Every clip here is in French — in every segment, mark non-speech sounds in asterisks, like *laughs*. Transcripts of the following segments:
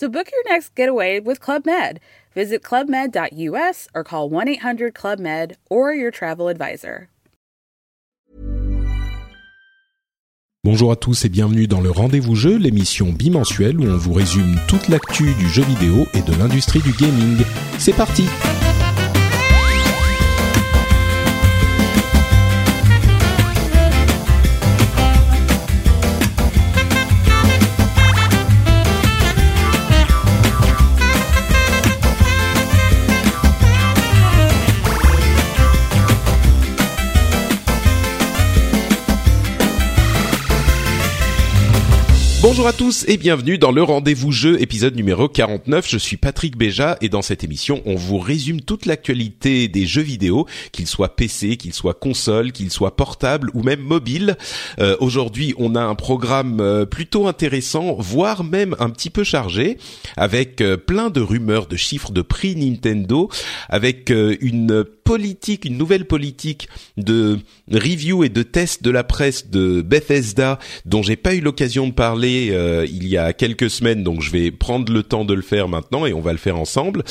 So book your next getaway with Club Med. Visit clubmed.us or call 1 800 Club Med or your travel advisor. Bonjour à tous et bienvenue dans le Rendez-vous Jeu, l'émission bimensuelle où on vous résume toute l'actu du jeu vidéo et de l'industrie du gaming. C'est parti! Bonjour à tous et bienvenue dans le rendez-vous jeu épisode numéro 49. Je suis Patrick Béja et dans cette émission, on vous résume toute l'actualité des jeux vidéo, qu'ils soient PC, qu'ils soient console, qu'ils soient portables ou même mobiles. Euh, Aujourd'hui, on a un programme euh, plutôt intéressant, voire même un petit peu chargé, avec euh, plein de rumeurs de chiffres de prix Nintendo, avec une politique, une nouvelle politique de review et de test de la presse de Bethesda dont j'ai pas eu l'occasion de parler euh, il y a quelques semaines, donc je vais prendre le temps de le faire maintenant et on va le faire ensemble.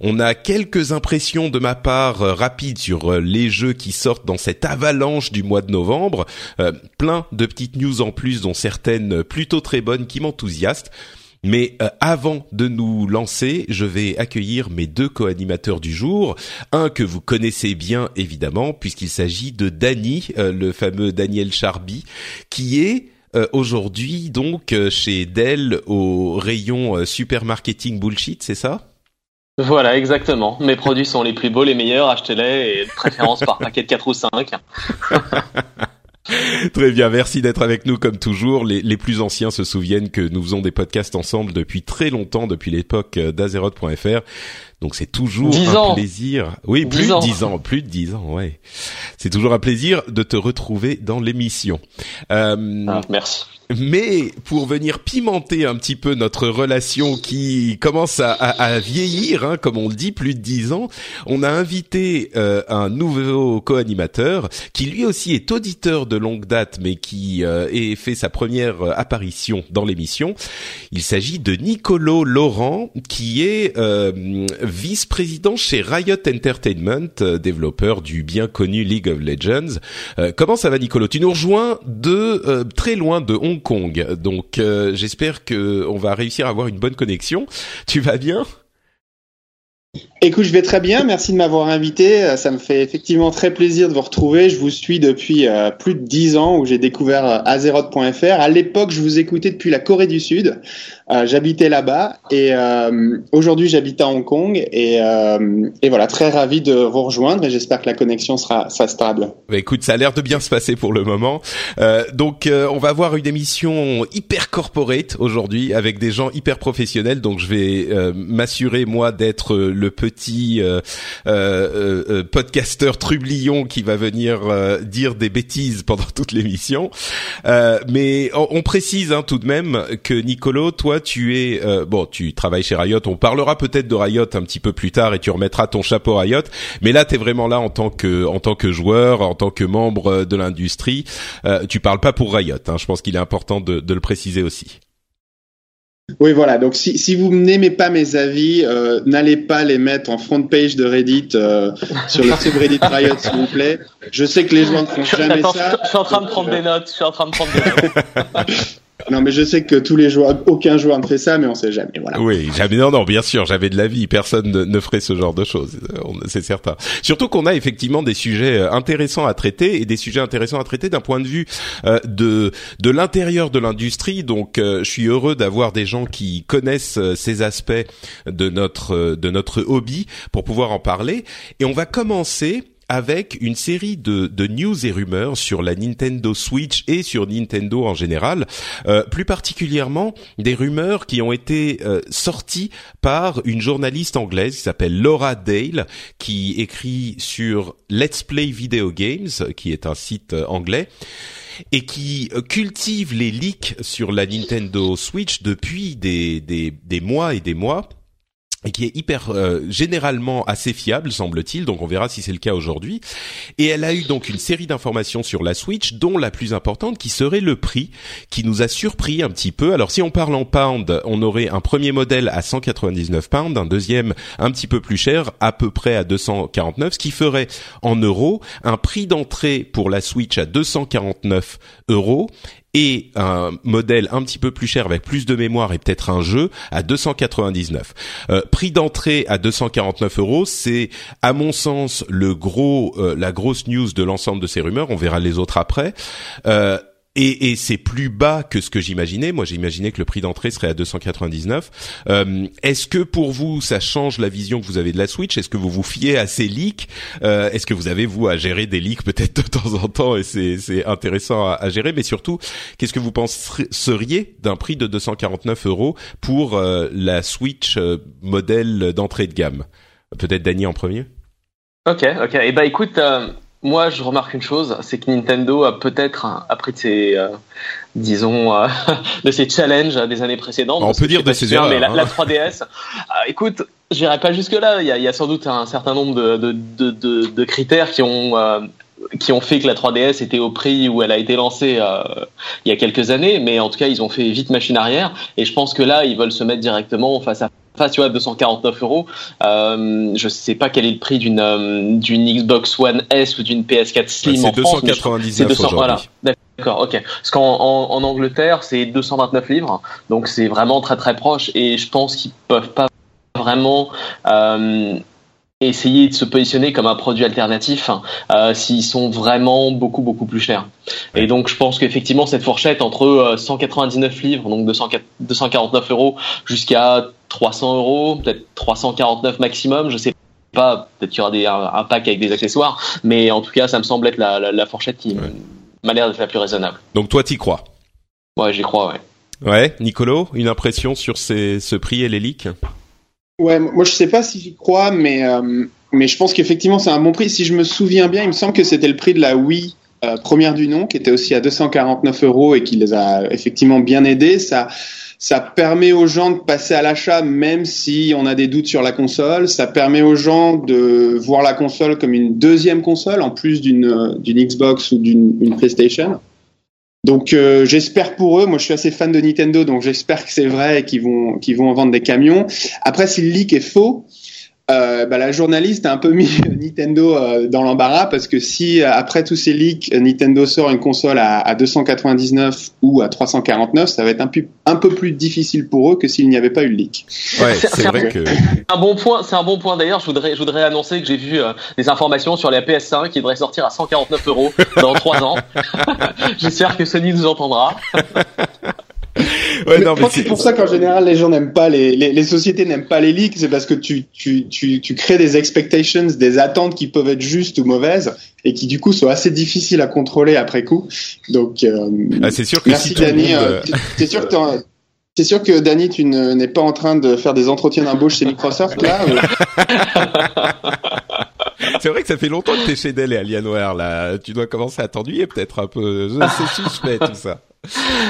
On a quelques impressions de ma part euh, rapides sur euh, les jeux qui sortent dans cette avalanche du mois de novembre, Euh, plein de petites news en plus, dont certaines plutôt très bonnes qui m'enthousiastent. Mais euh, avant de nous lancer, je vais accueillir mes deux co-animateurs du jour. Un que vous connaissez bien évidemment, puisqu'il s'agit de Danny, euh, le fameux Daniel Charby, qui est euh, aujourd'hui donc euh, chez Dell au rayon euh, supermarketing bullshit, c'est ça? Voilà, exactement. Mes produits sont les plus beaux, les meilleurs, achetez-les et de préférence par paquet de 4 ou 5. *laughs* Très bien, merci d'être avec nous comme toujours. Les, les, plus anciens se souviennent que nous faisons des podcasts ensemble depuis très longtemps, depuis l'époque euh, d'Azeroth.fr. Donc c'est toujours Dix un ans. plaisir. Oui, Dix plus de ans. 10 ans, plus de 10 ans, ouais. C'est toujours un plaisir de te retrouver dans l'émission. Euh, Ah, merci. Mais pour venir pimenter un petit peu notre relation qui commence à, à- à vieillir, hein, comme on le dit, plus de dix ans, on a invité euh, un nouveau co-animateur qui lui aussi est auditeur de longue date, mais qui euh, ait fait sa première apparition dans l'émission. Il s'agit de Nicolo Laurent, qui est euh, vice-président chez Riot Entertainment, euh, développeur du bien connu League of Legends. Euh, comment ça va, Nicolo? Tu nous rejoins de euh, très loin de Hong Kong, donc euh, j'espère que on va réussir à avoir une bonne connexion. Tu vas bien? Écoute, je vais très bien. Merci de m'avoir invité. Euh, Ça me fait effectivement très plaisir de vous retrouver. Je vous suis depuis euh, plus de dix ans où j'ai découvert euh, Azeroth.fr. À l'époque, je vous écoutais depuis la Corée du Sud. Euh, J'habitais là-bas et euh, aujourd'hui, j'habite à Hong Kong et, euh, et voilà, très ravi de vous rejoindre et j'espère que la connexion sera, sera stable. Bah écoute, ça a l'air de bien se passer pour le moment. Euh, donc euh, on va avoir une émission hyper corporate aujourd'hui avec des gens hyper professionnels. Donc je vais m'assurer moi d'être le petit podcasteur trublion qui va venir dire des bêtises pendant toute l'émission. Mais on, on précise hein, tout de même que Nicolo, toi tu es euh, bon, tu travailles chez Riot. On parlera peut-être de Riot un petit peu plus tard et tu remettras ton chapeau Riot. Mais là, t'es vraiment là en tant que en tant que joueur, en tant que membre euh, de l'industrie. Euh, tu parles pas pour Riot. Hein, je pense qu'il est important de, de le préciser aussi. Oui, voilà. Donc, si, si vous n'aimez pas mes avis, euh, n'allez pas les mettre en front page de Reddit euh, sur le subreddit Riot, s'il vous plaît. Je sais que les joueurs ne font Je, jamais attends, ça. je suis en train de prendre des notes. Je suis en train de prendre des notes. *laughs* Non, mais je sais que tous les joueurs, aucun joueur ne fait ça, mais on sait jamais. Voilà. Oui, jamais. Non, non, bien sûr, j'avais de la vie. Personne ne, ferait ce genre de choses. euh, C'est certain. Surtout qu'on a effectivement des sujets euh, intéressants à traiter et des sujets intéressants à traiter d'un point de vue euh, de de l'intérieur de l'industrie. Donc, je suis heureux d'avoir des gens qui connaissent ces aspects de notre de notre hobby pour pouvoir en parler. Et on va commencer avec une série de, de, news et rumeurs sur la Nintendo Switch et sur Nintendo en général, euh, plus particulièrement des rumeurs qui ont été euh, sorties par une journaliste anglaise qui s'appelle Laura Dale, qui écrit sur Let's Play Video Games, qui est un site euh, anglais et qui cultive les leaks sur la Nintendo Switch depuis des, des, des mois et des mois et qui est hyper euh, généralement assez fiable semble-t-il. Donc on verra si c'est le cas aujourd'hui. Et elle a eu donc une série d'informations sur la Switch dont la plus importante qui serait le prix qui nous a surpris un petit peu. Alors si on parle en pound on aurait un premier modèle à 199 pounds un deuxième un petit peu plus cher à peu près à 249 ce qui ferait en euros un prix d'entrée pour la Switch à 249 euros et un modèle un petit peu plus cher avec plus de mémoire et peut-être un jeu à 299. Euh, prix d'entrée à 249 euros, c'est à mon sens le gros, euh, la grosse news de l'ensemble de ces rumeurs. On verra les autres après. Euh, et, et c'est plus bas que ce que j'imaginais. Moi, j'imaginais que le prix d'entrée serait à 299. Euh, Est-ce que pour vous, ça change la vision que vous avez de la Switch? Est-ce que vous vous fiez à ces leaks? Euh, Est-ce que vous avez vous à gérer des leaks peut-être de temps en temps? Et c'est intéressant à, gérer Mais surtout, qu'est-ce que vous penseriez d'un prix de 249 euros pour euh, la Switch euh, modèle d'entrée de gamme? Peut-être Dany en premier. Ok, ok. Et eh ben écoute, euh, moi, je remarque une chose, c'est que Nintendo a peut-être, après de ses, euh, disons, euh, *laughs* de ses challenges des années précédentes. On peut dire de ses erreurs. Mais la, 3DS, hein. *laughs* euh, écoute, j'irai pas jusque là. Il y, a, il y a, sans doute un certain nombre de, de, de, de critères qui ont euh, qui ont fait que la 3DS était au prix où elle a été lancée euh, il y a quelques années, mais en tout cas ils ont fait vite machine arrière et je pense que là ils veulent se mettre directement face à face tu vois 249 euros. Euh, je sais pas quel est le prix d'une euh, d'une Xbox One S ou d'une PS4 Slim bah, en France c'est 299 voilà. D'accord ok. Parce qu'en en, en Angleterre c'est 229 livres. Donc c'est vraiment très très proche. Et je pense qu'ils peuvent pas vraiment euh, essayer de se positionner comme un produit alternatif euh, s'ils sont vraiment beaucoup beaucoup plus chers. Et donc je pense qu'effectivement cette fourchette entre 199 euh, livres, donc 249 euros, jusqu'à 300 euros, peut-être 349 maximum, je sais pas, peut-être qu'il y aura des, un, pack avec des accessoires, mais en tout cas ça me semble être la, la, la fourchette qui m'a l'air d'être la plus raisonnable. Donc toi t'y crois? Ouais j'y crois ouais. Ouais, Nicolo, une impression sur ces, ce prix et les leaks? Ouais, moi je sais pas si j'y crois, mais euh, mais je pense qu'effectivement c'est un bon prix. Si je me souviens bien, il me semble que c'était le prix de la Wii euh, première du nom, qui était aussi à 249 euros et qui les a effectivement bien aidés. Ça ça permet aux gens de passer à l'achat même si on a des doutes sur la console. Ça permet aux gens de voir la console comme une deuxième console en plus d'une d'une Xbox ou d'une PlayStation. Donc euh, j'espère pour eux, moi je suis assez fan de Nintendo, donc j'espère que c'est vrai et qu'ils vont qu'ils vont en vendre des camions. Après si le leak est faux, euh, bah, la journaliste a un peu mis Nintendo euh, dans l'embarras parce que si euh, après tous ces leaks Nintendo sort une console à, à 299 ou à 349, ça va être un, peu, un peu plus difficile pour eux que s'il n'y avait pas eu le leak. Ouais, c'est vrai que un bon point. C'est un bon point d'ailleurs. Je voudrais je voudrais annoncer que j'ai vu euh, des informations sur la PS5 qui devrait sortir à 149 euros dans trois ans. *laughs* J'espère que Sony nous entendra. *laughs* ouais, non, mais c'est pour ça qu'en général les gens n'aiment pas les, les, les sociétés n'aiment pas les leaks, c'est parce que tu, tu, tu, tu crées des expectations, des attentes qui peuvent être justes ou mauvaises et qui du coup sont assez difficiles à contrôler après coup. Donc euh, ah, c'est sûr que merci si Dani. Euh, c'est sûr que c'est sûr que Dani, tu n'es pas en train de faire des entretiens d'embauche chez Microsoft là. *laughs* C'est vrai que ça fait longtemps que t'es chez Dell et Alienware là. Tu dois commencer à t'ennuyer peut-être un peu. C'est suspect tout ça.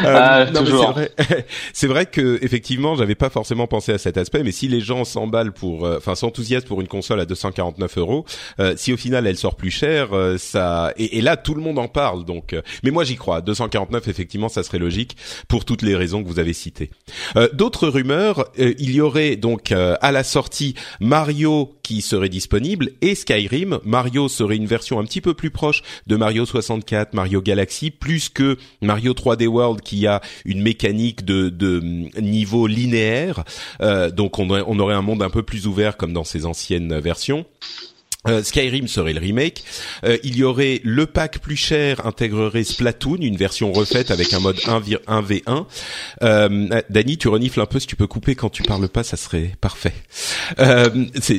Euh, ah, c'est vrai. *laughs* vrai que effectivement, j'avais pas forcément pensé à cet aspect, mais si les gens s'emballent pour, euh, enfin, s'enthousiasment pour une console à 249 euros, euh, si au final elle sort plus cher, euh, ça, et, et, là tout le monde en parle, donc. Euh, mais moi j'y crois. 249, effectivement, ça serait logique pour toutes les raisons que vous avez citées. D'autres rumeurs, il y aurait donc à la sortie Mario qui serait disponible et Skyrim. Mario serait une version un petit peu plus proche de Mario 64, Mario Galaxy, plus que Mario 3D World qui a une mécanique de, de niveau linéaire. Euh, donc on, on aurait un monde un peu plus ouvert comme dans ses anciennes versions. Euh, Skyrim serait le remake. Euh, il y aurait le pack plus cher intégrerait Splatoon, une version refaite avec un mode 1 1v1. Euh, Dany, tu renifles un peu. Si tu peux couper quand tu parles pas, ça serait parfait. Euh,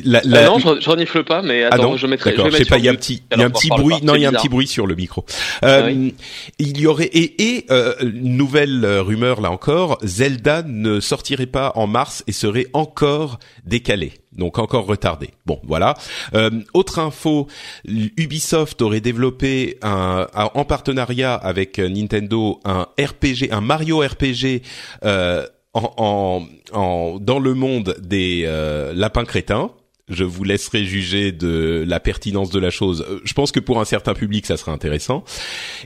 la, la... non, je, je, renifle pas, mais attends, ah non je mettrai. D'accord. Je, sais pas. Il y a un petit, il y a un petit bruit. non, il y a un petit bruit sur le micro. Ah, oui. Il y aurait et, et nouvelle rumeur là encore, Zelda ne sortirait pas en mars et serait encore décalé donc encore retardé. Bon, voilà. Euh, autre info, Ubisoft aurait développé un, en partenariat avec Nintendo un RPG, un Mario RPG euh, en, en, dans le monde des euh, lapins crétins. Je vous laisserai juger de la pertinence de la chose. Euh, je pense que pour un certain public, ça serait intéressant.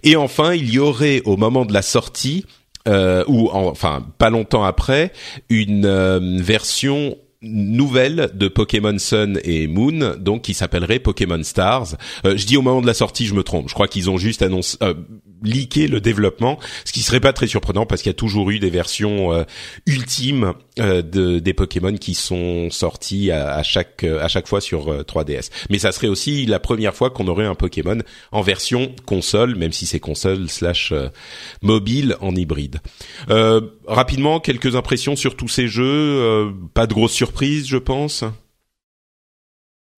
Et enfin, il y aurait au moment de la sortie, euh, ou enfin pas longtemps après, une version nouvelle de Pokémon Sun et Moon, donc qui s'appellerait Pokémon Stars. Euh, je dis au moment de la sortie, je me trompe. Je crois qu'ils ont juste annoncé, euh, leaké le développement, ce qui serait pas très surprenant parce qu'il y a toujours eu des versions euh, ultimes euh, de, des Pokémon qui sont sortis à, à, chaque à chaque fois sur 3DS. Mais ça serait aussi la première fois qu'on aurait un Pokémon en version console, même si c'est console slash mobile en hybride. Rapidement, quelques impressions sur tous ces jeux. pas de grosses surprises surprise, je pense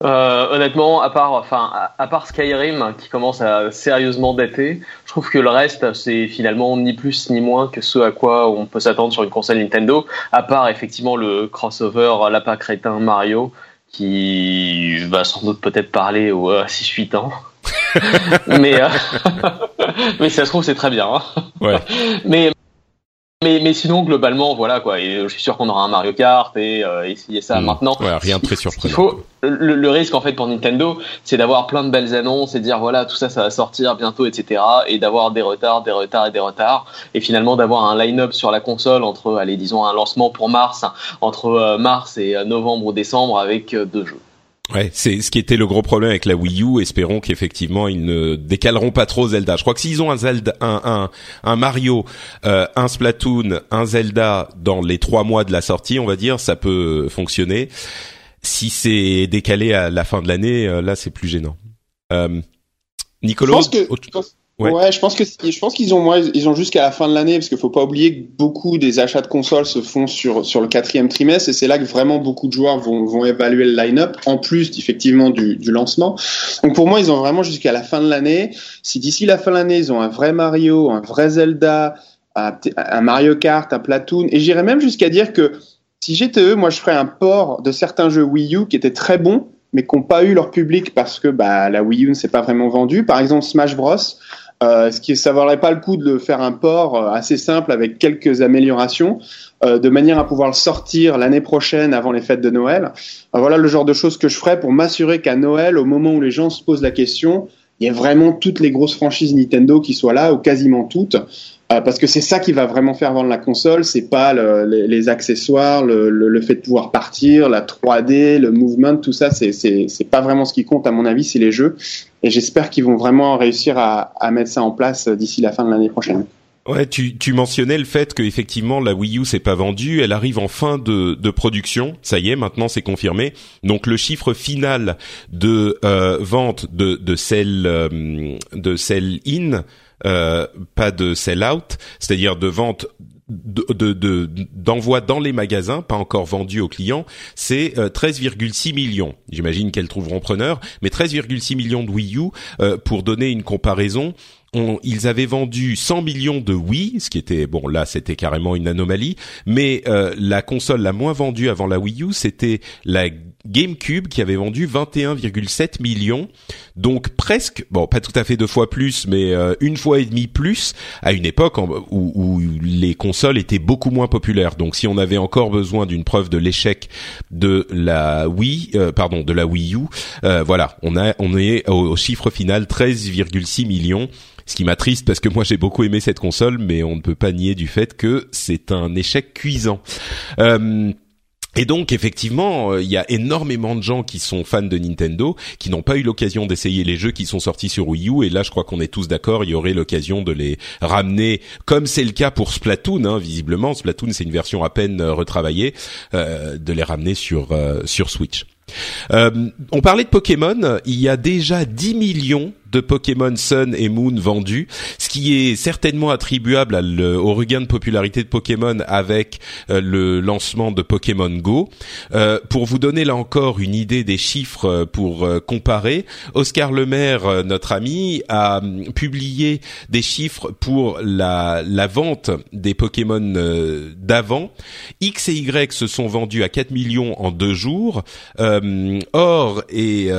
euh, honnêtement, à part, enfin, à, part Skyrim qui commence à sérieusement dater, je trouve que le reste c'est finalement ni plus ni moins que ce à quoi on peut s'attendre sur une console Nintendo. À part effectivement le crossover lapin crétin Mario qui va sans doute peut-être parler aux 6-8 ans. *laughs* mais euh, *laughs* mais ça se trouve c'est très bien. Hein. Ouais. mais mais, mais sinon, globalement, voilà quoi. Et je suis sûr qu'on aura un Mario Kart et euh, essayer ça mmh. maintenant. Ouais, rien de très surprenant. Il faut le, le, risque en fait pour Nintendo, c'est d'avoir plein de belles annonces et de dire voilà tout ça, ça va sortir bientôt, etc. Et d'avoir des retards, des retards et des retards. Et finalement d'avoir un line-up sur la console entre, allez, disons un lancement pour mars, entre euh, mars et euh, novembre ou décembre avec euh, deux jeux. Ouais, c'est ce qui était le gros problème avec la Wii U. Espérons qu'effectivement ils ne décaleront pas trop Zelda. Je crois que s'ils ont un Zelda, un un, un Mario, euh, un Splatoon, un Zelda dans les trois mois de la sortie, on va dire, ça peut fonctionner. Si c'est décalé à la fin de l'année, euh, là c'est plus gênant. Euh, Nicolas, Ouais. je pense que je pense qu'ils ont ils ont jusqu'à la fin de l'année parce qu'il faut pas oublier que beaucoup des achats de consoles se font sur sur le quatrième trimestre et c'est là que vraiment beaucoup de joueurs vont vont évaluer le line-up en plus effectivement du du lancement. Donc pour moi, ils ont vraiment jusqu'à la fin de l'année. Si d'ici la fin de l'année, ils ont un vrai Mario, un vrai Zelda, un Mario Kart, un Platoon et j'irais même jusqu'à dire que si j'étais eux, moi je ferais un port de certains jeux Wii U qui étaient très bons mais qui n'ont pas eu leur public parce que bah, la Wii U ne s'est pas vraiment vendue. Par exemple, Smash Bros. Euh, ce qui ça valerait pas le coup de faire un port euh, assez simple avec quelques améliorations, euh, de manière à pouvoir le sortir l'année prochaine avant les fêtes de Noël. Euh, voilà le genre de choses que je ferais pour m'assurer qu'à Noël, au moment où les gens se posent la question, il y ait vraiment toutes les grosses franchises Nintendo qui soient là, ou quasiment toutes, parce que c'est ça qui va vraiment faire vendre la console, c'est pas le, les, accessoires, le, le, le, fait de pouvoir partir, la 3D, le movement, tout ça, c'est pas vraiment ce qui compte à mon avis, c'est les jeux. Et j'espère qu'ils vont vraiment réussir à, à mettre ça en place d'ici la fin de l'année prochaine. Ouais, tu, tu mentionnais le fait que effectivement la Wii U s'est pas vendue, elle arrive en fin de, de production, ça y est, maintenant c'est confirmé. Donc le chiffre final de euh, vente de de sell euh, de sell in euh, pas de sell out, c'est-à-dire de vente de d'envoi de, dans les magasins, pas encore vendu aux clients, c'est 13,6 euh, millions. J'imagine qu'elles trouveront preneur, mais 13,6 millions de Wii U euh, pour donner une comparaison ils avaient vendu 100 millions de Wii, ce qui était bon là c'était carrément une anomalie, mais euh, la console la moins vendue avant la Wii U c'était la GameCube qui avait vendu 21,7 millions, donc presque bon pas tout à fait deux fois plus, mais euh, une fois et demi plus à une époque où, où, les consoles étaient beaucoup moins populaires. Donc si on avait encore besoin d'une preuve de l'échec de la Wii, euh, pardon de la Wii U, euh, voilà on a on est au chiffre final 13,6 millions ce qui m'attriste parce que moi j'ai beaucoup aimé cette console, mais on ne peut pas nier du fait que c'est un échec cuisant. Euh, et donc effectivement, euh, il y a énormément de gens qui sont fans de Nintendo, qui n'ont pas eu l'occasion d'essayer les jeux qui sont sortis sur Wii U. Et là, je crois qu'on est tous d'accord, il y aurait l'occasion de les ramener, comme c'est le cas pour Splatoon. Hein, visiblement, Splatoon c'est une version à peine euh, retravaillée, euh, de les ramener sur sur Switch. on parlait de Pokémon, il y a déjà 10 millions de Pokémon Sun et Moon vendus, ce qui est certainement attribuable au regain de popularité de Pokémon avec euh, le lancement de Pokémon Go. Euh, pour vous donner là encore une idée des chiffres euh, pour comparer, Oscar Lemaire, notre ami, a hum, publié des chiffres pour la, vente des Pokémon d'avant. X et Y se sont vendus à 4 millions en deux jours. Or et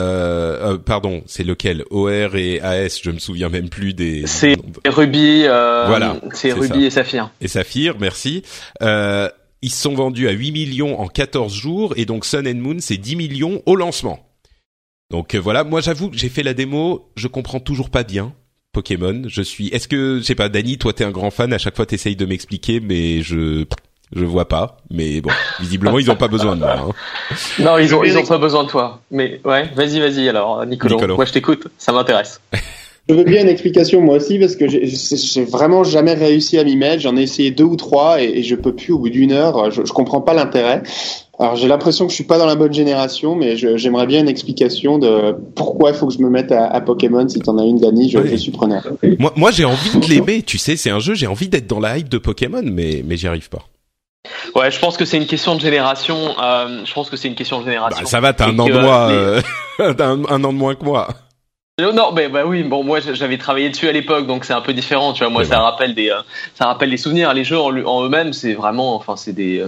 pardon, c'est lequel? OR et AS, je me souviens même plus des. C'est Ruby. Euh, voilà. C'est Ruby et Saphir. Et Saphir, merci. Euh, ils sont vendus à 8 millions en 14 jours et donc Sun and Moon c'est 10 millions au lancement. Donc euh, voilà, moi j'avoue j'ai fait la démo, je comprends toujours pas bien Pokémon. Je suis. Est-ce que je sais pas, Dany, toi t'es un grand fan. À chaque fois t'essayes de m'expliquer, mais je je vois pas, mais bon, visiblement ils ont pas besoin de moi. Hein. Non, ils ont ils ont pas besoin de toi. Mais ouais, vas-y, vas-y alors, Nicolas. Moi je t'écoute, ça m'intéresse. *laughs* Je veux bien une explication moi aussi parce que j'ai vraiment jamais réussi à m'y mettre. J'en ai essayé deux ou trois et, je peux plus au bout d'une heure. Je, je comprends pas l'intérêt. Alors j'ai l'impression que je suis pas dans la bonne génération, mais j'aimerais bien une explication de pourquoi il faut que je me mette à, Pokémon. Si t'en as une, Dani, je, je, suis preneur. Moi, moi j'ai envie de l'aimer. Tu sais, c'est un jeu. J'ai envie d'être dans la hype de Pokémon, mais mais j'y arrive pas. Ouais, je pense que c'est une question de génération. Euh, je pense que c'est une question de génération. Bah, ça va, t'as un an de moins, euh, *laughs* un, an de moins que moi. Non, mais bah oui, bon, moi j'avais travaillé dessus à l'époque, donc c'est un peu différent, tu vois. Moi, ça rappelle des, euh, ça rappelle des souvenirs. Les jeux en, eux-mêmes, c'est vraiment, enfin, c'est des,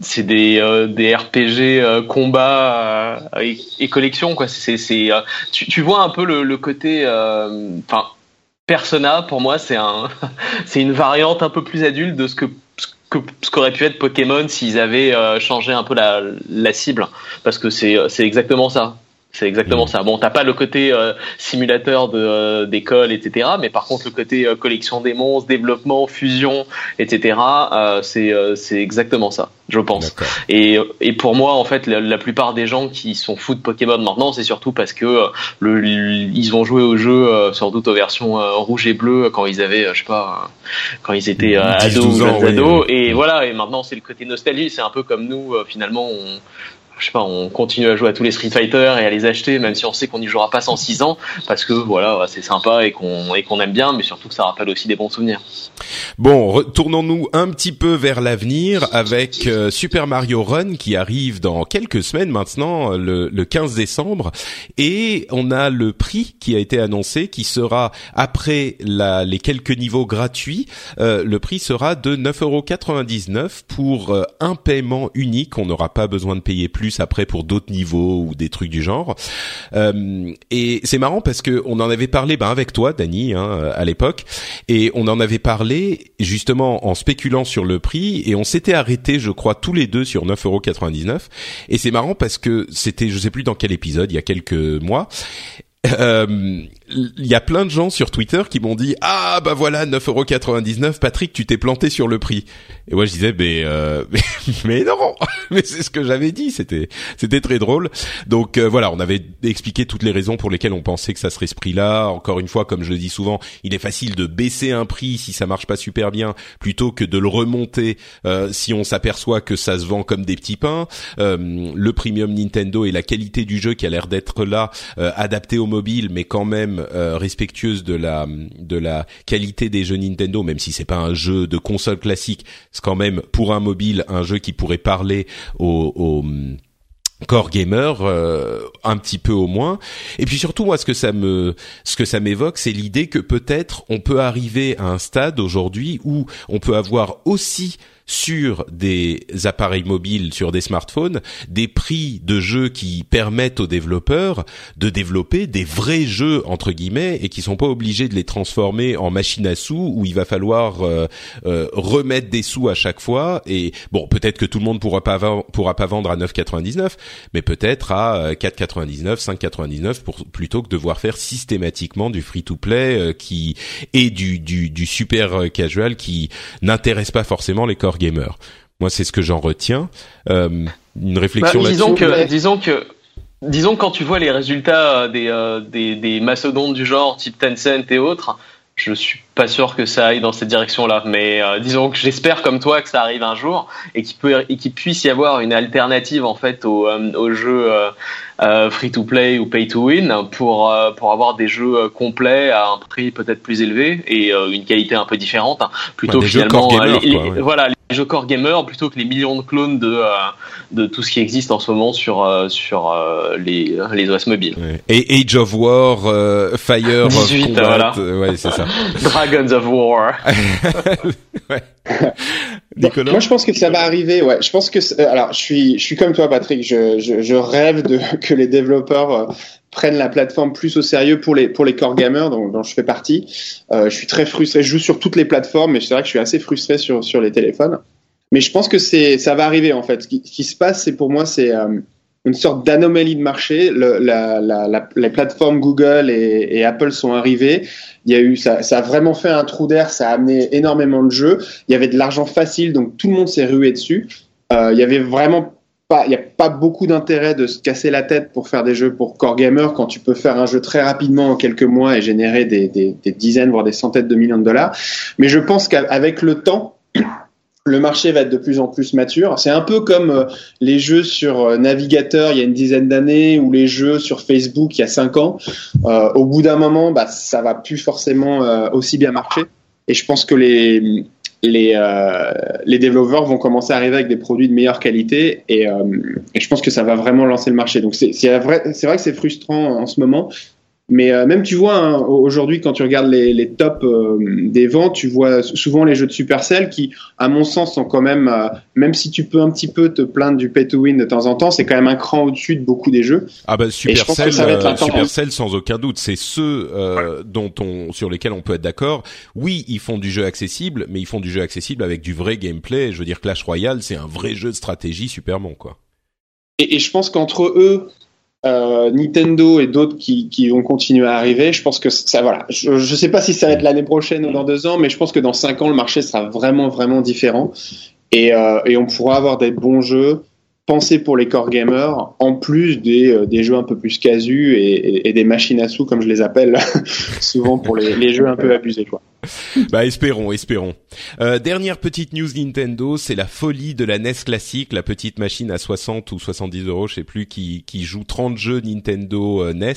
c'est des, des RPG combat et, et, collection, quoi. C'est, c'est, tu, tu vois un peu le, le côté, enfin, Persona, pour moi, c'est un, *laughs* c'est une variante un peu plus adulte de ce que que ce qu'aurait pu être Pokémon s'ils avaient euh, changé un peu la, la cible. Parce que c'est c'est exactement ça c'est exactement mm. ça. Bon, t'as pas le côté euh, simulateur de euh, d'école, etc. Mais par contre, le côté euh, collection des monstres, développement, fusion, etc. c'est c'est exactement ça, je pense. Et et pour moi, en fait, la, plupart des gens qui sont fous de Pokémon maintenant, c'est surtout parce que le, ils ont joué au jeu, sans doute aux versions rouge et bleu quand ils avaient, je sais pas, quand ils étaient ados ou ados. Et voilà. Et maintenant, c'est le côté nostalgie. C'est un peu comme nous, finalement, on je sais pas, on continue à jouer à tous les Street Fighter et à les acheter, même si on sait qu'on n'y jouera pas sans 6 ans, parce que voilà, c'est sympa et qu'on et qu'on aime bien, mais surtout que ça rappelle aussi des bons souvenirs. Bon, retournons-nous un petit peu vers l'avenir avec euh, Super Mario Run qui arrive dans quelques semaines maintenant, le, le 15 décembre, et on a le prix qui a été annoncé, qui sera après la, les quelques niveaux gratuits, euh, le prix sera de 9,99€ pour euh, un paiement unique. On n'aura pas besoin de payer plus après pour d'autres niveaux ou des trucs du genre. Euh, et c'est marrant parce que on en avait parlé ben, avec toi, Dany, hein, à l'époque, et on en avait parlé justement en spéculant sur le prix et on s'était arrêté, je crois, tous les deux sur 9,99€. Et c'est marrant parce que c'était, je sais plus dans quel épisode, il y a quelques mois, euh, il y a plein de gens sur Twitter qui m'ont dit ah bah voilà 9,99€ Patrick tu t'es planté sur le prix. Et moi je disais mais euh, *laughs* mais, non *laughs* mais c'est ce que j'avais dit. C'était c'était très drôle. Donc euh, voilà on avait expliqué toutes les raisons pour lesquelles on pensait que ça serait ce prix là encore une fois comme je le dis souvent il est facile de baisser un prix si ça marche pas super bien plutôt que de le remonter euh, si on s'aperçoit que ça se vend comme des petits pains. Le premium Nintendo et la qualité du jeu qui a l'air d'être là adapté au mobile mais quand même euh, respectueuse de la de la qualité des jeux Nintendo, même si c'est pas un jeu de console classique, c'est quand même pour un mobile un jeu qui pourrait parler aux, core gamer euh, un petit peu au moins. Et puis surtout moi ce que ça ce que ça m'évoque c'est l'idée que peut-être on peut arriver à un stade aujourd'hui où on peut avoir aussi sur des appareils mobiles, sur des smartphones, des prix de jeux qui permettent aux développeurs de développer des vrais jeux entre guillemets et qui sont pas obligés de les transformer en machine à sous où il va falloir euh, euh, remettre des sous à chaque fois. Et bon, peut-être que tout le monde pourra pas pourra pas vendre à 9,99, mais peut-être à 4,99, 5,99 pour plutôt que de devoir faire systématiquement du free-to-play euh, qui et du, du, du super casual qui n'intéresse pas forcément les corps gamer. Moi, c'est ce que j'en retiens. Euh, une réflexion bah, disons que, disons que, disons que quand tu vois les résultats des, euh, des, des mastodontes du genre type Tencent et autres, je suis pas sûr que ça aille dans cette direction-là. Mais euh, disons que j'espère comme toi que ça arrive un jour et qu'il peut et qu'il puisse y avoir une alternative en fait au, euh, au jeu euh, free to play ou pay to win pour pour avoir des jeux complets à un prix peut-être plus élevé et une qualité un peu différente hein, plutôt finalement voilà les jeux core gamer plutôt que les millions de clones de de tout ce qui existe en ce moment sur sur les les OS mobiles. Et Age of War, Fire *laughs* 18, voilà. ouais c'est ça. *laughs* Dragons of War. *laughs* Moi, je pense que ça va arriver. Ouais, je pense que euh, alors je suis je suis comme toi, Patrick. Je je, je rêve de *laughs* que les développeurs euh, prennent la plateforme plus au sérieux pour les pour les core gamers dont, dont je fais partie. Euh, je suis très frustré. Je joue sur toutes les plateformes, mais c'est vrai que je suis assez frustré sur sur les téléphones. Mais je pense que c'est ça va arriver en fait. Ce qui, qui se passe, c'est pour moi, c'est euh, une sorte d'anomalie de marché. La, la, la, les plateformes Google et, et, Apple sont arrivées. Il y a eu, ça, ça a vraiment fait un trou d'air. Ça a amené énormément de jeux. Il y avait de l'argent facile, donc tout le monde s'est rué dessus. Euh, il y avait vraiment pas, il n'y a pas beaucoup d'intérêt de se casser la tête pour faire des jeux pour core gamer quand tu peux faire un jeu très rapidement en quelques mois et générer des, des, des dizaines voire des centaines de millions de dollars. Mais je pense qu'avec le temps le marché va être de plus en plus mature. C'est un peu comme euh, les jeux sur euh, navigateur il y a une dizaine d'années ou les jeux sur Facebook il y a cinq ans. Euh, au bout d'un moment, bah, ça va plus forcément aussi bien marcher. Et je pense que les les, les développeurs vont commencer à arriver avec des produits de meilleure qualité et, je pense que ça va vraiment lancer le marché. Donc c'est vrai, c'est vrai que c'est frustrant en ce moment, mais euh, même tu vois hein, aujourd'hui quand tu regardes les, les tops euh, des ventes, tu vois souvent les jeux de Supercell qui, à mon sens, sont quand même, euh, même si tu peux un petit peu te plaindre du pay to win de temps en temps, c'est quand même un cran au-dessus de beaucoup des jeux. Ah bah Supercell, Supercell sans aucun doute, c'est ceux dont on, sur lesquels on peut être d'accord. Oui, ils font du jeu accessible, mais ils font du jeu accessible avec du vrai gameplay. Je veux dire, Clash Royale, c'est un vrai jeu de stratégie super bon, quoi. Et, et je pense qu'entre eux, euh, Nintendo et d'autres qui, qui vont continuer à arriver. Je pense que ça, voilà. Je ne sais pas si ça va être l'année prochaine ou dans deux ans, mais je pense que dans cinq ans, le marché sera vraiment, vraiment différent. Et, euh, on pourra avoir des bons jeux pensés pour les core gamers, en plus des, euh, jeux un peu plus casus et, des machines à sous, comme je les appelle *laughs* souvent pour les, les jeux un peu abusés. Quoi. *laughs* bah espérons, espérons. Euh, dernière petite news Nintendo, c'est la folie de la NES classique, la petite machine à 60 ou 70 euros, je sais plus, qui, qui joue 30 jeux Nintendo euh, NES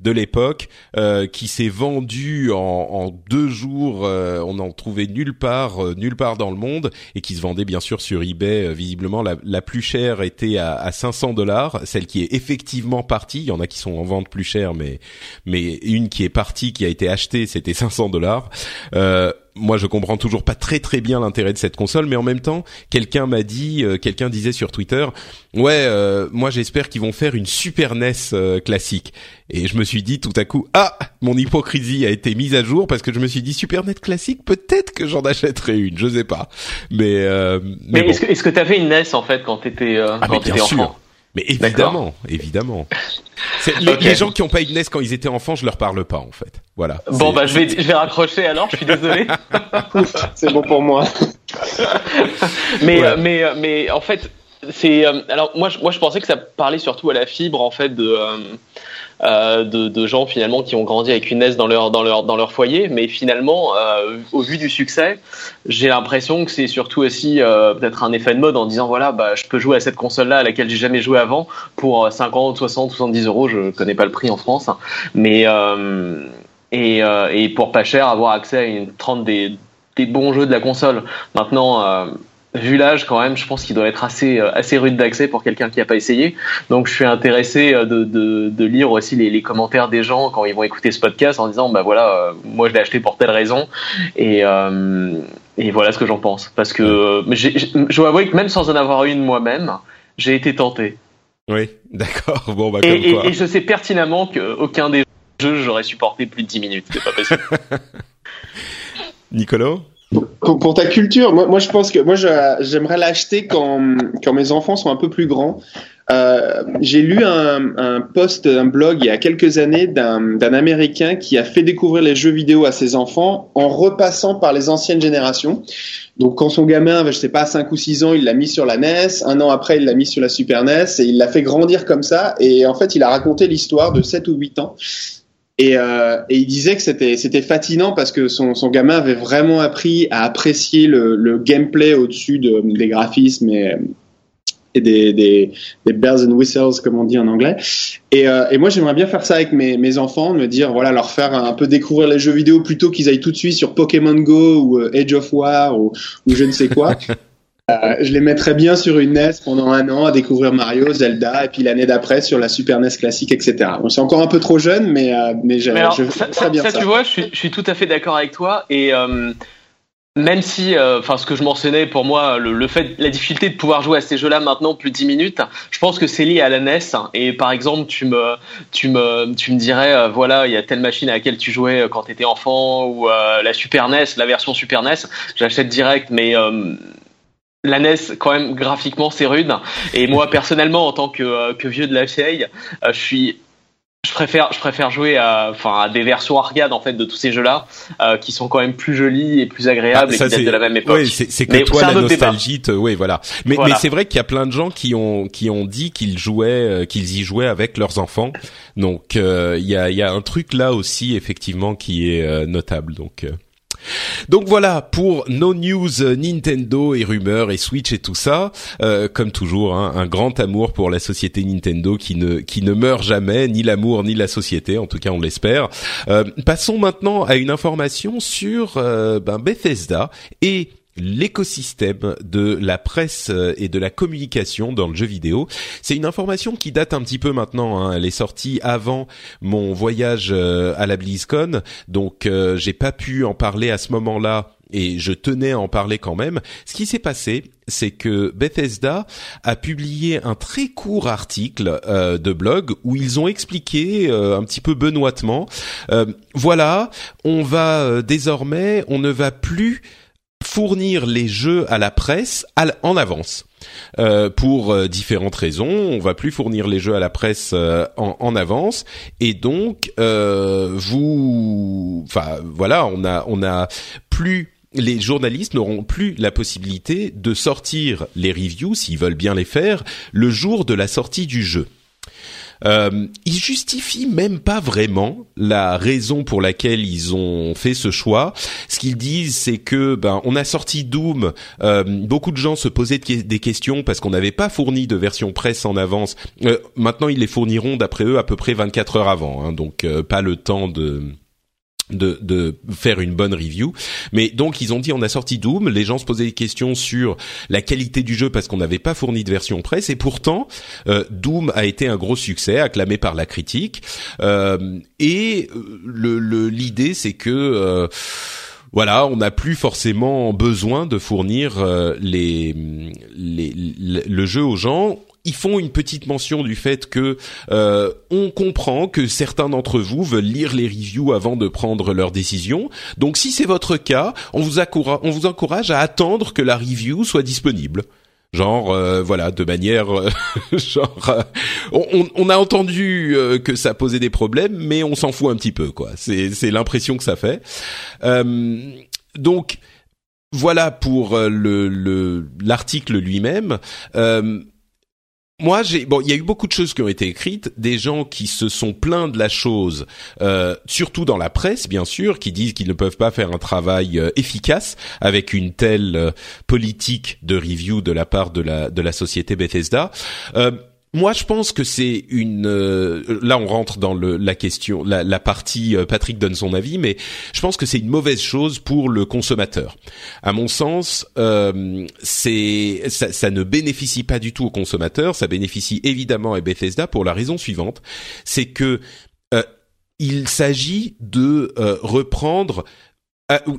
de l'époque, euh, qui s'est vendue en, en, deux jours, euh, on n'en trouvait nulle part, euh, nulle part dans le monde, et qui se vendait bien sûr sur eBay. visiblement, la, la, plus chère était à, à 500 dollars, celle qui est effectivement partie. Il y en a qui sont en vente plus chère, mais mais une qui est partie, qui a été achetée, c'était 500 dollars. Euh, moi, je comprends toujours pas très très bien l'intérêt de cette console, mais en même temps, quelqu'un m'a dit, euh, quelqu'un disait sur Twitter, ouais, euh, moi j'espère qu'ils vont faire une Super NES euh, classique. Et je me suis dit tout à coup, ah, mon hypocrisie a été mise à jour parce que je me suis dit Super NES classique, peut-être que j'en achèterai une, je sais pas. Mais mais, mais bon. est-ce que tu avais une NES en fait quand t'étais euh, ah, quand t'étais enfant? Mais évidemment, évidemment. *laughs* Les, les, gens qui ont pas une NES quand ils étaient enfants, je leur parle pas en fait. Voilà. Bon bah je vais je vais raccrocher alors. Je suis désolé. *laughs* c'est bon pour moi. *laughs* mais ouais. mais mais en fait euh, alors moi je, moi je pensais que ça parlait surtout à la fibre en fait de euh, euh, de, gens finalement qui ont grandi avec une NES dans leur dans leur dans leur foyer, mais finalement, au vu du succès, j'ai l'impression que c'est surtout aussi peut-être un effet de mode en disant voilà, bah je peux jouer à cette console-là à laquelle j'ai jamais joué avant pour 50, 60, 70 euros, je connais pas le prix en France, hein. mais et, et pour pas cher avoir accès à une 30 des des bons jeux de la console. Maintenant, vu l'âge quand même, je pense qu'il doit être assez euh, assez rude d'accès pour quelqu'un qui n'a pas essayé. Donc je suis intéressé euh, de, de, de lire aussi les, les, commentaires des gens quand ils vont écouter ce podcast en disant bah voilà, euh, moi je l'ai acheté pour telle raison et euh, et voilà ce que j'en pense. Parce que je dois avouer que même sans en avoir une moi-même, j'ai été tenté. Oui, *laughs* d'accord. Bon bah et, comme quoi. Et, et je sais pertinemment qu'aucun des jeux j'aurais supporté plus de 10 minutes. C'est pas possible. *laughs* Nicolas? Pour, ta culture, moi, moi, je pense que moi j'aimerais l'acheter quand, quand mes enfants sont un peu plus grands. Euh, j'ai lu un, un post, un blog il y a quelques années d'un Américain qui a fait découvrir les jeux vidéo à ses enfants en repassant par les anciennes générations. Donc quand son gamin je sais pas, 5 ou 6 ans, il l'a mis sur la NES, un an après il l'a mis sur la Super NES et il l'a fait grandir comme ça et en fait il a raconté l'histoire de 7 ou 8 ans Et, euh, et, il disait que c'était c'était fascinant parce que son, son gamin avait vraiment appris à apprécier le, le gameplay au-dessus de, des graphismes et, et des, des, des, bells and whistles comme on dit en anglais. Et, euh, et moi j'aimerais bien faire ça avec mes, mes enfants, me dire voilà leur faire un peu découvrir les jeux vidéo plutôt qu'ils aillent tout de suite sur Pokémon Go ou euh, Age of War ou, ou je ne sais quoi. *laughs* Euh, je les mettrais bien sur une NES pendant un an à découvrir Mario, Zelda, et puis l'année d'après sur la Super NES classique, etc. Bon, c'est encore un peu trop jeune, mais, euh, mais, je, je ça, ça, bien ça, ça. tu vois, je suis, je suis, tout à fait d'accord avec toi. Et euh, même si, euh, enfin, ce que je mentionnais pour moi, le, le, fait, la difficulté de pouvoir jouer à ces jeux-là maintenant plus de 10 minutes, je pense que c'est lié à la NES. Et par exemple, tu me, tu me, tu me dirais, voilà, il y a telle machine à laquelle tu jouais quand tu étais enfant, ou la Super NES, la version Super NES, j'achète direct, mais la NES, quand même, graphiquement, c'est rude. Et moi, personnellement, en tant que, que vieux de la vieille, je suis je préfère, je préfère jouer à, enfin, à des versions arcade en fait de tous ces jeux-là, euh, qui sont quand même plus jolies et plus agréables ah, ça, et qui datent de la même époque. Oui, c'est que toi la nostalgie, te, oui, voilà. Mais, voilà. mais c'est vrai qu'il y a plein de gens qui ont qui ont dit qu'ils jouaient, euh, qu'ils y jouaient avec leurs enfants. Donc euh, il y a il y a un truc là aussi effectivement qui est euh, notable. Donc donc voilà pour nos news Nintendo et rumeurs et Switch et tout ça. Euh, comme toujours, hein, un grand amour pour la société Nintendo qui ne qui ne meurt jamais, ni l'amour ni la société, en tout cas on l'espère. Euh, passons maintenant à une information sur euh, ben Bethesda et l'écosystème de la presse euh, et de la communication dans le jeu vidéo. C'est une information qui date un petit peu maintenant. Hein. Elle est sortie avant mon voyage euh, à la BlizzCon, donc euh, j'ai pas pu en parler à ce moment-là et je tenais à en parler quand même. Ce qui s'est passé, c'est que Bethesda a publié un très court article euh, de blog où ils ont expliqué euh, un petit peu benoîtement, euh, voilà, on va désormais, on ne va plus fournir les jeux à la presse en avance. Euh, pour euh, différentes raisons, on va plus fournir les jeux à la presse euh, en, avance, et donc vous, enfin voilà, on a on a plus les journalistes n'auront plus la possibilité de sortir les reviews s'ils veulent bien les faire le jour de la sortie du jeu. Euh, ils justifient même pas vraiment la raison pour laquelle ils ont fait ce choix. Ce qu'ils disent, c'est que ben on a sorti Doom, euh, beaucoup de gens se posaient des questions parce qu'on n'avait pas fourni de version presse en avance. Euh, maintenant, ils les fourniront d'après eux à peu près 24 heures avant, hein, donc euh, pas le temps de de, de faire une bonne review. Mais donc ils ont dit on a sorti Doom, les gens se posaient des questions sur la qualité du jeu parce qu'on n'avait pas fourni de version presse. Et pourtant euh, Doom a été un gros succès acclamé par la critique. Euh, et le l'idée c'est que euh, voilà, on n'a plus forcément besoin de fournir euh, les, les, le jeu aux gens ils font une petite mention du fait que euh, on comprend que certains d'entre vous veulent lire les reviews avant de prendre leur décision. Donc si c'est votre cas, on vous, on vous encourage à attendre que la review soit disponible. Genre euh, voilà de manière euh, *laughs* genre euh, on, on, a entendu euh, que ça posait des problèmes mais on s'en fout un petit peu quoi. C'est l'impression que ça fait. Donc voilà pour le l'article lui-même moi, j'ai bon, il y a eu beaucoup de choses qui ont été écrites, des gens qui se sont plaints de la chose, euh, surtout dans la presse, bien sûr, qui disent qu'ils ne peuvent pas faire un travail euh, efficace avec une telle euh, politique de review de la part de la de la société Bethesda. Euh, moi, je pense que c'est une. Euh, là, on rentre dans le, la question, la, la partie. Euh, Patrick donne son avis, mais je pense que c'est une mauvaise chose pour le consommateur. À mon sens, euh, c'est ça, ça, ne bénéficie pas du tout au consommateur. Ça bénéficie évidemment à Bethesda pour la raison suivante, c'est que euh, il s'agit de reprendre.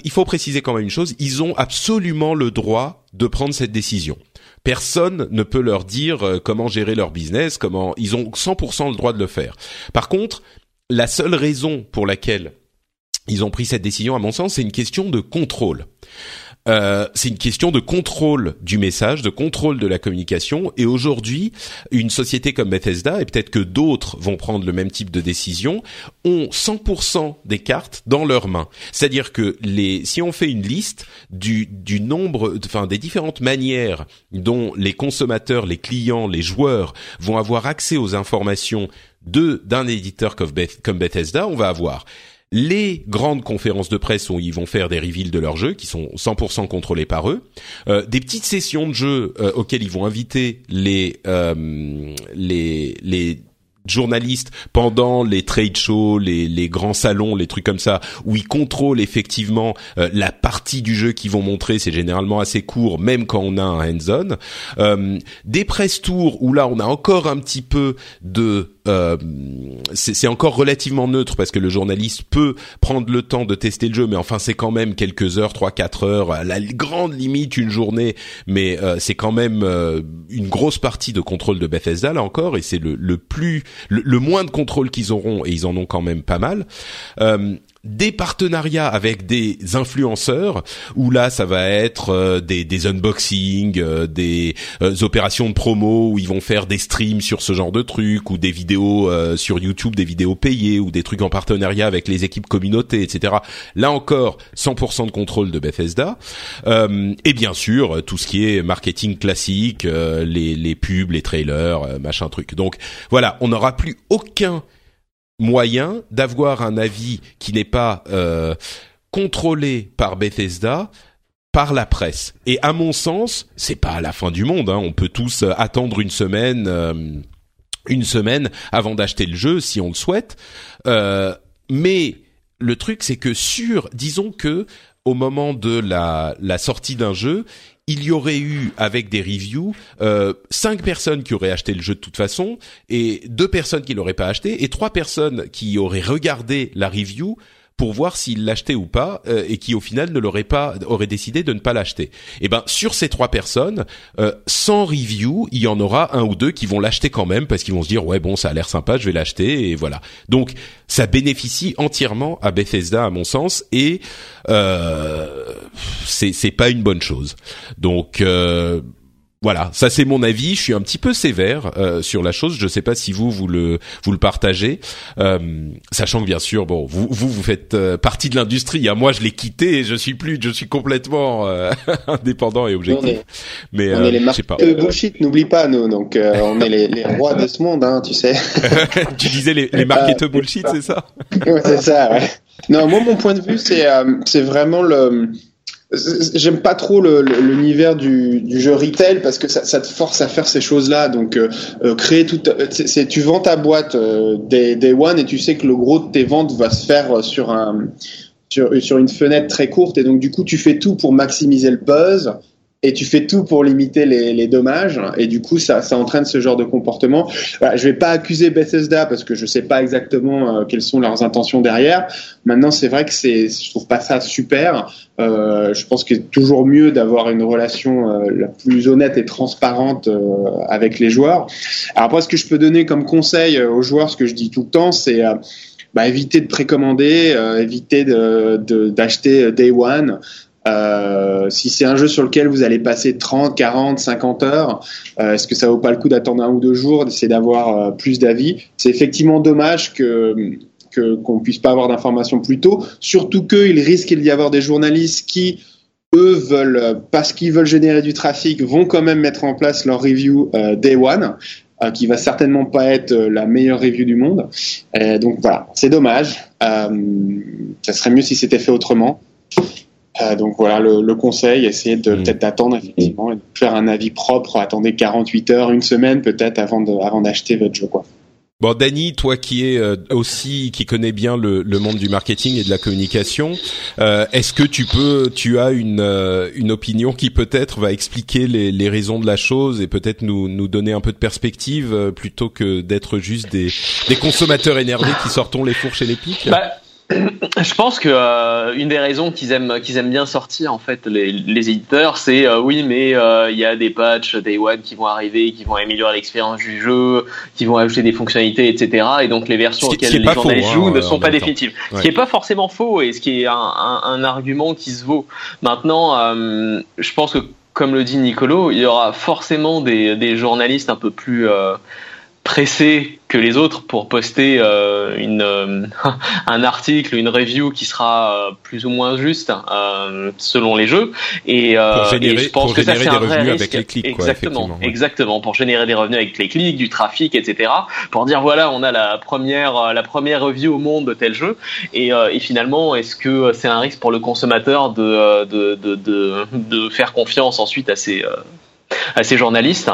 il faut préciser quand même une chose. Ils ont absolument le droit de prendre cette décision personne ne peut leur dire euh, comment gérer leur business, comment ils ont 100% le droit de le faire. Par contre, la seule raison pour laquelle ils ont pris cette décision, à mon sens, c'est une question de contrôle. Euh, c'est une question de contrôle du message, de contrôle de la communication. Et aujourd'hui, une société comme Bethesda, et peut-être que d'autres vont prendre le même type de décision, ont 100% des cartes dans leurs mains. C'est-à-dire que les, si on fait une liste du, du nombre, enfin des différentes manières dont les consommateurs, les clients, les joueurs vont avoir accès aux informations de d'un éditeur comme Bethesda, on va avoir les grandes conférences de presse où ils vont faire des reveals de leurs jeux qui sont 100% contrôlés par eux, euh, des petites sessions de jeux euh, auxquelles ils vont inviter les euh, les les journalistes pendant les trade shows, les, les grands salons, les trucs comme ça, où ils contrôlent effectivement euh, la partie du jeu qu'ils vont montrer. C'est généralement assez court, même quand on a un hands-on. Euh, des press tours où là on a encore un petit peu de euh, c'est encore relativement neutre parce que le journaliste peut prendre le temps de tester le jeu, mais enfin c'est quand même quelques heures, trois quatre heures, à la grande limite une journée, mais euh, c'est quand même euh, une grosse partie de contrôle de Bethesda là encore, et c'est le, le plus le, moins de contrôle qu'ils auront, et ils en ont quand même pas mal des partenariats avec des influenceurs où là ça va être euh, des, des unboxings, euh, des euh, opérations de promo où ils vont faire des streams sur ce genre de trucs ou des vidéos sur YouTube, des vidéos payées ou des trucs en partenariat avec les équipes communautés, etc. Là encore, 100% de contrôle de Bethesda et bien sûr tout ce qui est marketing classique, les, les pubs, les trailers, machin truc. Donc voilà, on n'aura plus aucun moyen d'avoir un avis qui n'est pas euh, contrôlé par Bethesda par la presse. Et à mon sens, c'est pas la fin du monde. Hein. On peut tous euh, attendre une semaine, euh, une semaine avant d'acheter le jeu si on le souhaite. mais le truc, c'est que sur, disons que au moment de la sortie d'un jeu, il y aurait eu avec des reviews euh, cinq personnes qui auraient acheté le jeu de toute façon et deux personnes qui l'auraient pas acheté et trois personnes qui auraient regardé la review pour voir s'il l'achetait ou pas euh, et qui au final ne l'aurait pas aurait décidé de ne pas l'acheter. Et eh ben sur ces trois personnes, euh, sans review, il y en aura un ou deux qui vont l'acheter quand même parce qu'ils vont se dire ouais bon ça a l'air sympa, je vais l'acheter et voilà. Donc ça bénéficie entièrement à Bethesda à mon sens et euh, c'est c'est pas une bonne chose. Donc euh, voilà, ça c'est mon avis. Je suis un petit peu sévère euh, sur la chose. Je ne sais pas si vous vous le vous le partagez, euh, sachant que bien sûr, bon, vous vous vous faites euh, partie de l'industrie. Hein. Moi, je l'ai quitté et je suis plus, je suis complètement *laughs* indépendant et objectif. Mais on est les marques de bullshit. N'oublie pas nous. Donc *laughs* on est les, les, rois de ce monde, hein, tu sais. *laughs* tu disais les, les marketeurs bullshit, c'est ça? Ouais, C'est ça. Ouais. Non, moi mon point de vue, c'est c'est vraiment le J'aime pas trop l'univers du, du, jeu retail parce que ça, ça, te force à faire ces choses-là. Donc, euh, euh créer tout, c'est tu vends ta boîte euh, day, day, one et tu sais que le gros de tes ventes va se faire sur un sur, sur une fenêtre très courte et donc du coup tu fais tout pour maximiser le buzz et tu fais tout pour limiter les, les, dommages et du coup ça, ça entraîne ce genre de comportement. Voilà, je vais pas accuser Bethesda parce que je sais pas exactement euh, quelles sont leurs intentions derrière. Maintenant c'est vrai que c'est je trouve pas ça super. Euh, je pense qu'il est toujours mieux d'avoir une relation euh, la plus honnête et transparente euh, avec les joueurs. Alors après ce que je peux donner comme conseil aux joueurs, ce que je dis tout le temps, c'est bah, éviter de précommander, éviter d'acheter de, day one. Euh, si c'est un jeu sur lequel vous allez passer 30, 40, 50 heures, euh, est-ce que ça vaut pas le coup d'attendre un ou deux jours, d'essayer d'avoir euh, plus d'avis? C'est effectivement dommage que qu'on puisse pas avoir d'informations plus tôt, surtout qu'il risque d'y avoir des journalistes qui eux veulent, parce qu'ils veulent générer du trafic, vont quand même mettre en place leur review day one, qui va certainement pas être la meilleure review du monde. donc voilà, c'est dommage. ça serait mieux si c'était fait autrement. Euh, donc voilà le, le, conseil, essayez de mm. peut-être d'attendre effectivement et de faire un avis propre. Attendez 48 heures, une semaine peut-être avant de, avant d'acheter votre jeu quoi. Bon, Dany, toi qui es euh, aussi qui connais bien le, le, monde du marketing et de la communication, euh, est-ce que tu peux, tu as une euh, une opinion qui peut-être va expliquer les, les raisons de la chose et peut-être nous nous donner un peu de perspective plutôt que d'être juste des des consommateurs énervés qui sortons les fourches et les pics? Bah je pense que euh, une des raisons qu'ils aiment qu'ils aiment bien sortir en fait les, les éditeurs, c'est euh, oui mais euh, il y a des patchs Day One qui vont arriver, qui vont améliorer l'expérience du jeu, qui vont ajouter des fonctionnalités, etc. Et donc les versions auxquelles les gens jouent ne hein, sont pas définitives. Ce qui est pas forcément faux et ce qui est un, un, un argument qui se vaut. Maintenant, je pense que comme le dit Nicolo, il y aura forcément des, des journalistes un peu plus pressé que les autres pour poster euh, une, euh, *laughs* un article, une review qui sera euh, plus ou moins juste selon les jeux. Et, pour générer, je pense que ça c'est un vrai risque. avec les clics. Exactement, quoi, exactement, pour générer des revenus avec les clics, du trafic, etc. Pour dire voilà, on a la première la première review au monde de tel jeu. Et, et finalement, est-ce que c'est un risque pour le consommateur de de, de, de, de faire confiance ensuite à ces à ces journalistes?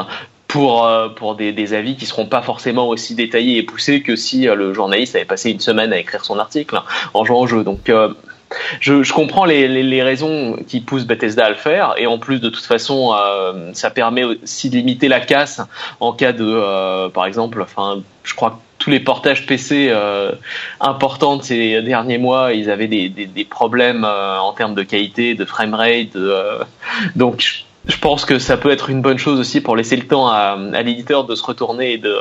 Pour euh, pour des, avis qui seront pas forcément aussi détaillés et poussés que si euh, le journaliste avait passé une semaine à écrire son article en jouant au jeu. Donc euh, je, comprends les, les, raisons qui poussent Bethesda à le faire et en plus de toute façon ça permet aussi de limiter la casse en cas de par exemple enfin je crois que tous les portages PC importants de ces derniers mois ils avaient des, des, des problèmes en termes de qualité de framerate donc je pense que ça peut être une bonne chose aussi pour laisser le temps à, à l'éditeur de se retourner et de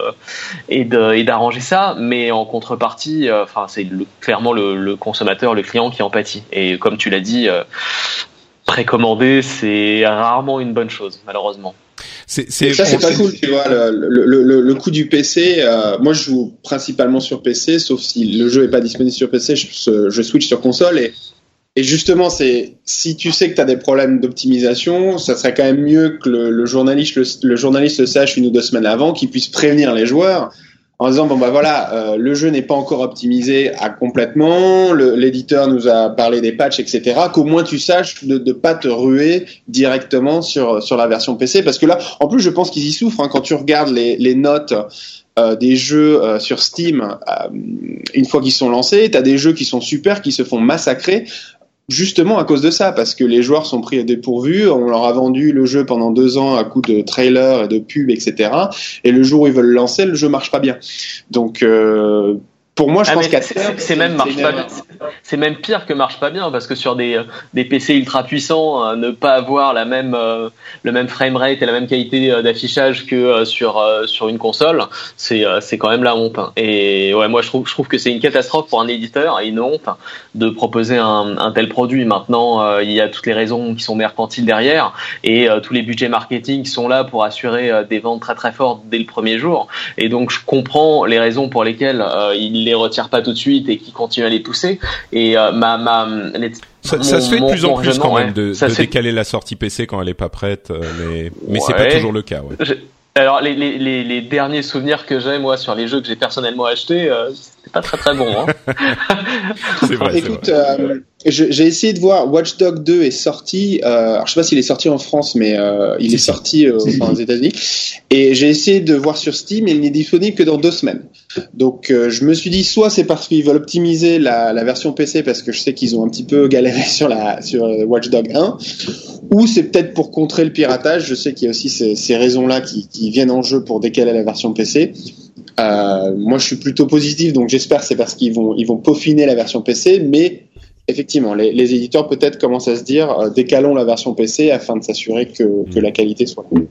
et de et d'arranger ça mais en contrepartie euh, enfin c'est clairement le, le, consommateur le client qui en pâtit et comme tu l'as dit euh, précommander c'est rarement une bonne chose malheureusement c'est, c'est, ça, c'est pas cool, tu vois. Le, le, le, le coût du PC, euh, moi, je joue principalement sur PC, sauf si le jeu est pas disponible sur PC, je, je switch sur console et et justement, c'est si tu sais que tu as des problèmes d'optimisation, ça serait quand même mieux que le, le journaliste le, journaliste le sache une ou deux semaines avant, qu'il puisse prévenir les joueurs en disant bon bah voilà, euh, le jeu n'est pas encore optimisé à complètement, l'éditeur nous a parlé des patchs, etc. Qu'au moins tu saches de ne pas te ruer directement sur sur la version PC, parce que là, en plus, je pense qu'ils y souffrent hein, quand tu regardes les, les notes. Euh, des jeux euh, sur Steam, euh, une fois qu'ils sont lancés, tu as des jeux qui sont super, qui se font massacrer justement à cause de ça, parce que les joueurs sont pris à dépourvu, on leur a vendu le jeu pendant deux ans à coup de trailers, de pubs, etc. Et le jour où ils veulent lancer, le jeu marche pas bien. Donc euh, pour moi, je ah, pense qu'à c'est même marche pas bien. C'est même pire que marche pas bien parce que sur des des PC ultra puissants, euh, ne pas avoir la même euh, le même framerate et la même qualité euh, d'affichage que sur sur une console, c'est c'est quand même la honte. Hein. Et ouais, moi je trouve je trouve que c'est une catastrophe pour un éditeur et une honte de proposer un, un tel produit. Maintenant, il y a toutes les raisons qui sont mercantiles derrière et tous les budgets marketing qui sont là pour assurer des ventes très très fortes dès le premier jour. Et donc je comprends les raisons pour lesquelles il les retire pas tout de suite et qui continue à les pousser. Et euh, ma, ma ça, ça, se fait de plus en plus quand même de, de décaler la sortie PC quand elle est pas prête, euh, mais mais c'est pas toujours le cas. Ouais. Alors les, les, les, les, derniers souvenirs que j'ai moi sur les jeux que j'ai personnellement achetés, euh, pas très très bon. Hein. *laughs* c'est vrai, Écoute, euh, j'ai essayé de voir Watch Dog 2 est sorti. Euh, alors je sais pas s'il est sorti en France, mais euh, il est sorti euh, aux États-Unis. Et j'ai essayé de voir sur Steam, et il n'est disponible que dans deux semaines. Donc euh, je me suis dit soit c'est parce qu'ils veulent optimiser la, la, version PC parce que je sais qu'ils ont un petit peu galéré sur la sur Watch Dog 1, ou c'est peut-être pour contrer le piratage. Je sais qu'il y a aussi ces, ces raisons-là qui, qui, viennent en jeu pour décaler la version PC. Euh, moi, je suis plutôt positif, donc j'espère c'est parce qu'ils vont ils vont peaufiner la version PC, mais effectivement, les, éditeurs peut-être commencent à se dire euh, décalons la version PC afin de s'assurer que, que la qualité soit là.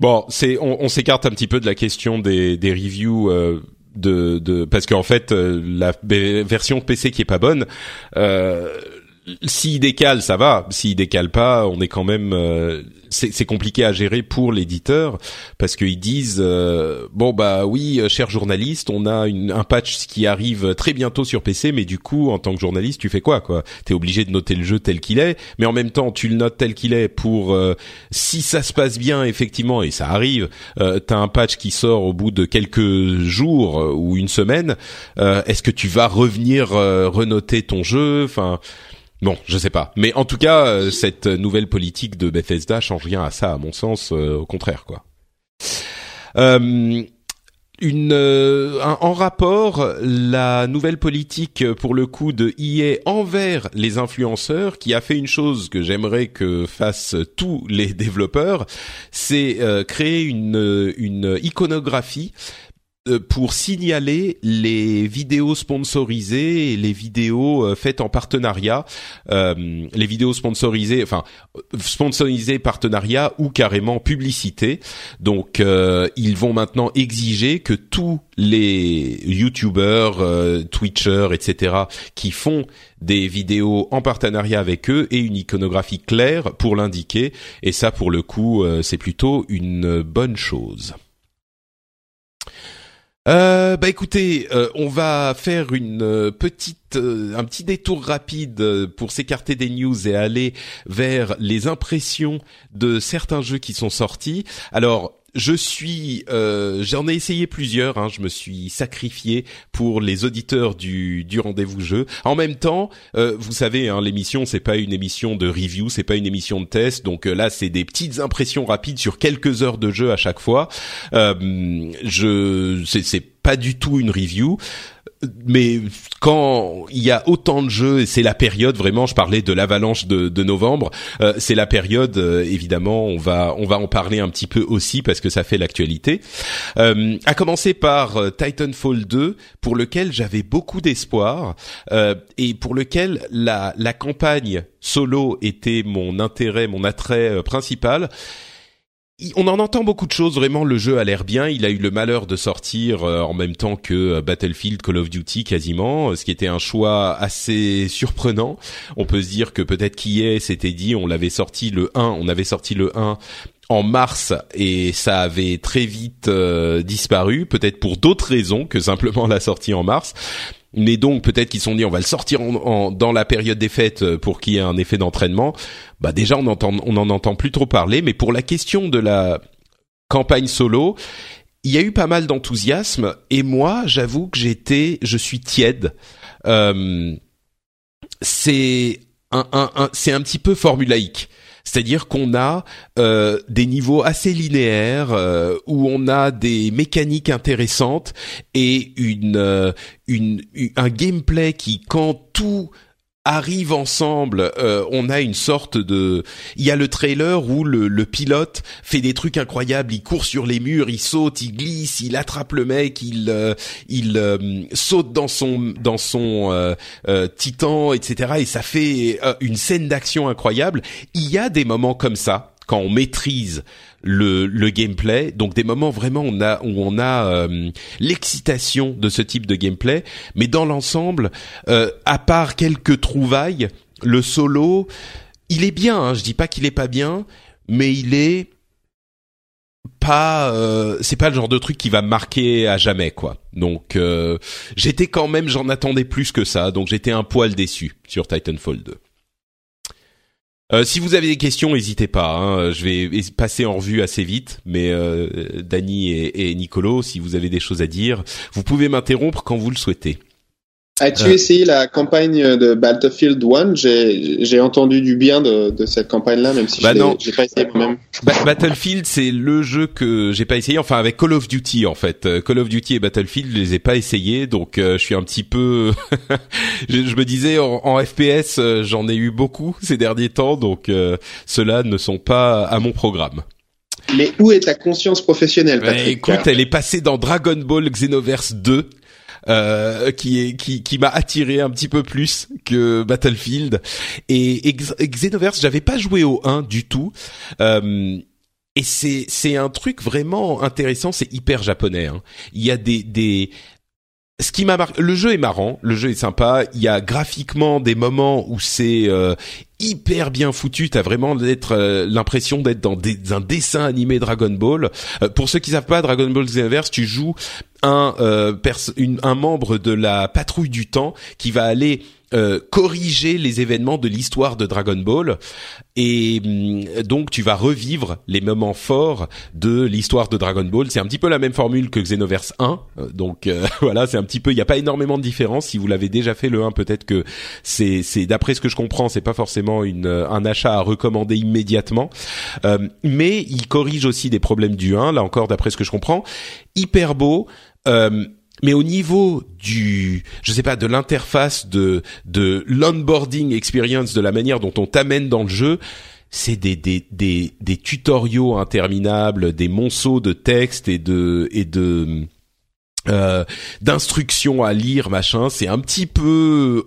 Bon, c'est on, s'écarte un petit peu de la question des, des reviews. Euh de, de parce qu'en fait euh, la version PC qui est pas bonne s'il décale, ça va. S'il décale pas, on est quand même. C'est compliqué à gérer pour l'éditeur parce qu'ils disent euh, bon bah oui, euh, cher journaliste, on a une, un patch qui arrive très bientôt sur PC, mais du coup, en tant que journaliste, tu fais quoi quoi? T'es obligé de noter le jeu tel qu'il est, mais en même temps, tu le notes tel qu'il est pour si ça se passe bien effectivement et ça arrive, t'as un patch qui sort au bout de quelques jours ou une semaine. Est-ce que tu vas revenir renoter ton jeu? Enfin Bon, je sais pas, mais en tout cas, euh, cette nouvelle politique de Bethesda change rien à ça, à mon sens, euh, au contraire, quoi. Euh, en rapport la nouvelle politique pour le coup de EA envers les influenceurs qui a fait une chose que j'aimerais que fassent tous les *laughs* développeurs c'est créer une iconographie pour signaler les vidéos sponsorisées et les vidéos euh, faites en partenariat, euh, les vidéos sponsorisées, enfin sponsorisées partenariat ou carrément publicité. Donc ils vont maintenant exiger que tous les YouTubers, Twitchers, etc. qui font des vidéos en partenariat avec eux aient une iconographie claire pour l'indiquer. Et ça, pour le coup, c'est plutôt une bonne chose. Euh, bah écoutez, euh, on va faire une euh, petite, un petit détour rapide pour s'écarter des news et aller vers les impressions de certains jeux qui sont sortis. Alors, je suis, euh, j'en ai essayé plusieurs. Hein, je me suis sacrifié pour les auditeurs du, du rendez-vous jeu. En même temps, euh, vous savez, hein, l'émission c'est pas une émission de review, c'est pas une émission de test. Donc euh, là, c'est des petites impressions rapides sur quelques heures de jeu à chaque fois. Euh, je, c'est pas du tout une review mais quand il y a autant de jeux c'est la période vraiment, je parlais de l'avalanche de, novembre, euh, c'est la période euh, évidemment, on va on va en parler un petit peu aussi parce que ça fait l'actualité. Euh, à commencer par euh, Titanfall 2 pour lequel j'avais beaucoup d'espoir et pour lequel la la campagne solo était mon intérêt, mon attrait principal on en entend beaucoup de choses. Vraiment, le jeu a l'air bien. Il a eu le malheur de sortir euh, en même temps que euh, Battlefield, Call of Duty, quasiment, ce qui était un choix assez *laughs* surprenant. On peut se dire que peut-être qu'hier s'était dit, on l'avait sorti le 1, on avait sorti le 1 en mars et ça avait très vite euh, disparu, peut-être pour d'autres raisons que simplement la sortie en mars mais donc peut-être qu'ils sont dit on va le sortir en, dans la période des fêtes euh, pour qu'il y ait un effet d'entraînement. Bah déjà on entend on en entend plus trop parler, mais pour la question de la campagne solo, il y a eu pas mal d'enthousiasme et moi j'avoue que j'étais je suis tiède. Euh, c'est un, un, un c'est un petit peu formulaïque. C'est-à-dire qu'on a euh, des niveaux assez linéaires euh, où on a des mécaniques intéressantes et euh, une, un gameplay qui quand tout arrivent ensemble, euh, on a une sorte de... Il y a le trailer où le, le, pilote fait des trucs incroyables, il court sur les murs, il saute, il glisse, il attrape le mec, il euh, il euh, saute dans son dans son titan, etc. Et ça fait une scène d'action incroyable. Il y a des moments comme ça quand on maîtrise le, le gameplay. Donc des moments vraiment on a, où on a euh, l'excitation de ce type de gameplay. Mais dans l'ensemble, euh, à part quelques trouvailles, le solo, il est bien. Hein, je dis pas qu'il est pas bien, mais il est pas euh, c'est pas le genre de truc qui va marquer à jamais quoi. Donc j'étais quand même j'en attendais plus que ça donc j'étais un poil déçu sur Titanfall 2. Euh, si vous avez des questions, n'hésitez pas. Hein. Je vais passer en revue assez vite, mais euh, Dany et Nicolo, si vous avez des choses à dire, vous pouvez m'interrompre quand vous le souhaitez. As-tu euh. essayé la campagne de Battlefield 1 J'ai entendu du bien de, de cette campagne-là, même si bah j'ai pas essayé moi-même. Battlefield, c'est le jeu que j'ai pas essayé. Enfin, avec Call of Duty, en fait. Euh, Call of Duty et Battlefield, je les ai pas essayés, donc euh, je suis un petit peu. *laughs* je, je, me disais en, en FPS, j'en ai eu beaucoup *laughs* ces derniers temps, donc ceux-là ne sont pas à mon programme. Mais où est ta conscience professionnelle, bah, Patrick? Écoute, elle est passée dans Dragon Ball Xenoverse 2 euh, qui est qui qui m'a attiré un petit peu plus que Battlefield et, Xenoverse j'avais pas joué au 1 du tout euh, et c'est c'est un truc vraiment intéressant c'est hyper japonais hein. il y a des des ce qui m'a marqué, le jeu est marrant, le jeu est sympa. Il y a graphiquement des moments où c'est euh, hyper bien foutu. T'as vraiment euh, l'impression d'être dans un dessin animé Dragon Ball. Euh, pour ceux qui savent pas, Dragon Ball Xenoverse, tu joues un un membre de la patrouille du temps qui va aller euh, corriger les événements de l'histoire de Dragon Ball et hum, donc tu vas revivre les moments forts de l'histoire de Dragon Ball. C'est un petit peu la même formule que Xenoverse 1, euh, donc euh, *laughs* voilà, c'est un petit peu. Il n'y a pas énormément de différence. Si vous l'avez déjà fait le 1, peut-être que c'est c'est d'après ce que je comprends, c'est pas forcément une un achat à recommander immédiatement, mais il corrige aussi des problèmes du 1. Là encore, d'après ce que je comprends, hyper beau. Euh, mais au niveau du, je sais pas, de l'interface de de l'onboarding experience, de la manière dont on t'amène dans le jeu, c'est des des des des tutoriaux interminables, des monceaux de textes et de et de euh, d'instructions à lire, machin. C'est un petit peu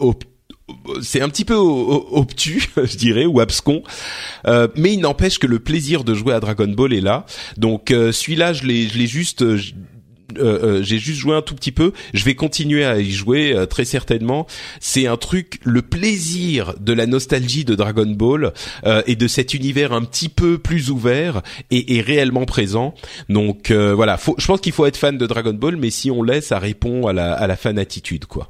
c'est un petit peu obtus, *laughs* je dirais, ou abscon, euh, mais il n'empêche que le plaisir de jouer à Dragon Ball est là. Donc euh, celui-là, je l'ai, je l'ai juste, euh, j'ai juste joué un tout petit peu. Je vais continuer à y jouer très certainement. C'est un truc, le plaisir de la nostalgie de Dragon Ball et de cet univers un petit peu plus ouvert et, réellement présent. Donc voilà, faut, je pense qu'il faut être fan de Dragon Ball, mais si on laisse, ça répond à la, à la fan attitude, quoi.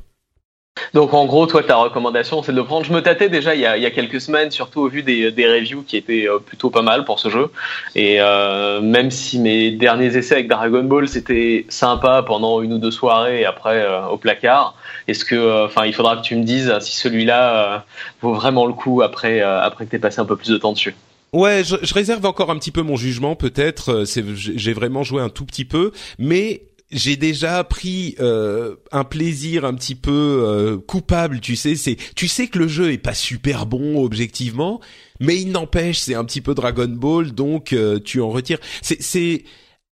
Donc en gros, toi, ta recommandation, c'est de le prendre. Je me tâtais déjà il y a, quelques semaines, surtout au vu des, des reviews qui étaient euh, plutôt pas mal pour ce jeu. Et euh, même si mes derniers essais avec Dragon Ball, c'était sympa pendant une ou deux soirées et après euh, au placard, est-ce que, enfin, il faudra que tu me dises si celui-là vaut vraiment le coup après, après que tu aies passé un peu plus de temps dessus. Ouais, je, je, réserve encore un petit peu mon jugement, peut-être. J'ai vraiment joué un tout petit peu, mais j'ai déjà pris euh, un plaisir un petit peu euh, coupable, tu sais. C'est, tu sais que le jeu est pas super bon objectivement, mais il n'empêche, c'est un petit peu Dragon Ball, donc euh, tu en retires. C'est, c'est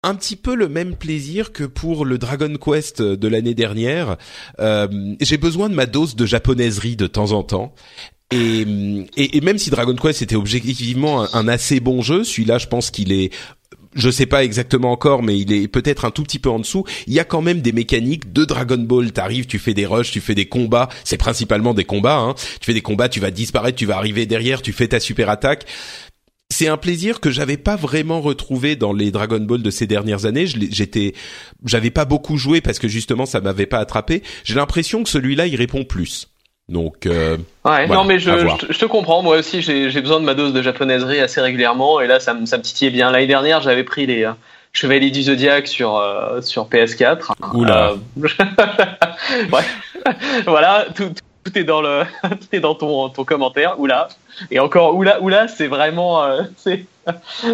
un petit peu le même plaisir que pour le Dragon Quest de l'année dernière. j'ai besoin de ma dose de japonaiserie de temps en temps. Et, et, même si Dragon Quest était objectivement un assez bon jeu, celui-là, je pense qu'il est je sais pas exactement encore, mais il est peut-être un tout petit peu en dessous. Il y a quand même des mécaniques de Dragon Ball. T'arrives, tu fais des rushs, tu fais des combats. C'est principalement des combats. Hein. Tu fais des combats, tu vas disparaître, tu vas arriver derrière, tu fais ta super attaque. C'est un plaisir que j'avais pas vraiment retrouvé dans les Dragon Ball de ces dernières années. J'étais, j'avais pas beaucoup joué parce que justement ça m'avait pas attrapé. J'ai l'impression que celui-là il répond plus. Donc, euh, ouais, non, mais je, je, te comprends. Moi aussi, j'ai besoin de ma dose de japonaiserie assez régulièrement, et là, ça me, ça me titillait bien. L'année dernière, j'avais pris les euh, Chevaliers du Zodiac sur euh, sur PS4. Oula. Euh, *laughs* ouais. voilà, tout, tout est dans le, *laughs* tout est dans ton ton commentaire. Oula. Et encore oula, oula, c'est vraiment, euh, *laughs* c'est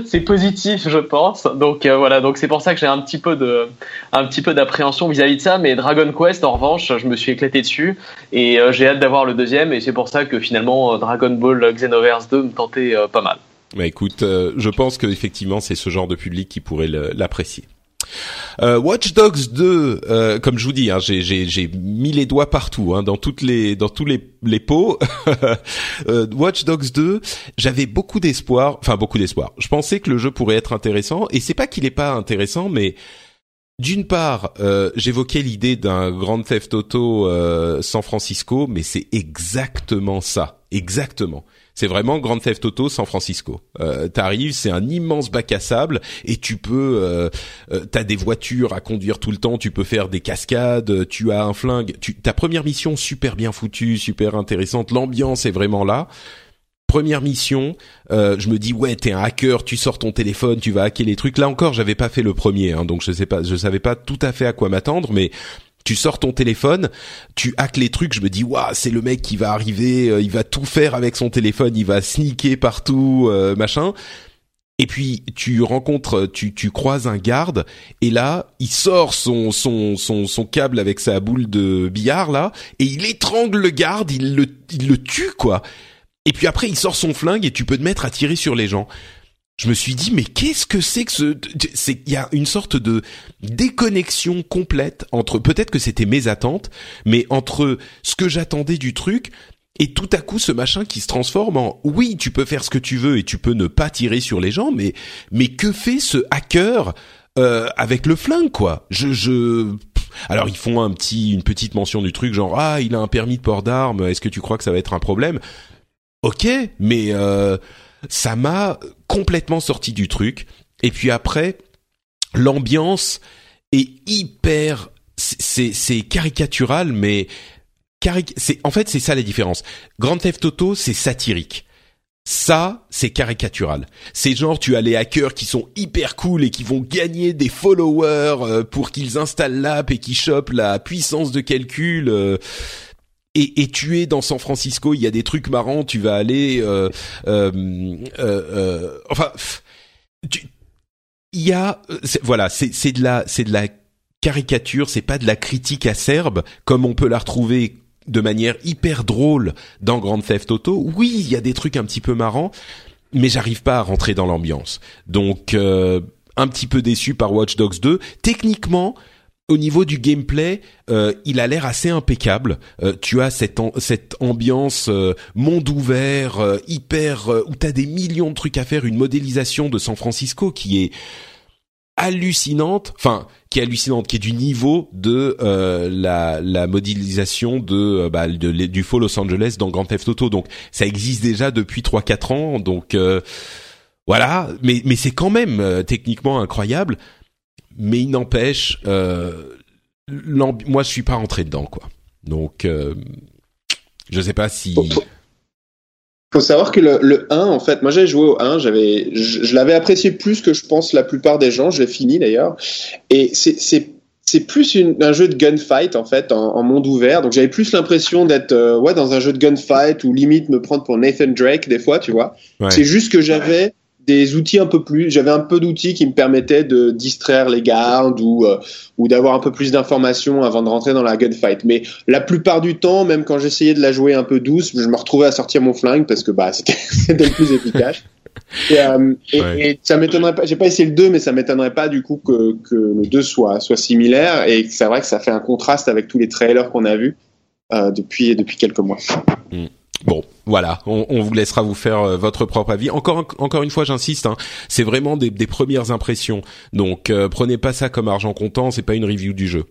c'est positif, je pense. Donc euh, voilà, donc c'est pour ça que j'ai un petit peu de, un petit peu d'appréhension vis-à-vis de ça. Mais Dragon Quest, en revanche, je me suis éclaté dessus et euh, j'ai hâte d'avoir le deuxième. Et c'est pour ça que finalement Dragon Ball Xenoverse 2 me tentait pas mal. Bah écoute, je pense que effectivement c'est ce genre de public qui pourrait l'apprécier. Euh, Watch Dogs 2, euh, comme je vous dis, hein, j'ai mis les doigts partout, hein, dans toutes les dans tous les les pots. *laughs* euh, Watch Dogs 2, j'avais beaucoup d'espoir, enfin beaucoup d'espoir. Je pensais que le jeu pourrait être intéressant, et c'est pas qu'il est pas intéressant, mais d'une part, euh, j'évoquais l'idée d'un Grand Theft Auto San Francisco, mais c'est exactement ça, exactement. C'est vraiment Grand Theft Auto San Francisco. Euh, T'arrives, c'est un immense bac à sable et tu peux, euh, euh, t'as des voitures à conduire tout le temps, tu peux faire des cascades, tu as un flingue. Tu, ta première mission super bien foutue, super intéressante, l'ambiance est vraiment là. Première mission, euh, je me dis ouais t'es un hacker, tu sors ton téléphone, tu vas hacker les trucs. Là encore j'avais pas fait le premier, hein, donc je sais pas, je savais pas tout à fait à quoi m'attendre, mais tu sors ton téléphone, tu hackes les trucs, je me dis waouh, c'est le mec qui va arriver, euh, il va tout faire avec son téléphone, il va sneaker partout, euh, machin. Et puis tu rencontres, tu, tu croises un garde et là il sort son son son son câble avec sa boule de billard là et il étrangle le garde, il le il le tue quoi. Et puis après il sort son flingue et tu peux te mettre à tirer sur les gens je me suis dit mais qu'est-ce que c'est que ce c'est il y a une sorte de déconnexion complète entre peut-être que c'était mes attentes mais entre ce que j'attendais du truc et tout à coup ce machin qui se transforme en oui tu peux faire ce que tu veux et tu peux ne pas tirer sur les gens mais mais que fait ce hacker euh, avec le flingue quoi? Je je alors ils font un petit une petite mention du truc genre ah il a un permis de port d'armes est-ce que tu crois que ça va être un problème? Ok mais euh, ça m'a complètement sorti du truc. Et puis après, l'ambiance est hyper, c'est c'est caricatural, mais c'est en fait c'est ça la différence. Grand Theft Auto, c'est satirique. Ça, c'est caricatural. C'est genre tu as les hackers qui sont hyper cool et qui vont gagner des followers euh, pour qu'ils installent l'app et qui chopent la puissance de calcul. Et, et tu es dans San Francisco, il y a des trucs marrants, tu vas aller, euh, euh, euh, euh enfin, il y a, voilà, c'est de la c'est de la caricature, c'est pas de la critique acerbe comme on peut la retrouver de manière hyper drôle dans Grand Theft Auto. Oui, il y a des trucs un petit peu marrants, mais j'arrive pas à rentrer dans l'ambiance. Donc euh, un petit peu déçu par Watch Dogs 2. Techniquement, au niveau du gameplay, euh, il a l'air assez impeccable. Euh, tu as cette cette ambiance euh, monde ouvert, hyper où t'as des millions de trucs à faire, une modélisation de San Francisco qui est hallucinante, enfin qui est hallucinante, qui est du niveau de euh, la, la modélisation de, euh, bah, du faux Los Angeles dans Grand Theft Auto. Donc ça existe déjà depuis 3-4 ans. Donc euh, voilà, mais mais c'est quand même techniquement incroyable. Mais il n'empêche, moi je suis pas rentré dedans quoi. Donc je sais pas si faut savoir que le, le 1, en fait, moi j'avais joué au 1, j'avais, je, l'avais apprécié plus que je pense la plupart des gens, je l'ai fini d'ailleurs, et c'est, c'est, c'est plus une, un jeu de gunfight en fait en, en monde ouvert, donc j'avais plus l'impression d'être euh, ouais dans un jeu de gunfight ou limite me prendre pour Nathan Drake des fois, tu vois. C'est juste que j'avais des outils un peu plus. J'avais un peu d'outils qui me permettaient de distraire les gardes ou euh, ou d'avoir un peu plus d'informations avant de rentrer dans la gunfight. Mais la plupart du temps, même quand j'essayais de la jouer un peu douce, je me retrouvais à sortir mon flingue parce que bah *laughs* c'était le plus efficace. Et, euh, et, ça m'étonnerait pas. J'ai pas essayé le 2, mais ça m'étonnerait pas du coup que, que le 2 soit soit similaire. Et c'est vrai que ça fait un contraste avec tous les trailers qu'on a vus euh, depuis depuis quelques mois. Mm. Bon, voilà, on, vous laissera vous faire euh, votre propre avis. Encore encore une fois, j'insiste, hein, c'est vraiment des, premières impressions. Donc euh, prenez pas ça comme argent comptant, c'est pas une review du jeu.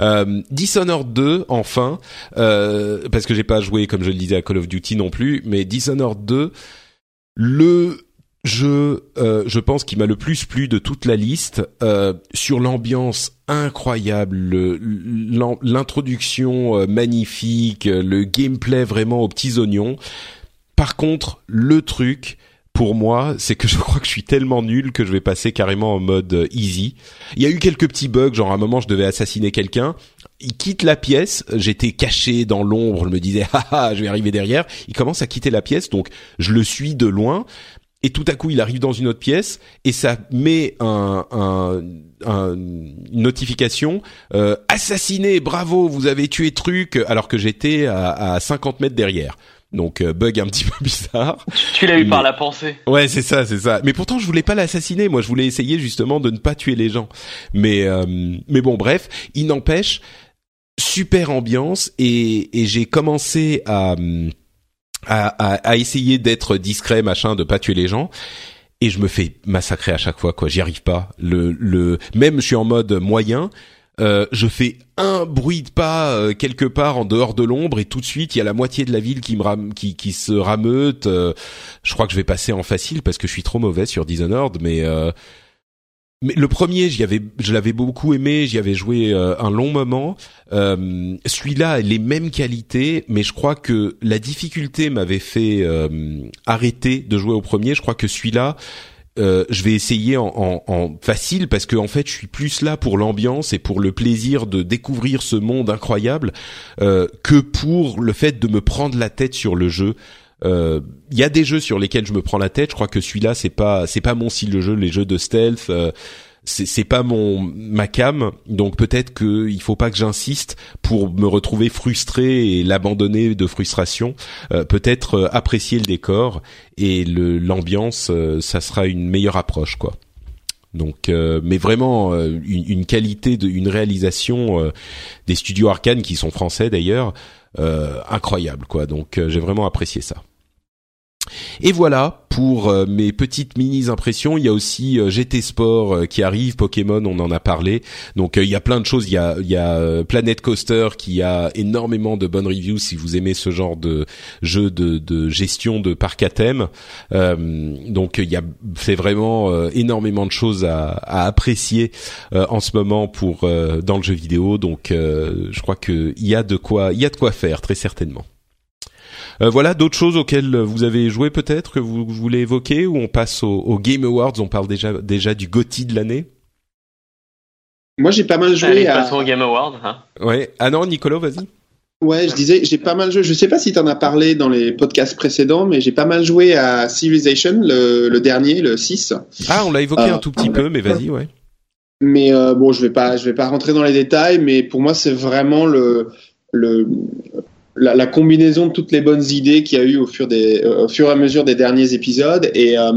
Euh, Dishonored 2, enfin, euh, parce que j'ai pas joué comme je le disais à Call of Duty non plus, mais Dishonored 2, le jeu, euh, je pense, qui m'a le plus plu de toute la liste, euh, sur l'ambiance incroyable, l'introduction euh, magnifique, le gameplay vraiment aux petits oignons. Par contre, le truc, pour moi, c'est que *laughs* je crois que je suis tellement nul que je vais passer carrément en mode easy. Il y a eu quelques petits bugs, genre à un moment je devais assassiner quelqu'un. Il quitte la pièce, j'étais caché dans l'ombre, je me disais *laughs* ah, ah je vais arriver derrière. Il commence à quitter la pièce, donc je le suis de loin et tout à coup il arrive dans une autre pièce et ça met un, un, une notification euh, assassiné bravo vous avez tué truc alors que j'étais à, à 50 mètres derrière donc euh, bug un petit *laughs* peu bizarre. Tu l'as eu par la pensée. Ouais, c'est ça, c'est ça. Mais pourtant je voulais pas l'assassiner, moi je voulais essayer justement de ne pas tuer les gens. Mais euh, mais bon bref, il n'empêche super ambiance et, et j'ai commencé à à, à, essayer d'être discret, machin, de pas tuer les gens. Et je me fais massacrer à chaque fois, quoi. J'y arrive pas. Le, le, même je suis en mode moyen. Euh, je fais un bruit de pas euh, quelque part en dehors de l'ombre et tout de suite il y a la moitié de la ville qui me qui, qui se rameute. Euh, je crois que je vais passer en facile parce que je suis trop mauvais sur Dishonored, mais euh, le premier, je l'avais beaucoup aimé, j'y avais joué euh, un long moment. Euh, Celui-là les mêmes qualités, mais je crois que la difficulté m'avait fait euh, arrêter de jouer au premier. Je crois que celui-là, euh, je vais essayer en, en, en, facile parce que en fait, je suis plus là pour l'ambiance et pour le plaisir de découvrir ce monde incroyable que pour le fait de me prendre la tête sur le jeu. Il euh, y a des jeux sur lesquels je me prends la tête. Je crois que celui-là, c'est pas c'est pas mon style de jeu. Les jeux de stealth, euh, c'est pas mon ma cam. Donc peut-être que il faut pas que j'insiste pour me retrouver frustré et l'abandonner de frustration. Euh, peut-être euh, apprécier le décor et l'ambiance, ça sera une meilleure approche quoi. Donc, mais vraiment une, une, qualité de, une réalisation des studios Arkane qui sont français d'ailleurs, incroyable quoi. Donc, j'ai vraiment apprécié ça. Et voilà pour euh, mes petites mini impressions. Il y a aussi euh, GT Sport euh, qui arrive, Pokémon, on en a parlé. Donc il y a plein de choses. Il y a, il y a Planet Coaster qui a énormément de bonnes reviews si vous aimez ce genre de jeu de, gestion de parc à thème. donc il y a c'est vraiment énormément de choses à, à apprécier en ce moment pour dans le jeu vidéo. Donc je crois qu'il y a de quoi il y a de quoi faire très certainement. Euh, voilà, d'autres choses auxquelles vous avez joué peut-être que vous, voulez évoquer ou on passe au, Game Awards On parle déjà déjà du GOTY de l'année? Moi, j'ai pas mal joué Allez, à. au Game Awards. Hein. Ouais. Ah non, Nicolas, vas-y. Ouais, je disais, j'ai pas mal joué. Je sais pas si tu en as parlé dans les podcasts précédents, mais j'ai pas mal joué à Civilization, le, dernier, le 6. Ah, on l'a évoqué un tout petit peu, mais vas-y, ouais. Mais euh, bon, je vais pas, je vais pas rentrer dans les détails, mais pour moi, c'est vraiment le, le, la, la, combinaison de toutes les bonnes idées qu'il y a eu au fur, des, euh, au fur et à mesure des derniers épisodes. Et euh,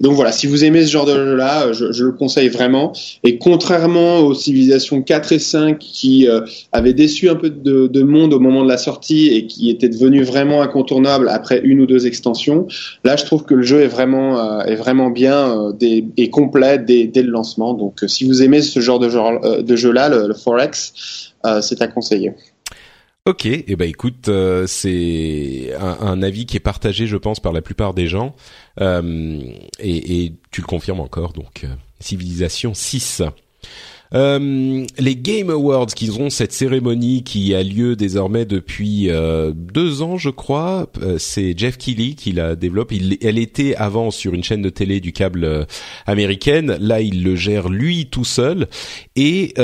donc voilà, si vous aimez ce genre de jeu-là, je, je, le conseille vraiment. Et contrairement aux civilisations 4 et 5 qui euh, avaient déçu un peu de, de, monde au moment de la sortie et qui étaient devenus vraiment incontournables après une ou deux extensions, là je trouve que le jeu est vraiment, est vraiment bien et complet dès, dès, le lancement. Donc si vous aimez ce genre de, de jeu-là, le, le Forex, c'est à conseiller. Ok, et eh ben écoute, euh, c'est un, avis qui est partagé, je pense, par la plupart des gens, euh, et, et, tu le confirmes encore. Donc, euh, Civilisation 6. Euh, les Game Awards, qui ont cette cérémonie qui a lieu désormais depuis euh, deux ans, je crois. Euh, c'est Jeff Keighley qui la développe. Elle était avant sur une chaîne de télé du câble américaine. Là, il le gère lui tout seul. Et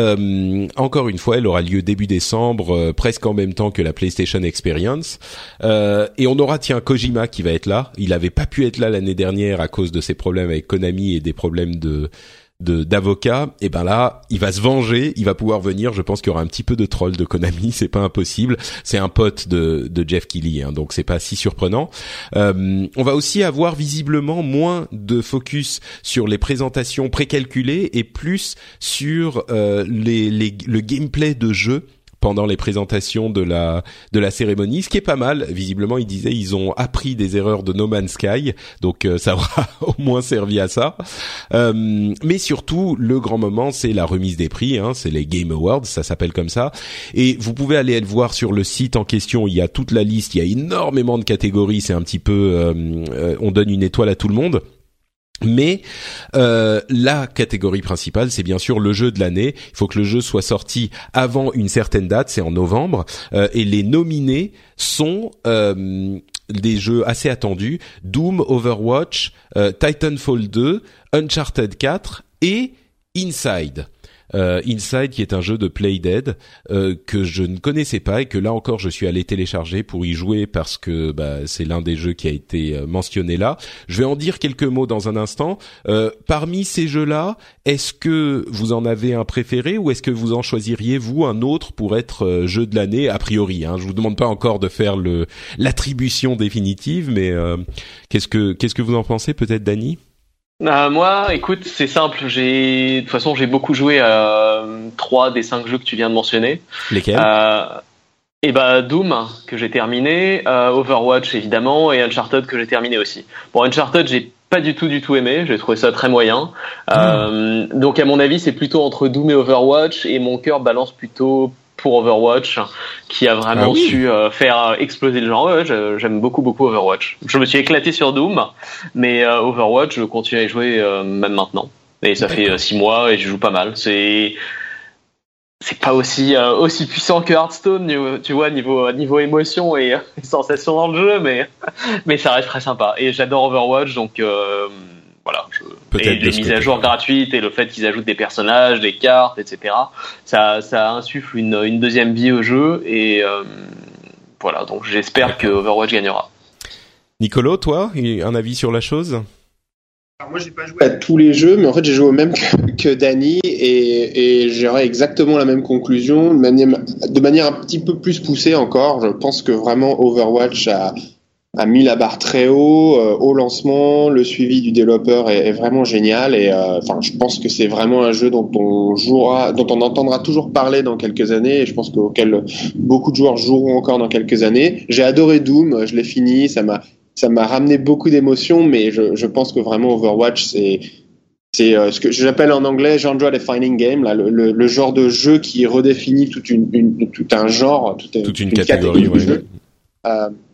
encore une fois, elle aura lieu début décembre, presque en même temps que la PlayStation Experience. et on aura tiens Kojima qui va être là. Il avait pas pu être là l'année dernière à cause de ses problèmes avec Konami et des problèmes de d'avocat, et ben là, il va se venger, il va pouvoir venir. Je pense qu'il y aura un petit peu de troll de Konami, *laughs* c'est pas impossible. C'est un pote de, de Jeff Keighley, hein, donc c'est pas si surprenant. Euh, on va aussi avoir visiblement moins de focus sur les présentations précalculées et plus sur euh, les, les, le gameplay de jeu pendant les présentations de la de la cérémonie, ce qui est pas mal. Visiblement, ils disaient ils ont appris des erreurs de No Man's Sky, donc euh, ça aura *laughs* au moins servi à ça. Euh, mais surtout, le grand moment, c'est la remise des prix. Hein, c'est les Game Awards, ça s'appelle comme ça. Et vous pouvez aller le voir sur le site en question. Il y a toute la liste, il y a énormément de catégories. C'est un petit peu, euh, on donne une étoile à tout le monde. Mais euh, la catégorie principale, c'est bien sûr le jeu de l'année. Il faut que le jeu soit sorti avant une certaine date, c'est en novembre. Euh, et les nominés sont euh, des jeux assez attendus Doom, Overwatch, Titanfall 2, Uncharted 4 et Inside euh, Inside qui est un jeu de Playdead euh, que je ne connaissais pas et que là encore je suis allé télécharger pour y jouer parce que bah, c'est l'un des jeux qui a été euh, mentionné là. Je vais en dire quelques mots dans un instant. Euh, parmi ces jeux-là, est-ce que vous en avez un préféré ou est-ce que vous en choisiriez vous un autre pour être euh, jeu de l'année a priori hein? Je vous demande pas encore de faire l'attribution définitive, mais qu'est-ce que qu'est-ce que vous en pensez peut-être, Dany? Euh, moi, écoute, c'est simple. J'ai de toute façon, j'ai beaucoup joué à euh, trois des cinq jeux que tu viens de mentionner. Lesquels? Euh, Et bah Doom que j'ai terminé, euh, Overwatch évidemment et Uncharted que j'ai terminé aussi. Bon, Uncharted, j'ai pas du tout du tout aimé. J'ai trouvé ça très moyen. Mmh. donc à mon avis, c'est plutôt entre Doom et Overwatch et mon cœur balance plutôt pour Overwatch, qui a vraiment ah oui. su euh, faire exploser le genre. Ouais, J'aime beaucoup beaucoup Overwatch. Je me suis éclaté sur Doom, mais euh, Overwatch, je continue à y jouer euh, même maintenant. Et ça fait six mois et je joue pas mal. C'est c'est pas aussi aussi puissant que Hearthstone, tu vois, niveau niveau émotion *laughs* et, sensations dans le jeu, mais *laughs* mais ça reste très sympa. Et j'adore Overwatch, donc voilà. Je... Et les mises à jour gratuites et le fait qu'ils ajoutent des personnages, des cartes, etc. Ça, ça insuffle une, une deuxième vie au jeu et euh, voilà. Donc j'espère que Overwatch gagnera. Nicolo, toi, un avis sur la chose? Alors moi, j'ai pas joué à tous les jeux, mais en fait, j'ai joué au même *laughs* que, que Danny et, et j'aurais exactement la même conclusion, de manière, de manière un petit peu plus poussée encore. Je pense que vraiment Overwatch a, a mis la barre très haut euh, au lancement. Le suivi du développeur est, est vraiment génial et euh, enfin, je pense que c'est vraiment un jeu dont on jouera, dont on entendra toujours parler dans quelques années et je pense qu'auquel beaucoup de joueurs joueront encore dans quelques années. J'ai adoré Doom, je l'ai fini, ça m'a ça m'a ramené beaucoup d'émotions, mais je, je pense que vraiment Overwatch c'est c'est euh, ce que j'appelle en anglais genre defining game, là, le, le, le, genre de jeu qui redéfinit toute une, une tout un genre, toute, toute une, une, catégorie, catégorie de jeu. Euh,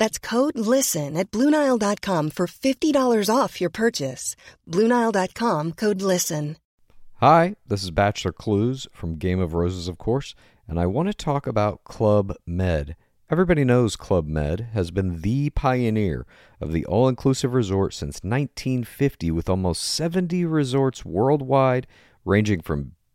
That's code LISTEN at Bluenile.com for $50 off your purchase. Bluenile.com code LISTEN. Hi, this is Bachelor Clues from Game of Roses, of course, and I want to talk about Club Med. Everybody knows Club Med has been the pioneer of the all inclusive resort since 1950, with almost 70 resorts worldwide, ranging from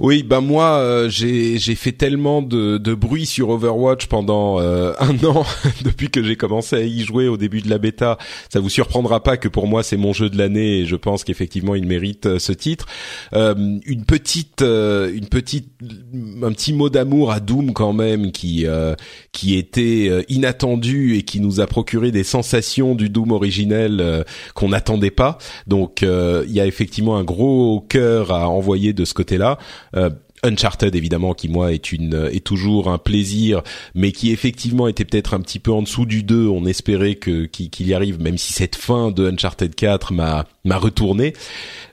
Oui, bah moi euh, j'ai j'ai fait tellement de, de bruit sur Overwatch pendant euh, un an *laughs* depuis que j'ai commencé à y jouer au début de la bêta. Ça vous surprendra pas que pour moi c'est mon jeu de l'année et je pense qu'effectivement il mérite euh, ce titre. une petite une petite un petit mot d'amour à Doom quand même qui qui était inattendu et qui nous a procuré des sensations du Doom originel qu'on n'attendait pas. Donc il y a effectivement un gros cœur à envoyer de ce côté-là. Euh, Uncharted évidemment qui moi est une est toujours un plaisir mais qui effectivement était peut-être un petit peu en dessous du 2 on espérait que qu'il y arrive même si cette fin de Uncharted 4 m'a m'a retourné.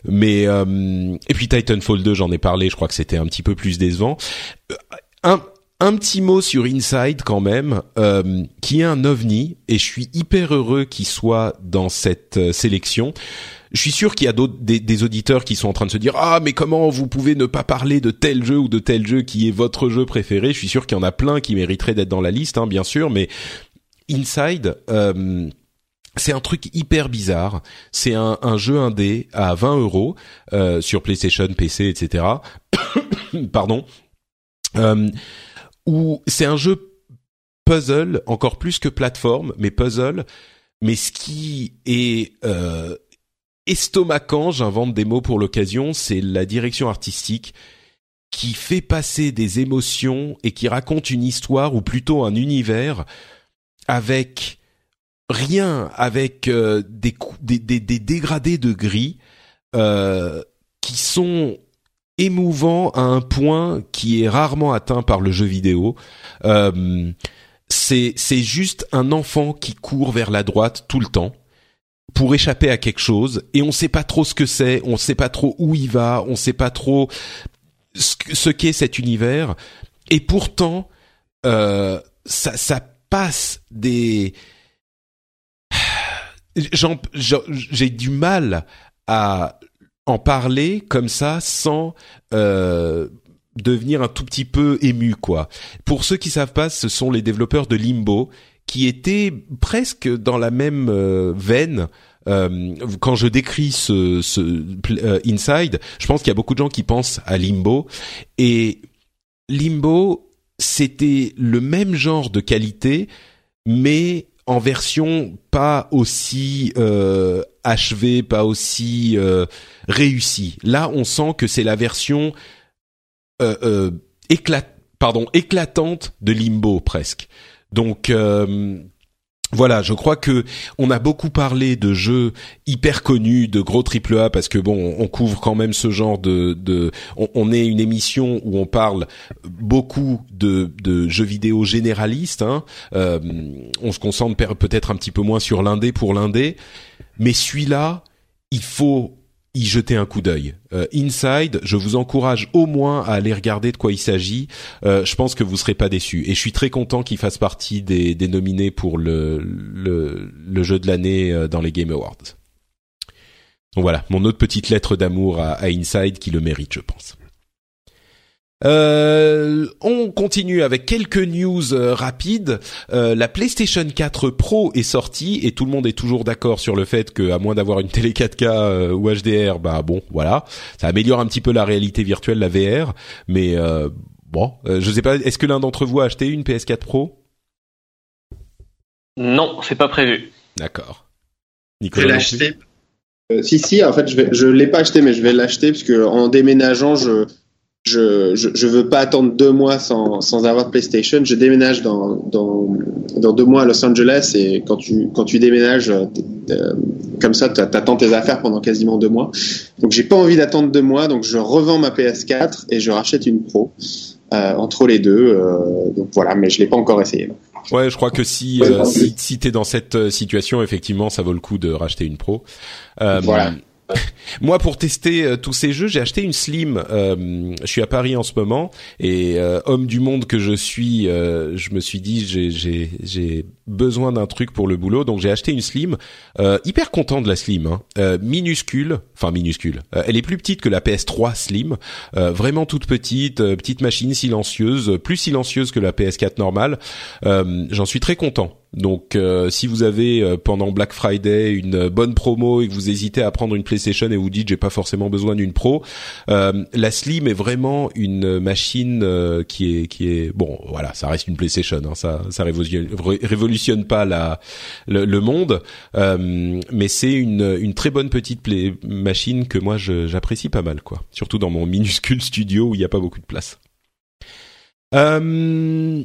Mais euh, et puis Titanfall 2 j'en ai parlé. Je crois que c'était un petit peu plus décevant. Euh, un un petit mot sur Inside quand même, qui est un ovni, et je suis hyper heureux qu'il soit dans cette sélection je suis sûr qu'il y a d'autres des, auditeurs qui sont en train de se dire ah mais comment vous pouvez ne pas parler de tel jeu ou de tel jeu qui est votre jeu préféré? Je suis sûr qu'il y en a plein qui mériteraient d'être dans la liste, hein, bien sûr, mais Inside. Euh, c'est un truc hyper bizarre. C'est un, jeu indé à 20 euros euh, sur PlayStation, PC, etc. *coughs* Pardon. Euh, où c'est un jeu puzzle encore plus que plateforme, mais puzzle. Mais ce qui est euh, estomacant, j'invente des mots pour l'occasion, c'est la direction artistique qui fait passer des émotions et qui raconte une histoire ou plutôt un univers avec rien, avec euh, des, des, dégradés de gris euh, qui sont émouvants à un point qui est rarement atteint par le jeu vidéo. Euh, c'est juste un enfant qui court vers la droite tout le temps pour échapper à quelque chose et on sait pas trop ce que c'est, on sait pas trop où il va, on sait pas trop ce qu'est cet univers et pourtant euh, ça, ça passe des j'ai du mal à en parler comme ça sans euh, devenir un tout petit peu ému quoi. Pour ceux qui savent pas, ce sont les développeurs de Limbo qui était presque dans la même euh, veine. Euh, quand je décris ce, ce euh, Inside, je pense qu'il y a beaucoup de gens qui pensent à Limbo et Limbo c'était le même genre de qualité, mais en version pas aussi euh, achevée, pas aussi euh, réussie. Là, on sent que c'est la version euh, éclat pardon éclatante de Limbo presque. Donc euh, voilà, je crois que on a beaucoup parlé de jeux hyper connus, de gros triple A, parce que bon, on couvre quand même ce genre de, on, est une émission où on parle beaucoup de, de jeux vidéo généralistes. Hein. Euh, on se concentre peut-être un petit peu moins sur l'indé pour l'indé, mais celui-là, il faut y jeter un coup d'œil. Euh, Inside, je vous encourage au moins à aller regarder de quoi il s'agit. Euh, je pense que vous serez pas déçus. Et je suis très content qu'il fasse partie des, des, nominés pour le, jeu de l'année euh, dans les Game Awards. Donc voilà, mon autre petite lettre d'amour à Inside qui le mérite, je pense. Euh, on continue avec quelques news euh, rapides. Euh, la PlayStation 4 Pro est sortie et tout le monde est toujours d'accord sur le fait que, à moins d'avoir une télé 4K ou HDR, bah bon, voilà, ça améliore un petit peu la réalité virtuelle, la VR. Mais bon, je sais pas. Est-ce que l'un d'entre vous a acheté une PS4 Pro? Non, c'est pas prévu. D'accord. Nicolas. Je l'ai acheté. si si, en fait, je vais, je l'ai pas acheté, mais je vais l'acheter parce que en déménageant, je je, je, je, veux pas attendre deux mois sans, sans avoir de PlayStation. Je déménage dans, dans, dans deux mois à Los Angeles et quand tu, quand tu déménages euh, comme ça, tu attends tes affaires pendant quasiment deux mois. Donc j'ai pas envie d'attendre deux mois, donc je revends ma PS4 et je rachète une Pro. entre les deux. donc voilà, mais je l'ai pas encore essayé. Ouais, je crois que si euh, si, si t'es dans cette situation, effectivement, ça vaut le coup de racheter une pro. voilà. *laughs* Moi, pour tester euh, tous ces jeux, j'ai acheté une Slim. Euh, je suis à Paris en ce moment et euh, homme du monde que je suis, je me suis dit j'ai besoin d'un truc pour le boulot, donc j'ai acheté une Slim. hyper content de la Slim, hein. minuscule, enfin minuscule. elle est plus petite que la PS3 Slim, vraiment toute petite, petite machine silencieuse, plus silencieuse que la PS4 normale. J'en suis très content. Donc euh, si vous avez euh, pendant Black Friday une bonne promo et que vous hésitez à prendre une PlayStation et vous dites j'ai pas forcément besoin d'une pro, euh, la Slim est vraiment une machine qui est qui est bon voilà ça reste une PlayStation hein, ça ça révolutionne, révolutionne pas le, monde mais c'est une très bonne petite machine que moi j'apprécie pas mal quoi surtout dans mon minuscule studio où il n'y a pas beaucoup de place. Euh,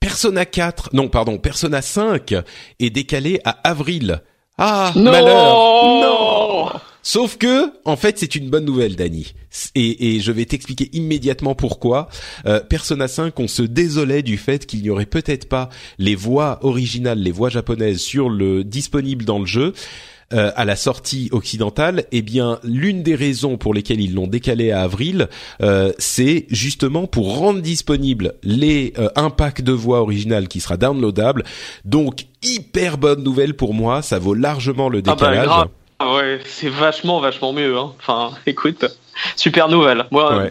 Persona 4, non pardon, Persona 5 est décalé à avril. Ah, malheur Non Sauf que, en fait, c'est une bonne nouvelle, Dani. Et, je vais t'expliquer immédiatement pourquoi. Euh, Persona 5, on se désolait du fait qu'il n'y aurait peut-être pas les voix originales, les voix japonaises sur le disponibles dans le jeu. Euh, à la sortie occidentale, eh bien l'une des raisons pour lesquelles ils l'ont décalé à avril, euh, c'est justement pour rendre disponible les euh, un pack de voix originales qui sera downloadable. Donc hyper bonne nouvelle pour moi, ça vaut largement le ah bah, décalage. Ah ouais, c'est vachement vachement mieux. Hein. Enfin, *laughs* écoute, super nouvelle. Moi.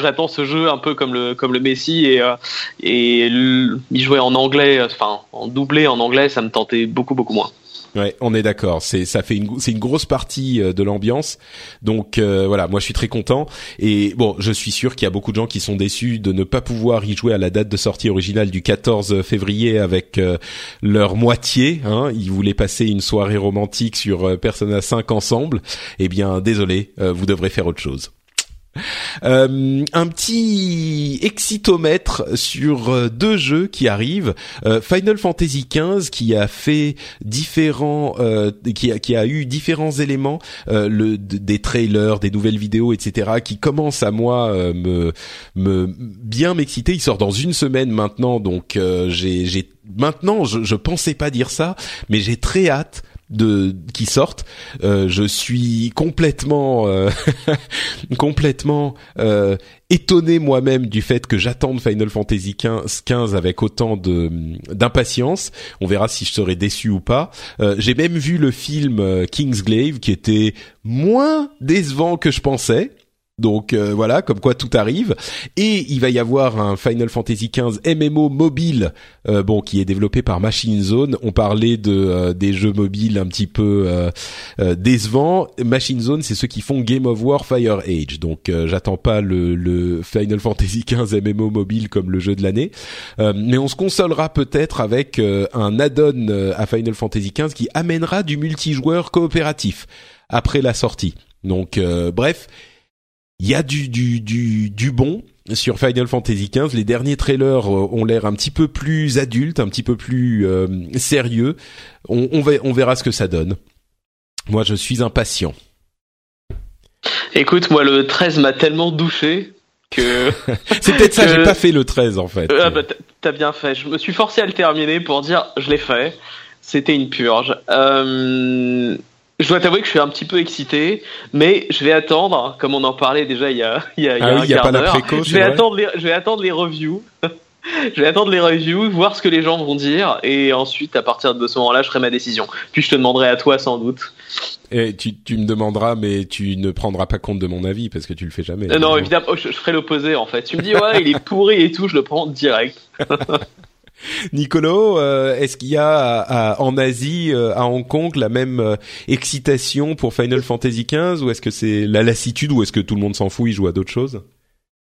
J'attends ce jeu un peu comme le comme le Messi et euh, et y jouer en anglais, enfin en doublé en anglais, ça me tentait beaucoup beaucoup moins. Ouais, on est d'accord. C'est ça fait une c'est une grosse partie euh, de l'ambiance. Donc euh, voilà, moi je suis très content et bon, je suis sûr qu'il y a beaucoup de gens qui sont déçus de ne pas pouvoir y jouer à la date de sortie originale du 14 février avec euh, leur moitié. Hein. Ils voulaient passer une soirée romantique sur Persona 5 ensemble. Eh bien, désolé, vous devrez faire autre chose. Euh, un petit excitomètre sur euh, deux jeux qui arrivent. Euh, Final Fantasy XV qui a fait différents, qui a, qui a eu différents éléments, le, des trailers, des nouvelles vidéos, etc. qui commencent à moi me, me bien m'exciter. Il sort dans une semaine maintenant, donc j'ai maintenant je, je pensais pas dire ça, mais j'ai très hâte de qui sortent. Euh, je suis complètement euh, *laughs* complètement euh, étonné moi-même du fait que j'attende Final Fantasy 15, 15 avec autant de d'impatience. On verra si je serai déçu ou pas. J'ai même vu le film Kingsglaive qui était moins décevant que je pensais. Donc euh, voilà, comme quoi tout arrive. Et il va y avoir un Final Fantasy XV MMO mobile, euh, bon, qui est développé par Machine Zone. On parlait de euh, des jeux mobiles un petit peu décevants. Machine Zone, c'est ceux qui font Game of War Fire Age. Donc j'attends pas le, le, Final *laughs* Fantasy XV MMO mobile comme le jeu de l'année, mais on se consolera peut-être avec un add-on à Final Fantasy XV qui amènera du multijoueur coopératif après la sortie. Donc bref il y a du, du, du, du bon sur Final Fantasy XV. Les derniers trailers euh, ont l'air un petit peu plus adultes, un petit peu plus euh, sérieux. On, on, on verra ce que ça donne. Moi, je suis impatient. Écoute, moi, le 13 m'a tellement douché que... *laughs* C'est peut-être ça, j'ai pas fait le 13 en fait. Ah bah, t'as bien fait. Je me suis forcé à le terminer pour dire je l'ai fait. C'était une purge. Euh je dois t'avouer que je suis un petit peu excité, mais je vais attendre, comme on en parlait déjà il y a, il y a, il y a ah un quart d'heure. Je vais attendre les, je vais attendre les reviews. *laughs* je vais attendre les reviews, voir ce que les gens vont dire, et ensuite, à partir de ce moment-là, je ferai ma décision. Puis je te demanderai à toi, sans doute. Et tu, tu me demanderas, mais tu ne prendras pas compte de mon avis parce que tu le fais jamais. Euh, non, évidemment, je, je ferai l'opposé en fait. Tu me dis ouais, il est pourri et tout, je le prends direct. *laughs* *laughs* Nicolo, euh, est-ce qu'il y a en Asie, euh, à Hong Kong, la même euh, excitation pour Final Fantasy XV ou est-ce que c'est la lassitude ou est-ce que tout le monde s'en fout, il joue à d'autres choses?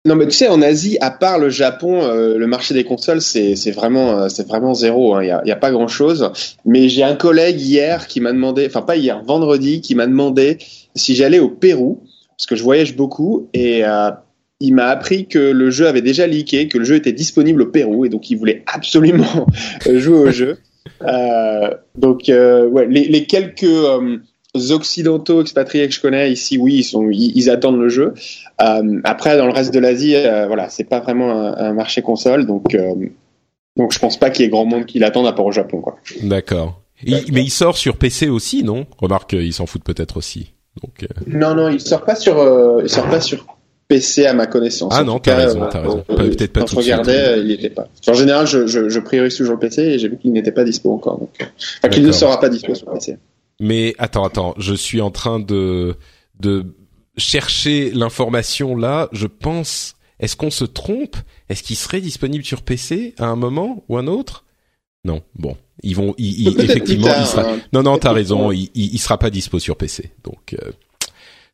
Non, mais tu sais, en Asie, à part le Japon, le marché des consoles, c'est vraiment, zéro. Hein. Il n'y a, a, pas grand-chose. Mais j'ai un collègue hier qui m'a demandé, enfin pas hier, vendredi, qui m'a demandé si j'allais au Pérou, parce que je voyage beaucoup, et il m'a appris que le jeu avait déjà leaké, que le jeu était disponible au Pérou, et donc il voulait absolument *laughs* jouer au jeu. Euh, donc, euh, ouais, les, les quelques, euh, occidentaux expatriés que je connais ici, oui, ils sont, ils, attendent le jeu. Euh, après, dans le reste de l'Asie, euh, voilà, c'est pas vraiment un, marché console, donc euh, donc je pense pas qu'il y ait grand monde qui l'attende à part au Japon, quoi. D'accord. mais il sort sur PC aussi, non? Remarque, ils s'en foutent peut-être aussi. Donc. Non, non, il sort pas sur, il sort pas sur PC à ma connaissance. Ah non, t'as raison, t'as raison. Peut-être pas tout de suite. il était pas. En général, je, je, je priorise toujours le PC et j'ai vu qu'il n'était pas dispo encore. Donc, enfin, qu'il ne sera pas dispo sur PC. Mais attends, attends, je suis en train de de chercher l'information là. Je pense, est-ce qu'on se trompe? Est-ce qu'il serait disponible sur PC à un moment ou un autre? Non. Bon, ils vont, effectivement, il sera. Hein. Non, non, t'as raison. Il, il, sera pas dispo sur PC. Donc. Euh,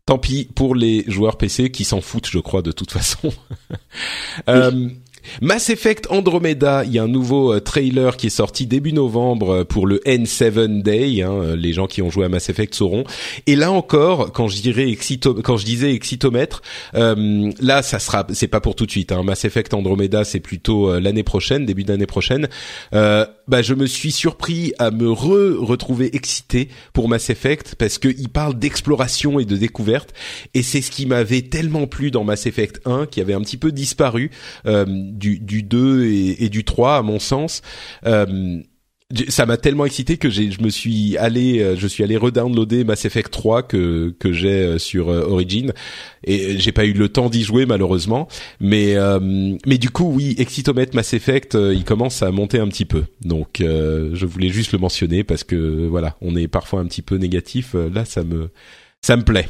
tant pis pour les joueurs PC qui s'en foutent, je crois, de toute façon. *laughs* euh, Mass Effect Andromeda, il y a un nouveau euh, trailer qui est sorti début novembre euh, pour le N7 Day. Hein, les gens qui ont joué à Mass Effect sauront. Et là encore, quand je dirais quand je disais excitomètre, là ça sera, c'est pas pour tout de suite. Hein. Mass Effect Andromeda, c'est plutôt l'année prochaine, début d'année prochaine. Bah, je me suis surpris à me re retrouver excité pour Mass Effect parce que il parle d'exploration et de découverte. Et c'est ce qui m'avait tellement plu dans Mass Effect 1, qui avait un petit peu disparu du, du 2 et, et, du 3 à mon sens. Euh, ça m'a tellement excité que j'ai, je me suis allé, euh, je suis allé redownloader Mass Effect 3 que que j'ai euh, sur Origin et j'ai pas eu le temps d'y jouer malheureusement, mais mais du coup oui, Excitomètre Mass Effect, il commence à monter un petit peu, donc je voulais juste le mentionner parce que voilà, on est parfois un petit peu négatif, là ça me ça me plaît.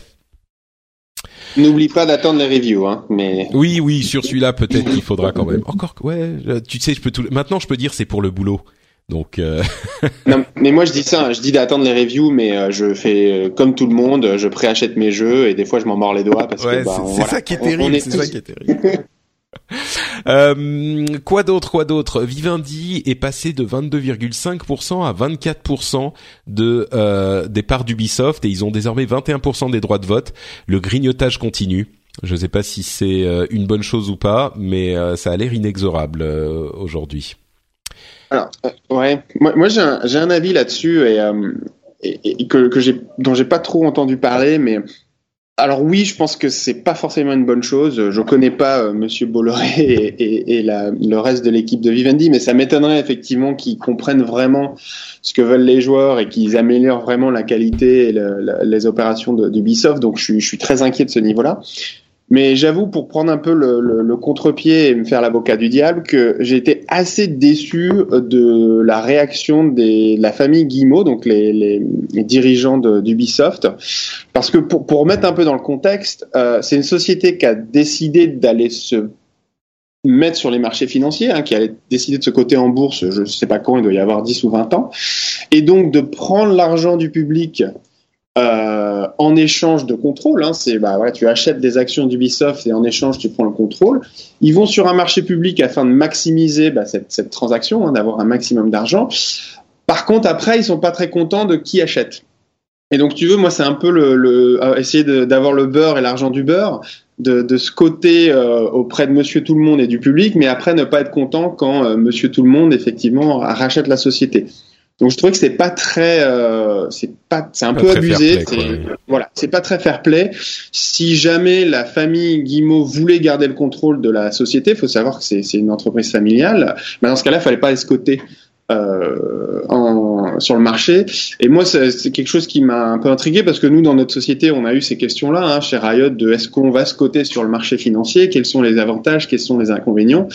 N'oublie pas d'attendre les reviews, hein. Mais oui, oui, sur celui-là peut-être qu'il faudra quand même. Encore, ouais. Tu sais, je peux tout. Maintenant, je peux dire c'est pour le boulot. Donc. Euh... *laughs* non, mais moi je dis ça, je dis d'attendre les reviews, mais euh, je fais euh, comme tout le monde, je préachète mes jeux et des fois je m'en mords les doigts parce que. Bah, c'est ça qui est terrible. C'est ça qui est terrible. *laughs* Euh, quoi d'autre, quoi d'autre? Vivendi est passé de 22,5% à 24% de euh, des parts d'Ubisoft et ils ont désormais 21% des droits de vote. Le grignotage continue. Je ne sais pas si c'est euh, une bonne chose ou pas, mais euh, ça a l'air inexorable aujourd'hui. Alors, ouais, moi, j'ai un, un, avis là-dessus et, et, et, que, j'ai dont j'ai pas trop entendu parler, mais alors oui, je pense que c'est pas forcément une bonne chose. Je connais pas euh, Monsieur Bolloré *laughs* et, le reste de l'équipe de Vivendi, mais ça m'étonnerait effectivement qu'ils comprennent vraiment ce que veulent les joueurs et qu'ils améliorent vraiment la qualité et le, les opérations d'Ubisoft. Donc je suis très inquiet de ce niveau-là. Mais j'avoue, pour prendre un peu le, le, le contre-pied et me faire l'avocat du diable, que j'ai été assez déçu de la réaction des, de la famille Guillemot, donc les, les, les dirigeants d'Ubisoft, parce que pour, pour mettre un peu dans le contexte, euh, c'est une société qui a décidé d'aller se mettre sur les marchés financiers, hein, qui a décidé de se coter en bourse, je ne sais pas quand, il doit y avoir 10 ou 20 ans, et donc de prendre l'argent du public euh, en échange de contrôle. Hein, c'est bah tu achètes des actions d'Ubisoft et en échange tu prends le contrôle. Ils vont sur un marché public afin de maximiser bah, cette, transaction, hein, d'avoir un maximum d'argent. Par contre, après, ils sont pas très contents de qui achète. Et donc, tu veux, moi, c'est un peu le, euh, essayer d'avoir le beurre et l'argent du beurre, de, de ce côté euh, auprès de Monsieur Tout le Monde et du public, mais après ne pas être content quand Monsieur Tout le Monde effectivement rachète la société. Donc je trouvais que c'est pas très, euh, c'est pas, c'est un peu abusé. C'est, Voilà, c'est pas très fair play. Si jamais la famille Guimau voulait garder le contrôle de la société, il faut savoir que c'est, c'est une entreprise familiale. Mais dans ce cas-là, il fallait pas escoter euh, en, sur le marché. Et moi, c'est quelque chose qui m'a un peu intrigué parce que nous, dans notre société, on a eu ces questions-là hein, chez Riot de est-ce qu'on va se coter sur le marché financier, quels sont les avantages, quels sont les inconvénients?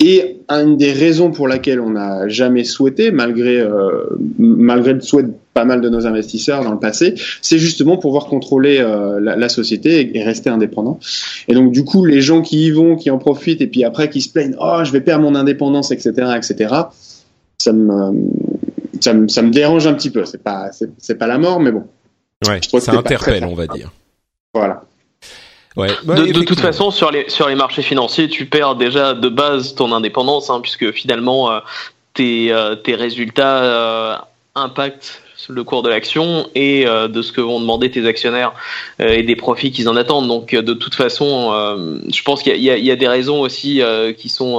Et une des raisons pour laquelle on n'a jamais souhaité, malgré euh, malgré le souhait de pas mal de nos investisseurs dans le passé, c'est justement pouvoir contrôler euh, la, société et, et, rester indépendant. Et donc du coup, les gens qui y vont, qui en profitent, et puis après qui se plaignent, oh, je vais perdre mon indépendance, etc., etc ça me, ça me, ça me dérange un petit peu. C'est pas, c'est pas la mort, mais bon. Ouais, ça interpelle, on va dire. Voilà. Ouais. de, toute façon, sur les sur les marchés financiers, tu perds déjà de base ton indépendance, hein, puisque finalement euh, tes euh, tes résultats euh, impactent le cours de l'action et de ce que vont demander tes actionnaires et des profits qu'ils en attendent. Donc, de toute façon, je pense qu'il y, y, y, a des raisons aussi qui sont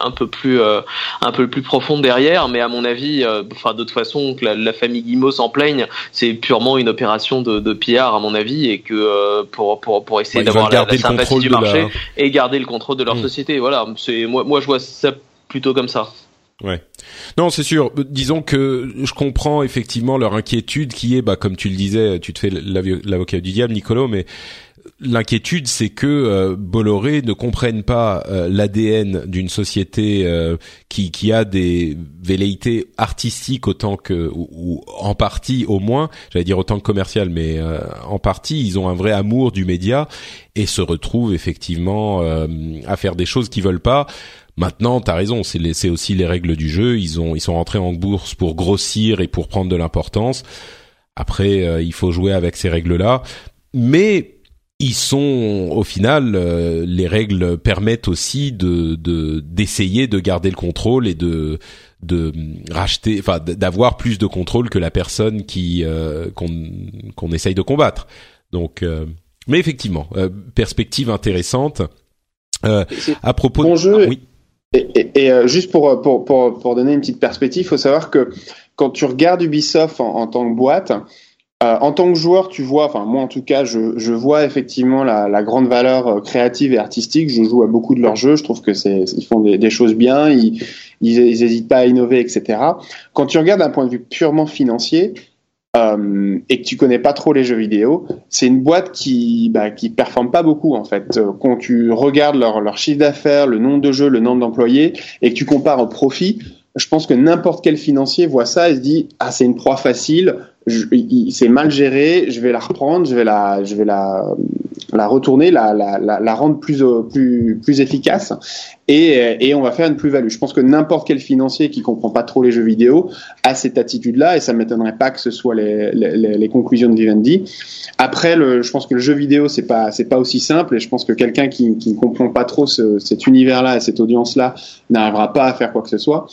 un peu plus un peu plus profonde derrière. Mais à mon avis, enfin de toute façon que la, famille Guimau s'en plaigne, c'est purement une opération de, de PR à mon avis et que pour pour pour essayer d'avoir la, la, sympathie du marché et garder le contrôle de leur hmm. société. Voilà, c'est moi moi je vois ça plutôt comme ça. Ouais. Non, c'est sûr. Disons que je comprends effectivement leur inquiétude qui est, bah, comme tu le disais, tu te fais l'avocat du diable, Nicolo, mais l'inquiétude, c'est que euh, Bolloré ne comprenne pas euh, l'ADN d'une société euh, qui, qui a des velléités artistiques autant que ou, en partie au moins, j'allais dire autant que commercial, mais euh, en partie, ils ont un vrai amour du média et se retrouvent effectivement à faire des choses qu'ils veulent pas Maintenant, t'as raison, c'est aussi les règles du jeu. Ils ont, ils sont rentrés en bourse pour grossir et pour prendre de l'importance. Après, euh, il faut jouer avec ces règles-là, mais ils sont au final, euh, les règles permettent aussi de d'essayer de, garder le contrôle et de de racheter, enfin d'avoir plus de contrôle que la personne qui euh, qu'on qu'on essaye de combattre. Donc, mais effectivement, perspective intéressante. à propos de jeu, oui. Et, et, euh, juste pour, pour, pour, pour, donner une petite perspective, il faut savoir que quand tu regardes Ubisoft en, en tant que boîte, euh, en tant que joueur, tu vois, enfin moi en tout cas, je, je vois effectivement la, la, grande valeur euh, créative et artistique. Je joue à beaucoup de leurs jeux. Je trouve que c'est ils font des, des, choses bien. Ils, ils, ils pas à innover, etc. Quand tu regardes d'un point de vue purement financier, euh, et que tu connais pas trop les jeux vidéo, c'est une boîte qui bah, qui performe pas beaucoup en fait. Euh, quand tu regardes leur, leur chiffre d'affaires, le nombre de jeux, le nombre d'employés, et que tu compares au profit, je pense que n'importe quel financier voit ça et se dit ah c'est une proie facile, c'est mal géré, je vais la reprendre, je vais la, je vais la, la retourner, la, la, la, rendre plus, plus, plus efficace, et, et on va faire une plus-value. Je pense que n'importe quel financier qui comprend pas trop les jeux vidéo a cette attitude-là, et ça m'étonnerait pas que ce soit les, les, les conclusions de Vivendi. Après, le, je pense que le jeu vidéo c'est pas, c'est pas aussi simple, et je pense que quelqu'un qui, qui ne comprend pas trop ce, cet univers-là et cette audience-là n'arrivera pas à faire quoi que ce soit.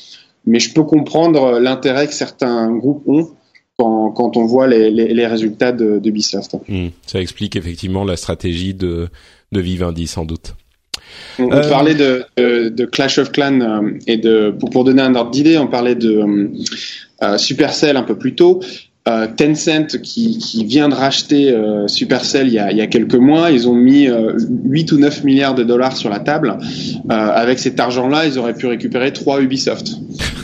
Mais je peux comprendre l'intérêt que certains groupes ont quand, quand on voit les, les, les résultats de, de Ubisoft. Hmm. ça explique effectivement la stratégie de, de Vivendi sans doute. On, euh... parlait de, de, de, Clash of Clans euh, et de pour, pour donner un ordre d'idée, on parlait de euh, Supercell un peu plus tôt. Euh, Tencent qui, qui, vient de racheter euh, Supercell il y, a, il y, a, quelques mois, ils ont mis euh, 8 ou 9 milliards de dollars sur la table. Euh, avec cet argent-là, ils auraient pu récupérer 3 Ubisoft.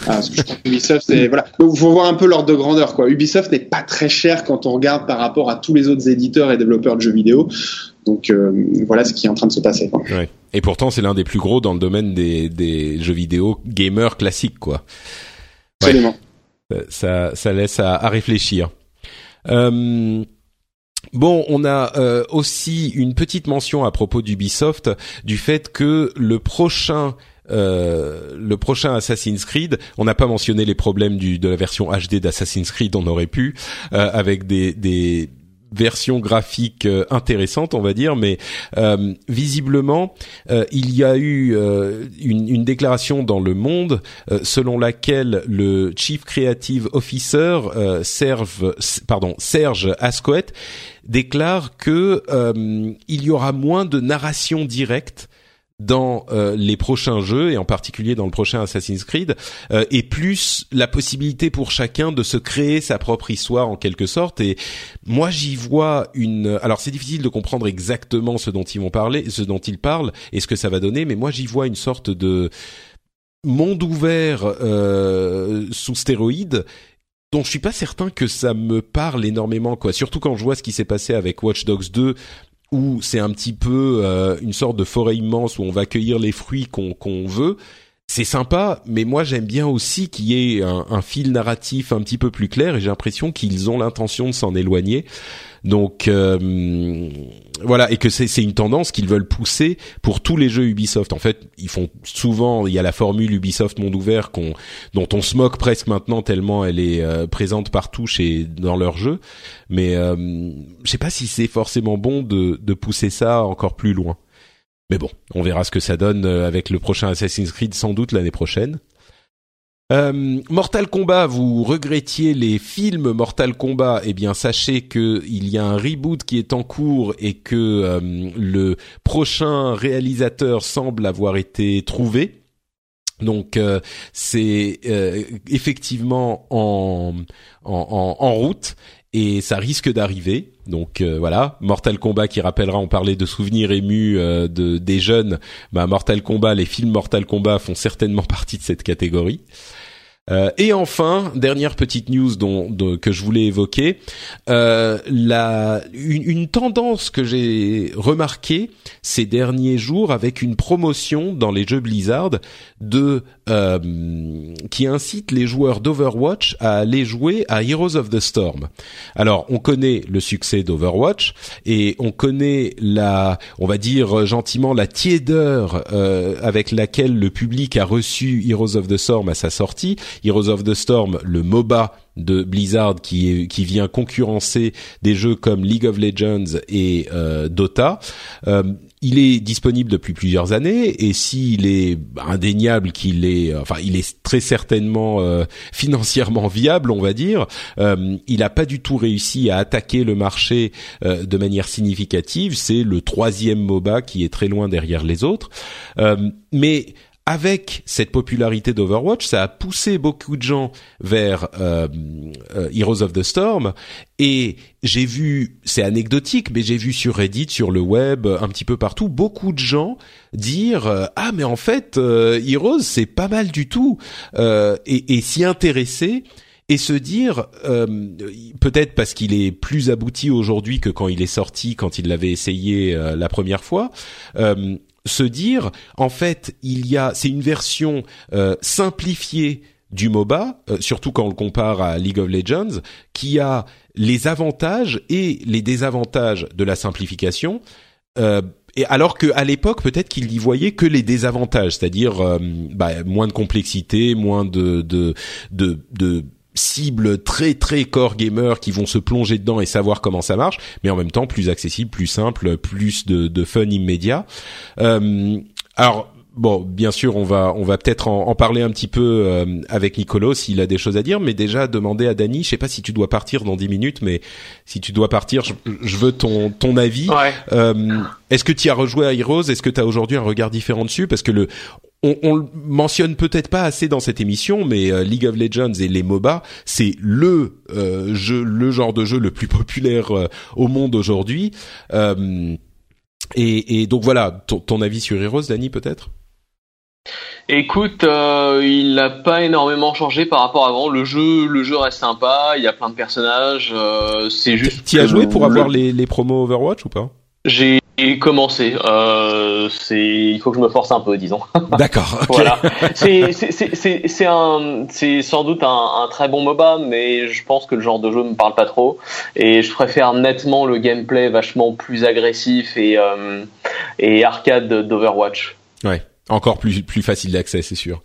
parce que Ubisoft, c'est voilà. Donc, faut voir un peu l'ordre de grandeur. Quoi. Ubisoft n'est pas très cher quand on regarde par rapport à tous les autres éditeurs et développeurs de jeux vidéo. Donc voilà ce qui est en train de se passer. Quoi. Ouais. Et pourtant, c'est l'un des plus gros dans le domaine des, des jeux vidéo gamers classiques, quoi. Absolument. Ça, ça laisse à, à réfléchir. Euh, Bon, on a euh, aussi une petite mention à propos d'Ubisoft du fait que le prochain euh, le prochain Assassin's Creed, on n'a pas mentionné les problèmes du, de la version HD d'Assassin's Creed, on aurait pu, euh, avec des, des version graphique euh, intéressante, on va dire, mais euh, visiblement, euh, il y a eu une, déclaration dans Le Monde selon laquelle le Chief Creative Officer Serge, pardon, Serge Ascoët déclare que il y aura moins de narration directe dans euh, les prochains jeux et en particulier dans le prochain Assassin's Creed euh, et plus la possibilité pour chacun de se créer sa propre histoire en quelque sorte. Et moi j'y vois une alors c'est difficile de comprendre exactement ce dont ils vont parler ce dont ils parlent et ce que ça va donner mais moi j'y vois une sorte de monde ouvert euh, sous stéroïdes dont je suis pas certain que ça me parle énormément quoi. Surtout quand je vois ce qui s'est passé avec Watch Dogs 2 où c'est un petit peu euh, une sorte de forêt immense où on va cueillir les fruits qu'on qu'on veut. C'est sympa, mais moi j'aime bien aussi qu'il y ait un, fil narratif un petit peu plus clair et j'ai l'impression qu'ils ont l'intention de s'en éloigner. Donc euh, voilà, et que c'est une tendance qu'ils veulent pousser pour tous les jeux Ubisoft. En fait, ils font souvent, il y a la formule Ubisoft monde ouvert qu'on, dont on se moque presque maintenant tellement elle est euh, présente partout chez dans leurs jeux. Mais euh, je sais pas si c'est forcément bon de pousser ça encore plus loin. Mais bon, on verra ce que ça donne euh, avec le prochain Assassin's Creed sans doute l'année prochaine. Euh, Mortal Kombat, vous regrettiez les films Mortal Kombat? Eh bien, sachez que il y a un reboot qui est en cours et que euh, le prochain réalisateur semble avoir été trouvé. Donc euh, c'est euh, effectivement en, en, en, route et ça risque d'arriver. Donc euh, voilà, Mortal Kombat qui rappellera, on parlait de souvenirs émus de des jeunes. Bah Mortal Kombat, les films Mortal Kombat font certainement *laughs* partie de cette catégorie. Euh, et enfin, dernière petite news dont, que je voulais évoquer, euh, la, une, une, tendance que j'ai remarquée ces derniers jours avec une promotion dans les jeux Blizzard de euh, qui incite les joueurs d'Overwatch à aller jouer à Heroes of the Storm. Alors, on connaît le succès d'Overwatch et on connaît la, on va dire gentiment la tiédeur euh, avec laquelle le public a reçu Heroes of the Storm à sa sortie. Heroes of the Storm, le MOBA de Blizzard qui, est, qui vient concurrencer des jeux comme League of Legends et euh, Dota. Euh, il est disponible depuis plusieurs années et s'il est indéniable qu'il est, enfin, il est très certainement euh, *laughs* financièrement viable, on va dire. Euh, il n'a pas du tout réussi à attaquer le marché euh, de manière significative. C'est le troisième MOBA qui est très loin derrière les autres. mais avec cette popularité d'Overwatch, ça a poussé beaucoup de gens vers euh, euh, Heroes of the Storm. Et j'ai vu, c'est anecdotique, mais j'ai vu sur Reddit, sur le web, un petit peu partout, beaucoup de gens dire euh, ah mais en fait Heroes c'est pas mal du tout et, et s'y intéresser et se dire peut-être parce qu'il est plus abouti aujourd'hui que quand il est sorti, quand il l'avait essayé la première fois, se dire en fait il y a c'est une version euh, simplifiée du MOBA, euh, surtout quand on le compare à League of Legends, qui a les avantages et les désavantages de la simplification. Euh, et alors que à l'époque, peut-être qu'il y voyait que les désavantages, c'est-à-dire bah, moins de complexité, moins de de, de, de cibles très très core gamers qui vont se plonger dedans et savoir comment ça marche, mais en même temps plus accessible, plus simple, plus de, de fun immédiat. Euh, alors bon, bien sûr, on va on va peut-être en, parler un petit peu euh, avec Nicolo s'il a des choses à dire, mais déjà demander à Dany, je sais pas si tu dois partir dans 10 minutes, mais si tu dois partir, je, veux ton ton avis. Euh, est-ce que tu as rejoué à Heroes? Est-ce que tu as aujourd'hui un regard différent dessus? Parce que le on, on le mentionne peut-être pas assez dans cette émission, mais euh, League of Legends et les MOBA, c'est le jeu, le genre de jeu le plus populaire au monde aujourd'hui. Et, et, donc voilà, ton, ton avis sur Heroes, Dany, peut-être? Écoute, euh, il n'a pas énormément changé par rapport à avant. Le jeu, le jeu reste sympa. Il y a plein de personnages. Euh, c'est juste. Tu as joué pour avoir les, les promos Overwatch ou pas? J'ai commencé. Euh, c'est, il faut que je me force un peu, disons. *laughs* D'accord. voilà. C'est c'est un c'est sans doute un, un, très bon MOBA, mais je pense que le genre de jeu me parle pas trop et je préfère nettement le gameplay vachement plus agressif et et arcade d'Overwatch. Ouais. Encore plus plus facile d'accès, c'est sûr.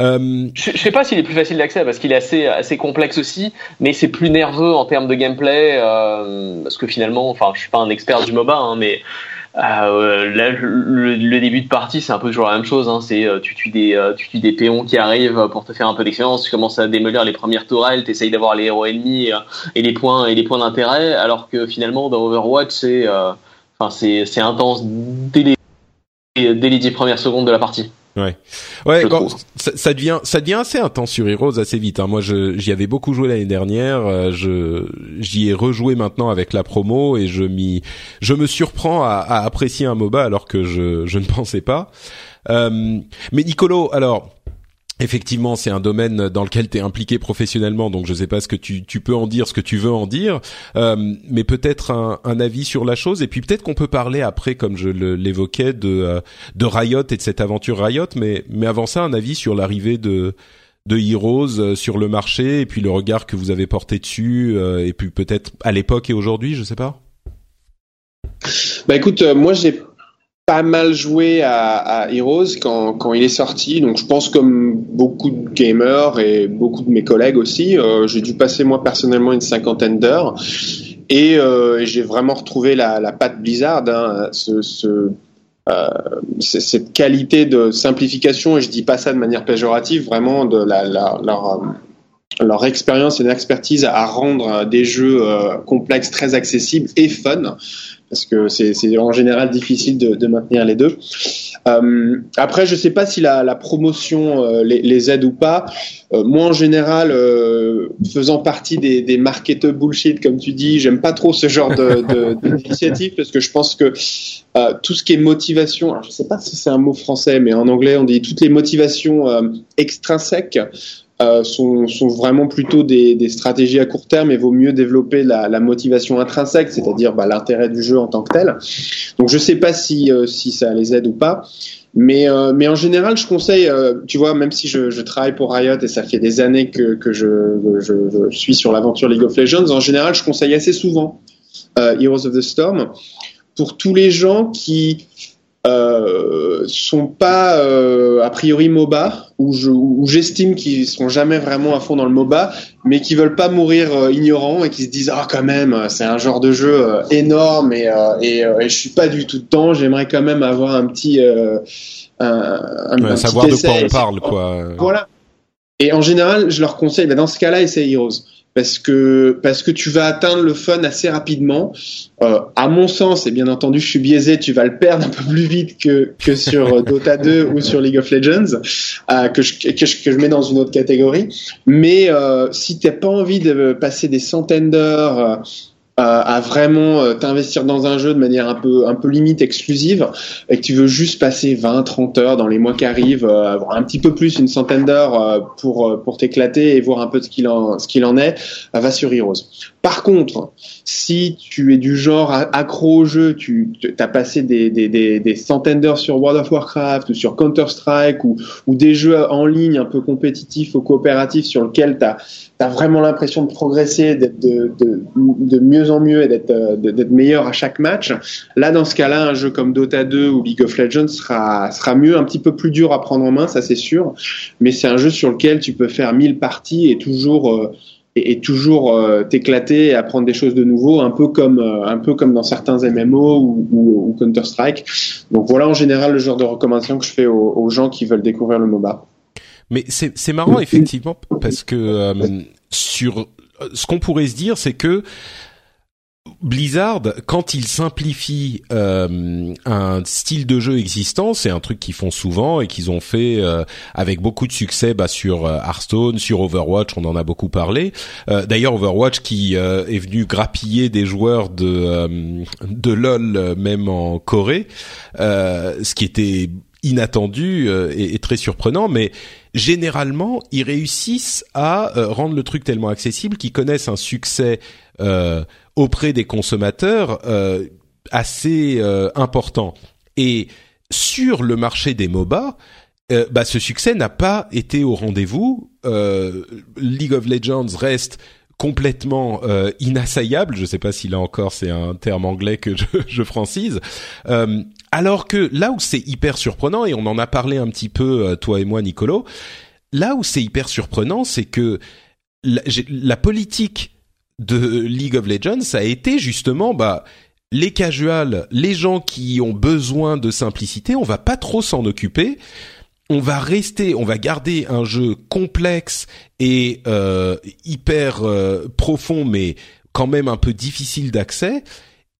Euh... Je, je sais pas s'il est plus facile d'accès parce qu'il est assez assez complexe aussi, mais c'est plus nerveux en termes de gameplay euh, parce que finalement, enfin, je suis pas un expert du MOBA, hein, mais euh, là, le, début de partie, c'est un peu toujours la même chose. Hein, c'est euh, tu tues des euh, tu tues des péons qui arrivent pour te faire un peu d'expérience. Tu commences à démolir les premières tourelles, t'essayes d'avoir les héros ennemis et, et les points et les points d'intérêt, alors que finalement dans Overwatch, c'est enfin c'est intense dès les dès les dix premières secondes de la partie. Ouais, ouais, ça, ça, devient ça devient assez intense sur Heroes assez vite. Hein. Moi, j'y avais beaucoup joué l'année dernière. Euh, je j'y ai rejoué maintenant avec la promo et je m'y je me surprends à, à, apprécier un MOBA alors que je je ne *laughs* pensais pas. Euh, mais Nicolo, alors Effectivement, c'est un domaine dans lequel tu es impliqué professionnellement, donc je ne sais pas ce que tu, tu, peux en dire, ce que tu veux en dire, euh, mais peut-être un, un, avis sur la chose, et puis peut-être qu'on peut parler après, comme je l'évoquais, de, euh, de Riot et de cette aventure Riot, mais, mais avant ça, un avis sur l'arrivée de, de Heroes euh, sur le marché, et puis le regard que vous avez porté dessus, euh, et puis peut-être à l'époque et aujourd'hui, je sais pas. Bah écoute, moi j'ai pas mal joué à, à Heroes quand, quand, il est sorti. Donc je pense comme beaucoup de gamers et beaucoup de mes collègues aussi, euh, j'ai dû passer moi personnellement une cinquantaine d'heures. Et euh, j'ai vraiment retrouvé la, la patte Blizzard, hein, ce, ce euh, cette qualité de simplification, et je dis pas ça de manière péjorative, vraiment de la, la, leur, leur expérience et leur expertise à rendre des jeux complexes très accessibles et fun parce que c'est en général difficile de, de maintenir les deux. Euh, après, je sais pas si la, la promotion euh, les, les, aide ou pas. Euh, moi, en général, euh, faisant partie des, des marketeurs bullshit, comme tu dis, j'aime pas trop ce genre *laughs* d'initiative de, parce que je pense que tout ce qui est motivation, alors je sais pas si c'est un mot français, mais en anglais, on dit toutes les motivations extrinsèques euh, sont, sont, vraiment plutôt des, des, stratégies à court terme et vaut mieux développer la, la motivation intrinsèque, c'est-à-dire bah, l'intérêt du jeu en tant que tel. Donc je sais pas si, euh, si ça les aide ou pas. Mais, euh, mais en général, je conseille, euh, tu vois, même si je, je, travaille pour Riot et ça fait des années que, que je, je, je suis sur l'aventure League of Legends, en général, je conseille assez souvent Heroes of the Storm pour tous les gens qui euh, sont pas euh, a priori MOBA où j'estime qu'ils seront jamais vraiment à fond dans le MOBA, mais qui veulent pas mourir euh, ignorants et qui se disent ah quand même c'est un genre de jeu euh, énorme et, et, et, je suis pas du tout dedans, j'aimerais quand même avoir un petit un, un, ouais, savoir de quoi on parle quoi. Voilà. Et en général, je leur conseille, ben dans ce cas-là, essayez Heroes parce que parce que tu vas atteindre le fun assez rapidement. Euh, à mon sens, et bien entendu, je suis biaisé, tu vas le perdre un peu plus vite que que sur euh, Dota 2 ou sur League of Legends, euh, que, je, que, je, que je mets dans une autre catégorie. Mais euh, si t'as pas envie de passer des centaines d'heures euh, à, vraiment euh, t'investir dans un jeu de manière un peu un peu limite exclusive et que tu veux juste passer 20 30 heures dans les mois qui arrivent euh, avoir un petit peu plus une centaine d'heures euh, pour pour t'éclater et voir un peu ce qu'il en ce qu'il en est va sur Heroes. Par contre, si tu es du genre accro au jeu, tu as passé des, des, des, des centaines d'heures sur World of Warcraft ou sur Counter-Strike ou, ou des jeux en ligne un peu compétitifs ou coopératifs sur lesquels tu as, as, vraiment l'impression de progresser, d'être de, de, de, mieux en mieux et d'être euh, meilleur à chaque match, là dans ce cas-là, un jeu comme Dota 2 ou League of Legends sera, sera mieux, un petit peu plus dur à prendre en main, ça c'est sûr, mais c'est un jeu sur lequel tu peux faire 1000 parties et toujours... Euh, et, toujours euh, t'éclater et apprendre des choses de nouveau, un peu comme euh, un peu comme dans certains MMO ou, ou, ou Counter Strike. Donc voilà en général le genre de recommandation que je fais aux, aux gens qui veulent découvrir le MOBA. Mais c'est marrant effectivement parce que euh, sur ce qu'on pourrait se dire, c'est que Blizzard, quand ils simplifient euh, un style de jeu existant, c'est un truc qu'ils font souvent et qu'ils ont fait euh, avec beaucoup de succès bah, sur euh, Hearthstone, sur Overwatch, on en a beaucoup parlé. Euh, d'ailleurs, Overwatch qui euh, est venu grappiller des joueurs de de LoL même en Corée, ce qui était inattendu et, et, très surprenant, mais généralement, ils réussissent à rendre le truc tellement accessible qu'ils connaissent un succès euh, auprès des consommateurs euh, assez euh, important. Et sur le marché des MOBA, euh, bah, ce succès n'a pas été au rendez-vous. League of Legends reste complètement inassaillable. Je ne sais pas si là encore c'est un terme anglais que je, je francise. Alors que là où c'est hyper surprenant, et on en a parlé un petit peu toi et moi, Nicolo, là où c'est hyper surprenant, c'est que la, la politique de League of Legends, ça a été justement bah les casuals, les gens qui ont besoin de simplicité, on va pas trop s'en occuper. On va rester, on va garder un jeu complexe et euh, hyper euh, profond, mais quand même un peu difficile d'accès.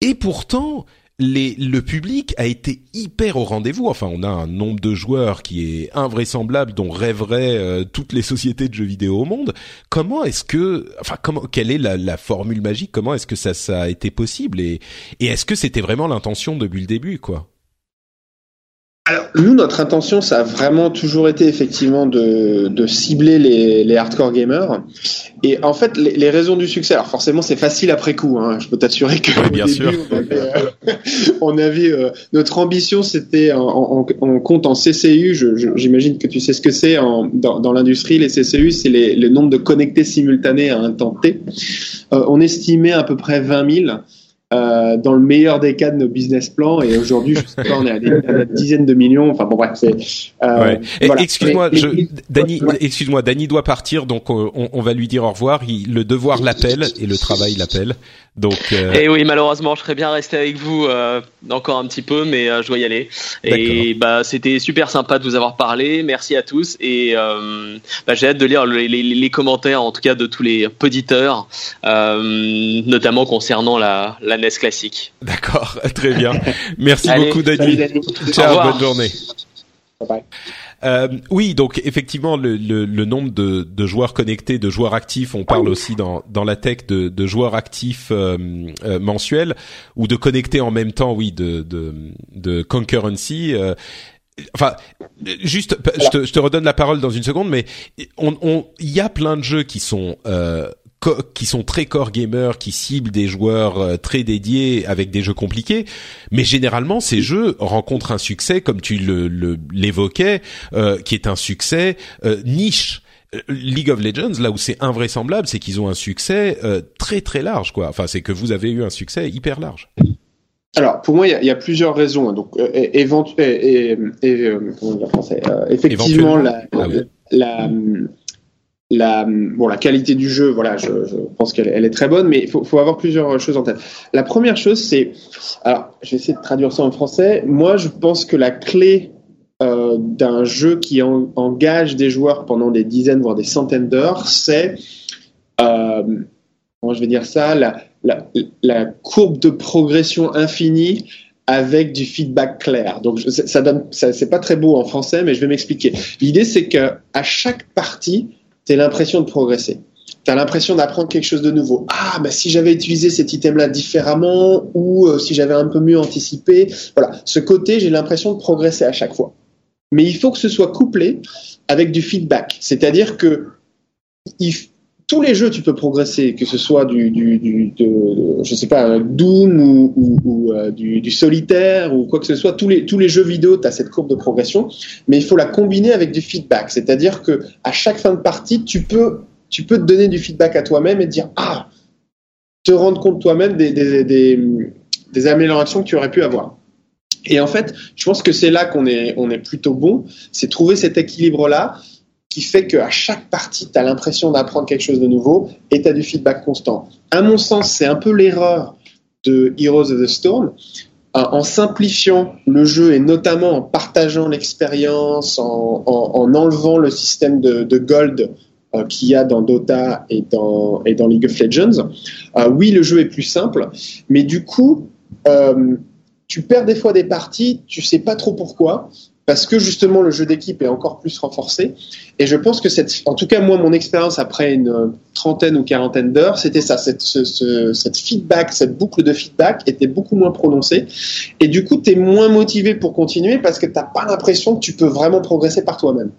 Et pourtant, les, le public a été hyper au rendez-vous. Enfin, on a un nombre de joueurs qui est invraisemblable, dont rêveraient euh, toutes les sociétés de jeux vidéo au monde. Comment est-ce que, enfin, comment, quelle est la, la formule magique? Comment est-ce que ça, ça a été possible? Et, et est-ce que c'était vraiment l'intention depuis le début, quoi? Alors, nous, notre intention, ça a vraiment toujours été effectivement de, de cibler les, les, hardcore gamers. Et en fait, les, les, raisons du succès, alors forcément, c'est facile après coup. Hein. Je peux t'assurer que oui, bien sûr. on avait, euh, *laughs* on avait euh, notre ambition, c'était en, en, compte en CCU. J'imagine que tu sais ce que c'est dans, dans l'industrie. Les CCU, c'est le nombre de connectés simultanés à un temps T. Euh, on estimait à peu près 20 000. Euh, dans le meilleur des cas de nos business plans. Et aujourd'hui, je sais pas, on est à des, dizaines de millions. Enfin bon, bref, c'est. Euh, Excuse-moi, Dany, excuse-moi, Dany doit partir, donc on, on, va lui dire au revoir. Il, le devoir l'appelle et le travail l'appelle. Donc. Euh... Et oui, malheureusement, je serais bien resté avec vous euh, encore un petit peu, mais euh, je dois y aller. Et bah, c'était super sympa de vous avoir parlé. Merci à tous et bah, j'ai hâte de lire les, les, les, commentaires, en tout cas de tous les auditeurs, notamment concernant la, la NES classique. D'accord, *laughs* très bien. Merci beaucoup, Dani. Ciao, bonne journée. Bye bye. Euh, oui, donc effectivement, le, le, le nombre de, de, joueurs connectés, de joueurs actifs, on parle aussi dans, dans la tech de, de joueurs actifs euh, euh, mensuels ou de connectés en même temps, oui, de, de, de concurrency. Euh, enfin, juste, je te, je te, redonne la parole dans une seconde, mais on, on, il y a plein de jeux qui sont euh, qui sont très core gamers, qui ciblent des joueurs euh, très dédiés avec des jeux compliqués. Mais généralement, ces jeux rencontrent un succès, comme tu l'évoquais, le, euh, qui est un succès euh, niche. League of Legends, là où c'est invraisemblable, c'est qu'ils ont un succès très très large, quoi. Enfin, c'est que vous avez eu un succès hyper large. Alors, pour moi, il y, y, a plusieurs raisons. Donc, éventu et, et, effectivement, la, ah la, la, bon, la qualité du jeu, voilà, je, pense qu'elle elle est très bonne, mais il faut, faut, avoir plusieurs choses en tête. La première chose, c'est, alors, je vais essayer de traduire ça en français. Moi, je pense que la clé euh, d'un jeu qui en, engage des joueurs pendant des dizaines, voire des centaines d'heures, c'est, euh, comment je vais dire ça, la, la, courbe de progression infinie avec du feedback clair. Donc ça donne, c'est pas très beau en français, mais je vais m'expliquer. L'idée c'est que à chaque partie, tu l'impression de progresser. Tu as l'impression d'apprendre quelque chose de nouveau. Ah, bah, si j'avais utilisé cet item-là différemment ou euh, si j'avais un peu mieux anticipé. Voilà, ce côté, j'ai l'impression de progresser à chaque fois. Mais il faut que ce soit couplé avec du feedback. C'est-à-dire que tous les jeux, tu peux progresser, que ce soit du, du, du sais pas, Doom ou, euh, du, solitaire ou quoi que ce soit. Tous les, tous les jeux vidéo, tu as cette courbe de progression, mais il faut la combiner avec du feedback. C'est-à-dire que à chaque fin de partie, tu peux, tu peux te donner du feedback à toi-même et dire ah, te rendre compte toi-même des, des, des, des améliorations que tu aurais pu avoir. Et en fait, je pense que c'est là qu'on est, on est plutôt bon, c'est trouver cet équilibre-là qui fait qu'à chaque partie, tu as l'impression d'apprendre quelque chose de nouveau et tu as du feedback constant. À mon sens, c'est un peu l'erreur de Heroes of the Storm. En simplifiant le jeu et notamment en partageant l'expérience, en, en, enlevant le système de, gold euh, qu'il y a dans Dota et dans, League of Legends, euh, oui, le jeu est plus simple, mais du coup, euh, tu perds des fois des parties, tu sais pas trop pourquoi, parce que justement le jeu d'équipe est encore plus renforcé. Et je pense que cette, en tout cas moi mon expérience après une trentaine ou quarantaine d'heures, c'était ça, cette, ce, ce, cette feedback, cette boucle de feedback était beaucoup moins prononcée. Et du coup, tu es moins motivé pour continuer parce que tu n'as pas l'impression que tu peux vraiment progresser par toi-même.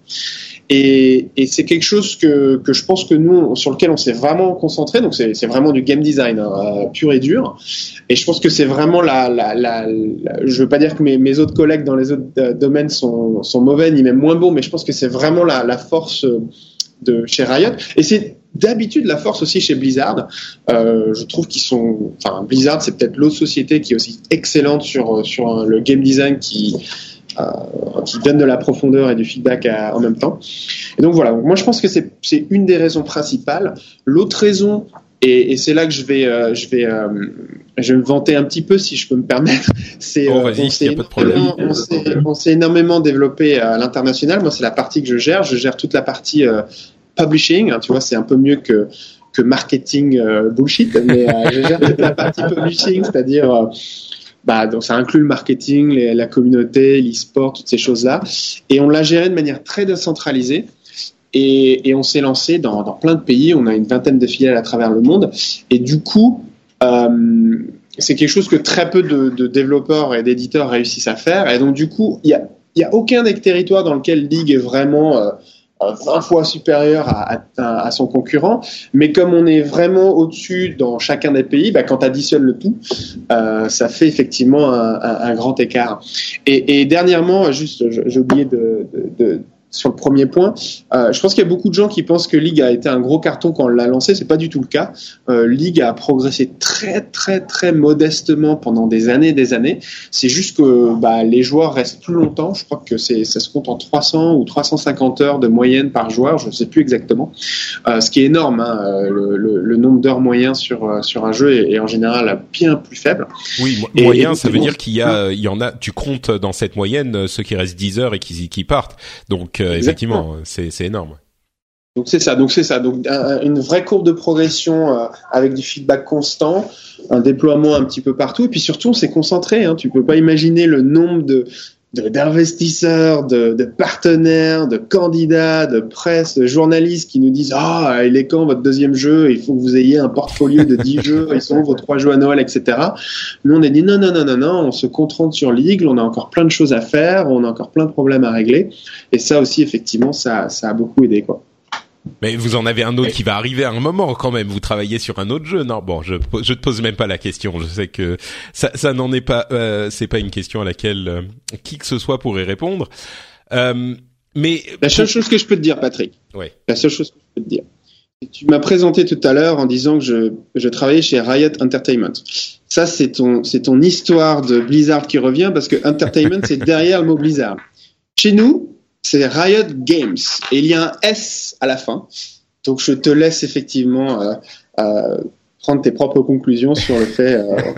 Et, et c'est quelque chose que, que, je pense que nous, sur lequel on s'est vraiment concentré. Donc c'est vraiment du game design hein, euh, pur et dur. Et je pense que c'est vraiment la, la, la, Je veux pas dire que mes, autres collègues dans les autres euh, domaines sont, sont mauvais ni même moins bons, mais je pense que c'est vraiment la, la force de chez Riot. Et c'est d'habitude la force aussi chez Blizzard. Euh, je trouve qu'ils sont. Enfin, Blizzard, c'est peut-être l'autre société qui est aussi excellente sur sur le game design qui euh, qui donne de la profondeur et du feedback en même temps. Et donc voilà, moi je pense que c'est une des raisons principales. L'autre raison, et, et c'est là que je vais, euh, je, vais, euh, je vais me vanter un petit peu si je peux me permettre, *laughs* c'est oh, on s'est énormément développé à l'international. Moi c'est la partie que je gère, je gère toute la partie publishing, hein, tu vois, c'est un peu mieux que que marketing bullshit, mais je gère toute la partie publishing, c'est-à-dire bah, donc ça inclut le marketing, la communauté, l'e-sport, toutes ces choses-là. Et on l'a géré de manière très décentralisée. Et, et on s'est lancé dans, dans, plein de pays. On a une vingtaine de filiales à travers le monde. Et du coup, euh, c'est quelque chose que très peu de, de développeurs et d'éditeurs réussissent à faire. Et donc, du coup, il y a, y a aucun des territoires dans lequel League est vraiment euh, 20 fois supérieur à, son concurrent. Mais comme on est vraiment au-dessus dans chacun des pays, bah, quand tu additionnes le tout, euh, ça fait effectivement un, grand écart. Et, dernièrement, juste, j'ai oublié de sur le premier point. Euh, je pense qu'il y a beaucoup de gens qui pensent que League a été un gros carton quand on l'a lancé. C'est pas du tout le cas. Euh, League a progressé très très très modestement pendant des années, des années. C'est juste que bah, les joueurs restent plus longtemps. Je crois que c'est ça se compte en 300 ou 350 heures de moyenne par joueur. Je ne sais plus exactement. Euh, ce qui est énorme. Hein, le, le, le, nombre d'heures moyen sur euh, sur un jeu est, est, en général bien plus faible. Oui, moyen, et, ça veut dire qu'il y a il y en a. Tu comptes dans cette moyenne ceux qui restent 10 heures et qui qui partent. Donc effectivement, c'est énorme. Donc c'est ça, donc c'est ça, donc une vraie courbe de progression euh, avec du feedback constant, un déploiement un petit peu partout, et puis surtout on s'est concentré. Hein, tu peux pas imaginer le nombre de d'investisseurs, de, de, partenaires, de candidats, de presse, de journalistes qui nous disent ah il est quand votre deuxième jeu? Il faut que vous ayez un portfolio de 10 *laughs* jeux. Ils sont vos trois jeux à Noël, etc. Nous on a dit non non non non non, on se concentre sur l'Eagle. On a encore plein de choses à faire, on a encore plein de problèmes à régler. Et ça aussi effectivement ça ça a beaucoup aidé quoi. Mais vous en avez un autre qui va arriver à un moment quand même. Vous travaillez sur un autre jeu, non? Bon, je je te pose même pas la question. Je sais que ça ça n'en est pas. Euh, c'est pas une question à laquelle euh, qui que ce soit pourrait répondre. Euh, mais la seule chose que je peux te dire, Patrick. Ouais. La seule chose que je peux te dire. Tu m'as présenté tout à l'heure en disant que je, je travaillais chez Riot Entertainment. Ça, c'est ton, c'est ton histoire de Blizzard qui revient parce que Entertainment, c'est derrière le mot Blizzard. Chez nous, c'est Riot Games. Et il y a un S à la fin. Donc je te laisse effectivement euh, euh, prendre tes propres conclusions sur le fait. Euh... ouais.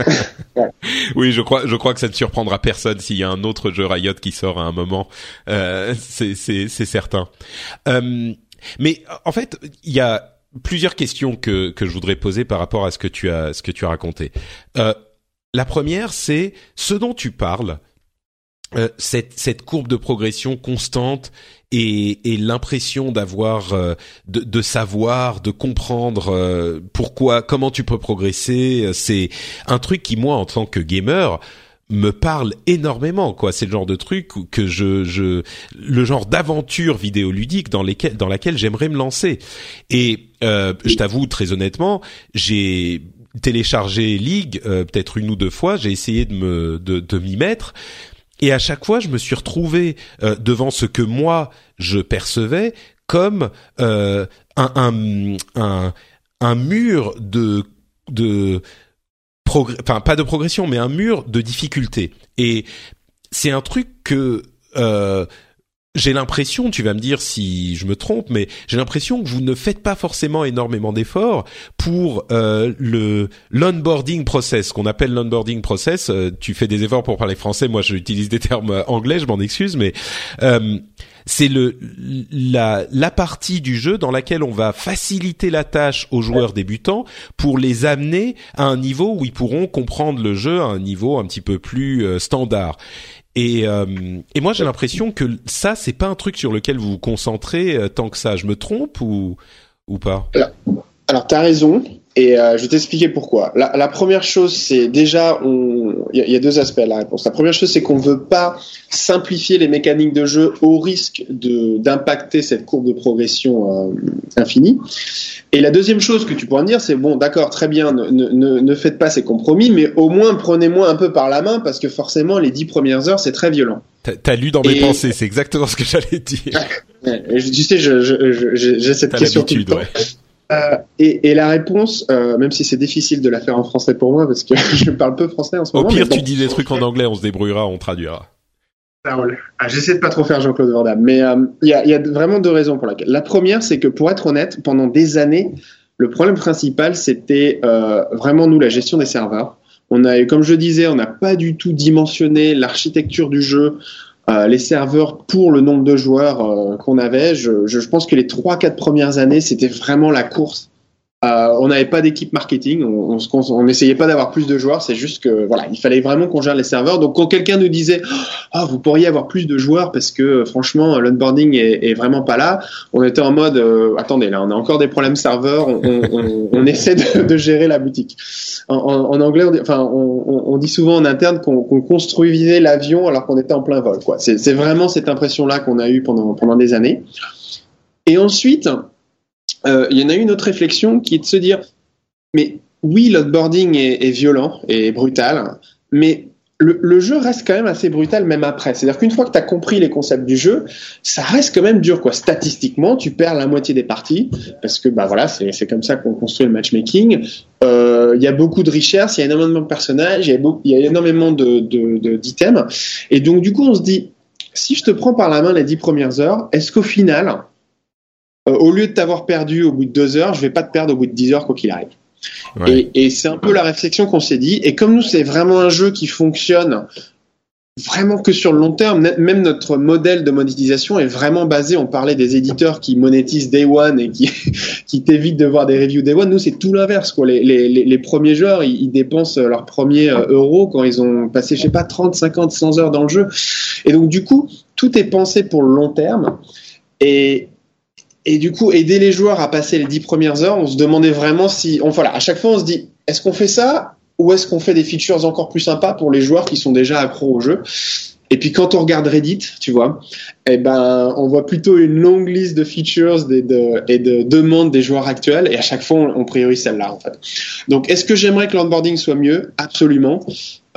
*laughs* *laughs* Oui, je crois, je crois que ça ne surprendra personne s'il y a un autre jeu Riot qui sort à un moment. C'est, certain. Mais en fait, il y a plusieurs questions que que je voudrais poser par rapport à ce que tu as ce que tu as raconté. La première, c'est ce dont tu parles euh, cette, cette courbe de progression constante et, et l'impression d'avoir euh, de, de, savoir, de comprendre euh, pourquoi, comment tu peux progresser, c'est un truc qui moi en tant que gamer me parle énormément quoi. C'est le genre de truc que je je le genre d'aventure vidéoludique dans lesquelles dans laquelle j'aimerais me lancer. Et je t'avoue très honnêtement j'ai téléchargé League peut-être une ou deux fois. J'ai essayé de me de, de m'y mettre et à chaque fois, je me suis retrouvé euh, devant ce que moi je percevais comme euh, un, un, un, un, mur de de enfin pas de progression, mais un mur de difficulté. Et c'est un truc que euh, j'ai l'impression, tu vas me dire si je me trompe, mais j'ai l'impression que vous ne faites pas forcément énormément d'efforts pour euh, le l'onboarding process, qu'on appelle l'onboarding process. Euh, tu fais des efforts pour parler français, moi j'utilise des termes anglais, je m'en excuse, mais euh, c'est le la la partie du jeu dans laquelle on va faciliter la tâche aux joueurs débutants pour les amener à un niveau où ils pourront comprendre le jeu à un niveau un petit peu plus euh, standard. Et, euh, et moi j'ai l'impression que ça c'est pas un truc sur lequel vous vous concentrez euh, tant que ça. Je me trompe ou ou pas? Alors, alors tu as raison. Et euh, je vais t'expliquer pourquoi. La, la, première chose, c'est déjà, il y, y, a deux aspects à la réponse. La première chose, c'est qu'on ne veut pas simplifier les mécaniques de jeu au risque d'impacter cette courbe de progression euh, infinie. Et la deuxième chose que tu pourrais me dire, c'est bon, d'accord, très bien, ne, ne, ne, faites pas ces compromis, mais au moins prenez-moi un peu par la main parce que forcément, les dix premières heures, c'est très violent. T'as lu dans mes et... pensées, c'est exactement ce que j'allais dire. *laughs* tu sais, j'ai cette question tout le temps. Ouais. Euh, et, et, la réponse, euh, même si c'est difficile de la faire en français pour moi, parce que *laughs* je parle peu français en ce Au moment. Au pire, bon, tu dis des trucs en anglais, on se débrouillera, on traduira. Ah, J'essaie de pas trop faire Jean-Claude Van Damme, mais il euh, y, a, y, a, vraiment deux raisons pour laquelle. La première, c'est que pour être honnête, pendant des années, le problème principal, c'était vraiment nous la gestion des serveurs. On a, comme je disais, on n'a pas du tout dimensionné l'architecture du jeu. Euh, les serveurs pour le nombre de joueurs euh, qu'on avait. Je, je, je, pense que les trois quatre premières années, c'était vraiment la course. Euh, on n'avait pas d'équipe marketing, on, on, n'essayait pas d'avoir plus de joueurs. C'est juste que voilà, il fallait vraiment qu'on gère les serveurs. Donc quand quelqu'un nous disait, ah, oh, vous pourriez avoir plus de joueurs parce que franchement l'onboarding est, est, vraiment pas là, on était en mode, euh, attendez, là, on a encore des problèmes serveurs, on, on, on *laughs* essaie de, de, gérer la boutique. En, en anglais, on dit, enfin, on, dit souvent en interne qu'on qu construisait l'avion alors qu'on était en plein vol. Quoi. C'est vraiment cette impression-là qu'on a eue pendant pendant des années. Et ensuite, euh, il y en a une autre réflexion qui est de se dire, mais oui, l'onboarding est, est violent et brutal, mais le, jeu reste quand même assez brutal même après. C'est-à-dire qu'une fois que tu as compris les concepts du jeu, ça reste quand même dur quoi. Statistiquement, tu perds la moitié des parties parce que bah voilà, c'est comme ça qu'on construit le matchmaking. Euh, il y a beaucoup de richesses, il y a énormément de personnages, il y, a énormément de d'items et donc du coup on se dit si je te prends par la main les dix premières heures, est-ce qu'au final, euh, au lieu de t'avoir perdu au bout de deux heures, je vais pas te perdre au bout de dix heures quoi qu'il arrive. Et, c'est un peu la réflexion qu'on s'est dit. Et comme nous, c'est vraiment un jeu qui fonctionne vraiment que sur le long terme, même notre modèle de monétisation est vraiment basé, on parlait des éditeurs qui monétisent Day One et qui, *laughs* qui t'évitent de voir des reviews Day One, nous c'est tout l'inverse. Les, les, les, premiers joueurs, ils, dépensent leurs premiers euh, euros quand ils ont passé, je sais pas, 30, 50, 100 heures dans le jeu. Et donc du coup, tout est pensé pour le long terme. Et, et du coup, aider les joueurs à passer les dix premières heures, on se demandait vraiment si, on, voilà, à chaque fois, on se dit, est-ce qu'on fait ça ou est-ce qu'on fait des features encore plus sympas pour les joueurs qui sont déjà accros au jeu? Et puis quand on regarde Reddit, tu vois, eh ben on voit plutôt une longue liste de features et de, demandes des joueurs actuels et à chaque fois on, priorise celle-là en fait. Donc est-ce que j'aimerais que l'onboarding soit mieux? Absolument.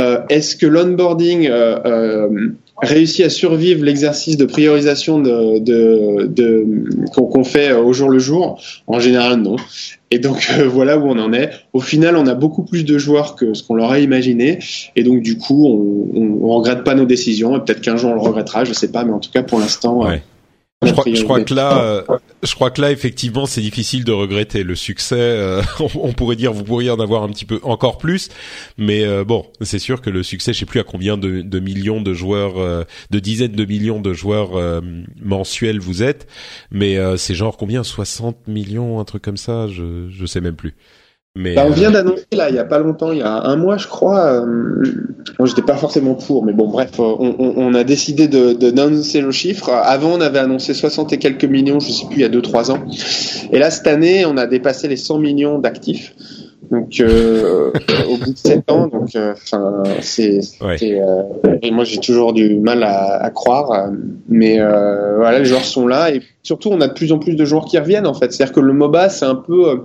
Euh, est-ce que l'onboarding euh, euh, réussit à survivre l'exercice de priorisation de, de, de qu'on fait au jour le jour En général, non. Et donc *laughs* voilà où on en est. Au final, on a beaucoup plus de joueurs que ce qu'on leur a imaginé, et donc du coup, on, on, regrette pas nos décisions. Et peut-être qu'un jour on le regrettera, je sais pas, mais en tout cas pour l'instant, ouais. Je crois, je crois, que là, euh, je crois que là, effectivement, c'est difficile de regretter le succès. Euh, *laughs* on, pourrait dire, vous pourriez en avoir un petit peu encore plus, mais euh, bon, c'est sûr que le succès, je sais plus à combien de, de millions de joueurs, de dizaines de millions de joueurs mensuels vous êtes, mais c'est genre combien, 60 millions, un truc comme ça, je je sais même plus. Mais bah, on vient d'annoncer là, il y a pas longtemps, il y a un mois, je crois. Euh, moi, j'étais pas forcément pour, mais bon, bref, on, on a décidé de d'annoncer le chiffre. Avant, on avait annoncé 60 et quelques millions, je sais plus, il y a 2-3 ans. Et là, cette année, on a dépassé les 100 millions d'actifs. Donc, euh, au bout de 7 ans, donc, euh, enfin, c'est. Euh, et moi, j'ai toujours du mal à, à croire, mais voilà, les joueurs sont là et surtout, on a de plus en plus de joueurs qui reviennent en fait. C'est-à-dire que le MOBA, c'est un peu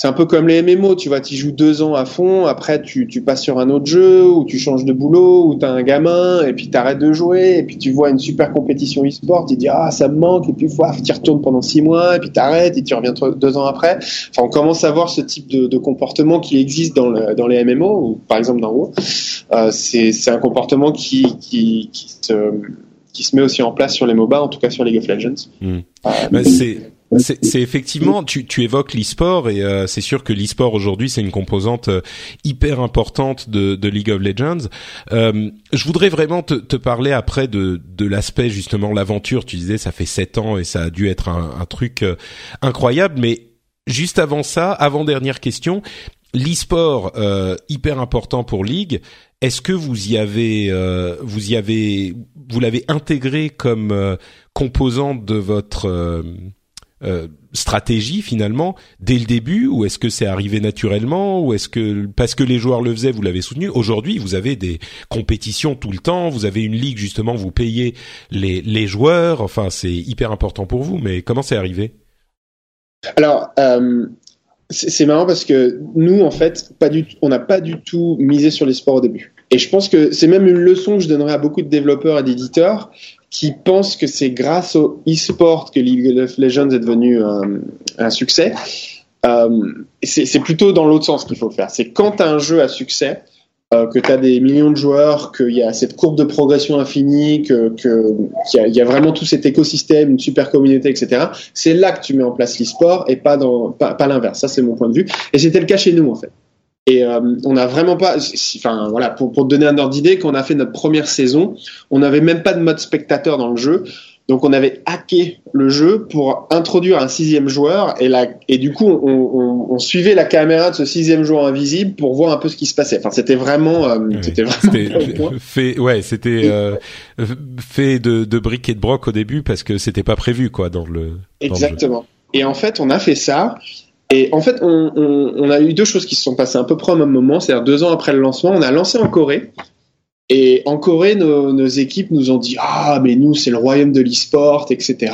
c'est un peu comme les MMO, tu vois, tu joues deux ans à fond, après tu, tu passes sur un autre jeu, ou tu changes de boulot, ou tu as un gamin, et puis tu arrêtes de jouer, et puis tu vois une super compétition e-sport, tu dis ah ça me manque, et puis tu retournes pendant six mois, et puis tu arrêtes, et tu reviens deux ans après. Enfin, on commence à voir ce type de, de comportement qui existe dans, le, dans les MMO, ou par exemple dans WoW. Euh, c'est un comportement qui, qui, qui, se, qui se met aussi en place sur les MOBA, en tout cas sur League of Legends. Euh, c'est c'est effectivement, tu, tu évoques l'e-sport et euh, c'est sûr que l'e-sport aujourd'hui c'est une composante euh, hyper importante de, de, League of Legends. Euh, je voudrais vraiment te, te, parler après de, de l'aspect justement l'aventure. Tu disais ça fait sept ans et ça a dû être un, un truc incroyable, mais juste avant ça, avant dernière question, l'e-sport hyper important pour League. Est-ce que vous y avez, vous y avez, vous l'avez intégré comme composante de votre euh, stratégie finalement dès le début ou est-ce que c'est arrivé naturellement ou est-ce que parce que les joueurs le faisaient vous l'avez soutenu. Aujourd'hui vous avez des compétitions tout le temps vous avez une ligue justement vous payez les les joueurs. Enfin c'est hyper important pour vous mais comment c'est arrivé? Alors euh, c'est marrant parce que nous en fait pas du on n'a pas du tout misé sur les sports au début. Et je pense que c'est même une leçon que je donnerais à beaucoup de développeurs et d'éditeurs qui pensent que c'est grâce au e-sport que League of Legends est devenu un, un succès. Euh, c'est plutôt dans l'autre sens qu'il faut faire. C'est quand tu as un jeu à succès, euh, que tu as des millions de joueurs, qu'il y a cette courbe de progression infinie, qu'il que, qu'il y, a vraiment tout cet écosystème, une super communauté, etc. C'est là que tu mets en place l'e-sport et pas, pas l'inverse. Ça, c'est mon point de vue. Et c'était le cas chez nous, en fait. Et euh, on n'a vraiment pas, enfin voilà, pour, pour te donner un ordre d'idée, quand on a fait notre première saison, on n'avait même pas de mode spectateur dans le jeu. Donc on avait hacké le jeu pour introduire un sixième joueur et, la, et du coup on, on, on, suivait la caméra de ce sixième joueur invisible pour voir un peu ce qui se passait. Enfin c'était vraiment, euh, c'était vraiment fait, ouais, c'était euh, fait de, de briques et de broc au début parce que c'était pas prévu quoi dans le. Exactement. et en fait on a fait ça et en fait, on, a eu deux choses qui se sont passées à peu près au même moment, c'est-à-dire deux ans après le lancement, on a lancé en Corée. Et en Corée, nos, nos équipes nous ont dit ah mais nous c'est le royaume de l'e-sport, etc.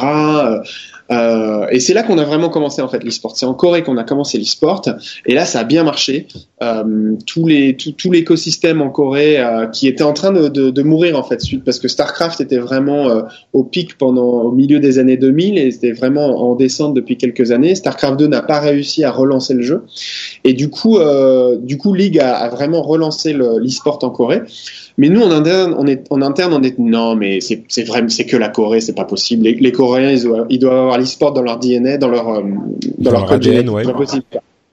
Euh, et c'est là qu'on a vraiment commencé en fait l'e-sport. C'est en Corée qu'on a commencé l'e-sport. Et là, ça a bien marché. euh, les tout, l'écosystème en Corée euh, qui était en train de, de, de, mourir en fait suite parce que Starcraft était vraiment euh, au pic pendant au milieu des années 2000 et c'était vraiment en descente depuis quelques années. Starcraft 2 n'a pas réussi à relancer le jeu et du coup du coup League a, a vraiment relancé l'e-sport en Corée. Mais nous, en interne, on est, en interne, on est, non, mais c'est, c'est vrai, c'est que la Corée, c'est pas possible. Les, les Coréens, ils doivent, ils doivent avoir l'e-sport dans leur DNA, dans leur, dans, dans, leur, ADN, ouais. C'est pas possible.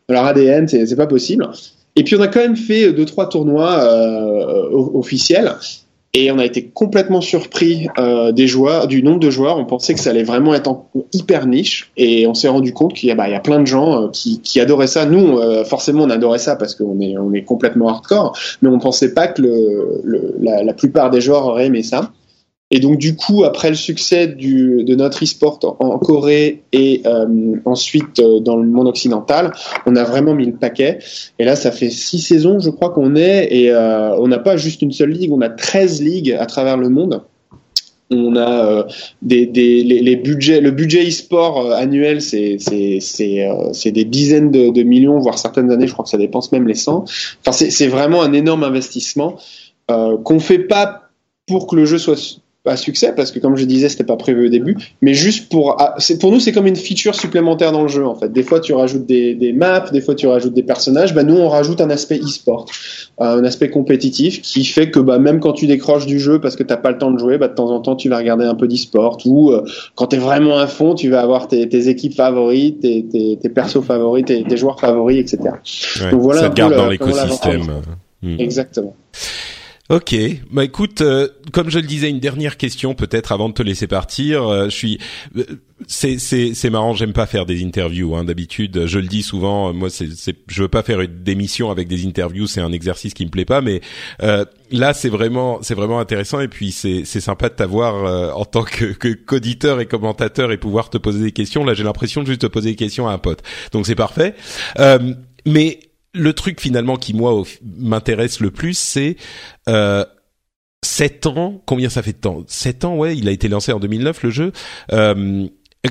Dans leur ADN, c'est, c'est pas possible. Et puis on a quand même fait deux trois tournois euh, officiels et on a été complètement surpris euh, des joueurs, du nombre de joueurs. On pensait que ça allait vraiment être en, hyper niche et on s'est rendu compte qu'il y, bah, y, a plein de gens euh, qui, qui, adoraient ça. Nous, euh, forcément, on adorait ça parce qu'on est, on est complètement hardcore, mais on pensait pas que le, le, la, la, plupart des joueurs auraient aimé ça. Et donc du coup, après le succès du, de notre e-sport en, Corée et euh, ensuite euh, dans le monde occidental, on a vraiment mis le paquet. Et là, ça fait six saisons, je crois qu'on est, et euh, on n'a pas juste une seule ligue, on a 13 ligues à travers le monde. On a euh, des, des les, budgets, le budget e-sport euh, annuel, c'est c'est des dizaines de, millions, voire certaines années, je crois que ça dépense même les 100. Enfin, c'est vraiment un énorme investissement qu'on fait pas pour que le jeu soit à succès parce que comme je disais c'était pas prévu au début. Mais juste pour ah, c'est pour nous c'est comme une feature supplémentaire dans le jeu en fait. Des fois tu rajoutes des, des maps des fois tu rajoutes des personnages. Bah nous on rajoute un aspect e-sport euh, un aspect compétitif qui fait que bah même quand tu décroches du jeu parce que t'as pas le temps de jouer bah de temps en temps tu vas regarder un peu d'e-sport ou euh, quand t'es vraiment à fond tu vas avoir tes, tes équipes favorites tes, tes, tes persos favoris tes, tes, joueurs favoris etc ouais, donc voilà ça te garde dans l'écosystème. Hmm. exactement Ok, bah écoute, euh, comme je le disais, une dernière question peut-être avant de te laisser partir. Euh, je suis, euh, c'est c'est c'est marrant, j'aime pas faire des interviews. Hein, D'habitude, je le dis souvent, moi c'est c'est, je veux pas faire une émission avec des interviews, c'est un exercice qui me plaît pas. Mais là, c'est vraiment c'est vraiment intéressant et puis c'est c'est sympa de t'avoir en tant que qu'auditeur et commentateur et pouvoir te poser des questions. Là, j'ai l'impression de juste te poser des questions à un pote, donc c'est parfait. mais le truc finalement qui moi m'intéresse le plus, c'est euh, 7 ans. Combien ça fait de temps? 7 ans, ouais. Il a été lancé en 2009 le jeu. Euh,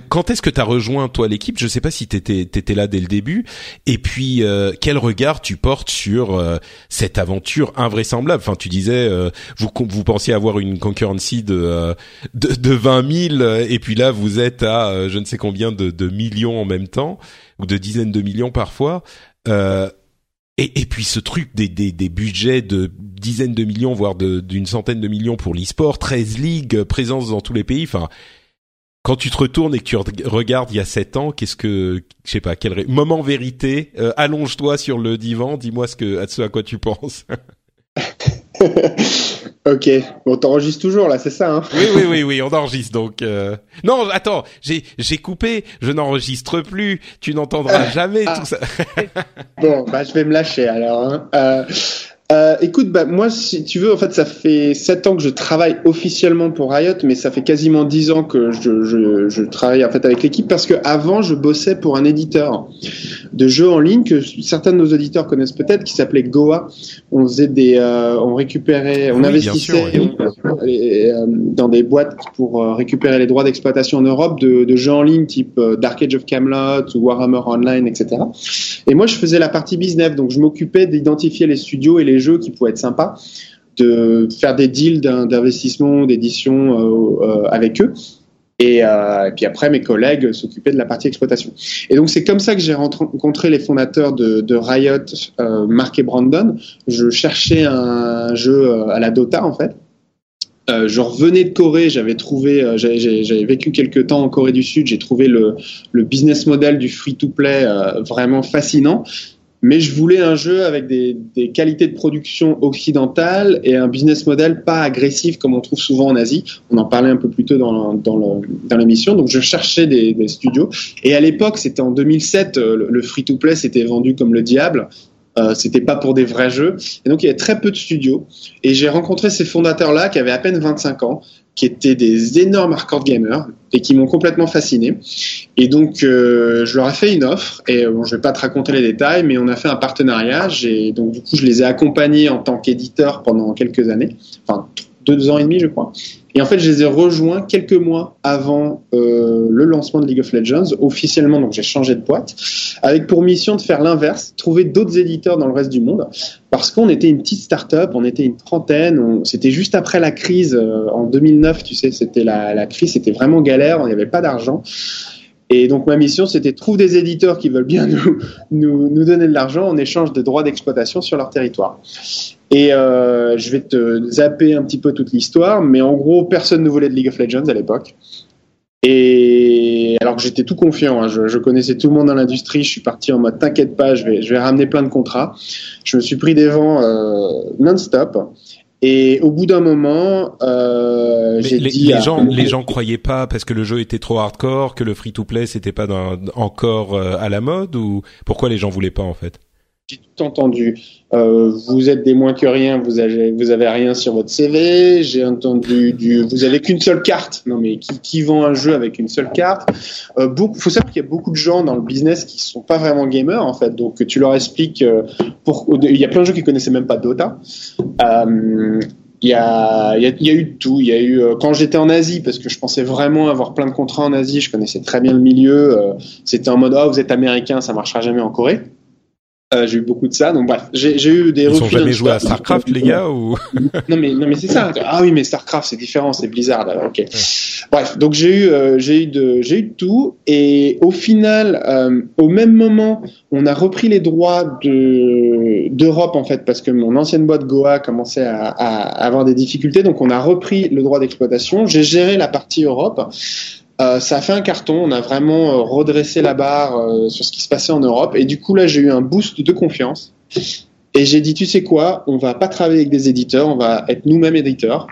quand est-ce que tu as rejoint toi l'équipe? Je sais pas si t'étais étais là dès le début. Et puis euh, quel regard tu portes sur euh, cette aventure invraisemblable? Enfin, tu disais euh, vous vous pensiez avoir une concurrency de, euh, de de 20 000 et puis là vous êtes à euh, je ne sais combien de, de, millions en même temps ou de dizaines de millions parfois. Euh, et, et, puis ce truc des, des, budgets de dizaines de millions, voire d'une centaine de millions pour l'e-sport, 13 ligues, présence dans tous les pays. Enfin, quand tu te retournes et que tu regardes il y a 7 ans, qu'est-ce que, je sais pas, quel moment vérité, euh, allonge-toi sur le divan, dis-moi ce que, à quoi tu penses. *laughs* *laughs* Ok, bon, t'enregistres toujours là, c'est ça hein? Oui, oui, oui, oui, on enregistre donc. Euh... Non, attends, j'ai j'ai coupé, je n'enregistre plus, tu n'entendras jamais tout ça. *laughs* bon, bah je vais me lâcher alors. Hein. Euh, euh, écoute, bah, moi, si tu veux, en fait, ça fait sept ans que je travaille officiellement pour Riot, mais ça fait quasiment dix ans que je, je, je, travaille en fait avec l'équipe parce que avant, je bossais pour un éditeur de jeux en ligne que certains de nos auditeurs connaissent peut-être, qui s'appelait Goa. On faisait des, euh, on récupérait, on oui, investissait sûr, euh, dans des boîtes pour récupérer les droits d'exploitation en Europe de, de, jeux en ligne type Dark Age of Camelot ou Warhammer Online, etc. Et moi, je faisais la partie business, donc je m'occupais d'identifier les studios et les jeux qui pouvaient être sympas, de faire des deals d'investissement, d'édition euh, euh, avec eux. Et, euh, et, puis après, mes collègues s'occupaient de la partie exploitation. Et donc c'est comme ça que j'ai rencontré les fondateurs de, Riot, euh, Mark et Brandon. Je cherchais un jeu à la Dota en fait. Je revenais de Corée, j'avais trouvé, j'avais vécu quelques temps en Corée du Sud, j'ai trouvé le, business model du free-to-play vraiment fascinant mais je voulais un jeu avec des, des, qualités de production occidentales et un business model pas agressif comme on trouve souvent en Asie. On en parlait un peu plus tôt dans, dans l'émission. Donc je cherchais des, des studios. Et à l'époque, c'était en 2007, le, le free-to-play s'était vendu comme le diable. Euh, c'était pas pour des vrais jeux. Et donc il y avait très peu de studios. Et j'ai rencontré ces fondateurs-là qui avaient à peine 25 ans, qui étaient des énormes hardcore gamers et qui m'ont complètement fasciné. Et donc euh, je leur ai fait une offre. Et bon, je vais pas te raconter les détails, mais on a fait un partenariat. Et donc du coup je les ai accompagnés en tant qu'éditeur pendant quelques années, enfin deux ans et demi, je crois. Et en fait, je les ai rejoints quelques mois avant euh, le lancement de League of Legends, officiellement. Donc, j'ai changé de boîte, avec pour mission de faire l'inverse, trouver d'autres éditeurs dans le reste du monde, parce qu'on était une petite start-up, on était une trentaine. C'était juste après la crise euh, en 2009, tu sais, c'était la, la crise, c'était vraiment galère, on n'y avait pas d'argent. Et donc ma mission, c'était trouver des éditeurs qui veulent bien *laughs* nous, nous, nous donner de l'argent en échange de droits d'exploitation sur leur territoire. Et euh, je vais te zapper un petit peu toute l'histoire, mais en gros, personne ne voulait de League of Legends à l'époque. Et alors que j'étais tout confiant, hein, je, je, connaissais tout le monde dans l'industrie, je suis parti en mode t'inquiète pas, je vais, je vais ramener plein de contrats. Je me suis pris des vents euh, non-stop. Et au bout d'un moment, euh, j'ai dit les gens, les gens croyaient pas parce que le jeu était trop hardcore, que le free-to-play c'était pas dans, encore euh, à la mode ou pourquoi les gens voulaient pas en fait? J'ai tout entendu. Euh, vous êtes des moins que rien, vous avez, rien sur votre CV. J'ai entendu du, vous avez qu'une seule carte. Non mais qui, vend un jeu avec une seule carte? Euh, beaucoup, Faut savoir qu'il y a beaucoup de gens dans le business qui sont pas vraiment gamers en fait. Donc tu leur expliques. Euh, il y a plein de gens qui connaissaient même pas Dota. Euh, il y a, eu tout. Il y a eu quand j'étais en Asie parce que je pensais vraiment avoir plein de contrats en Asie. Je connaissais très bien le milieu. C'était en mode oh vous êtes américain, ça marchera jamais en Corée. Euh, j'ai eu beaucoup de ça. Donc bref, j'ai eu des. Ils ont jamais joué à Starcraft, les gars, ou? *laughs* Non mais non mais c'est ça. Ah oui, mais Starcraft c'est différent, c'est Blizzard. Alors, ok. Ouais. Bref, donc j'ai eu euh, j'ai eu de j'ai eu de tout et au final, euh, au même moment, on a repris les droits de d'Europe en fait parce que mon ancienne boîte Goa commençait à, à avoir des difficultés, donc on a repris le droit d'exploitation. J'ai géré la partie Europe. Euh, ça a fait un carton. On a vraiment euh, redressé la barre euh, sur ce qui se passait en Europe. Et du coup, là, j'ai eu un boost de confiance. Et j'ai dit, tu sais quoi, on va pas travailler avec des éditeurs, on va être nous-mêmes éditeurs.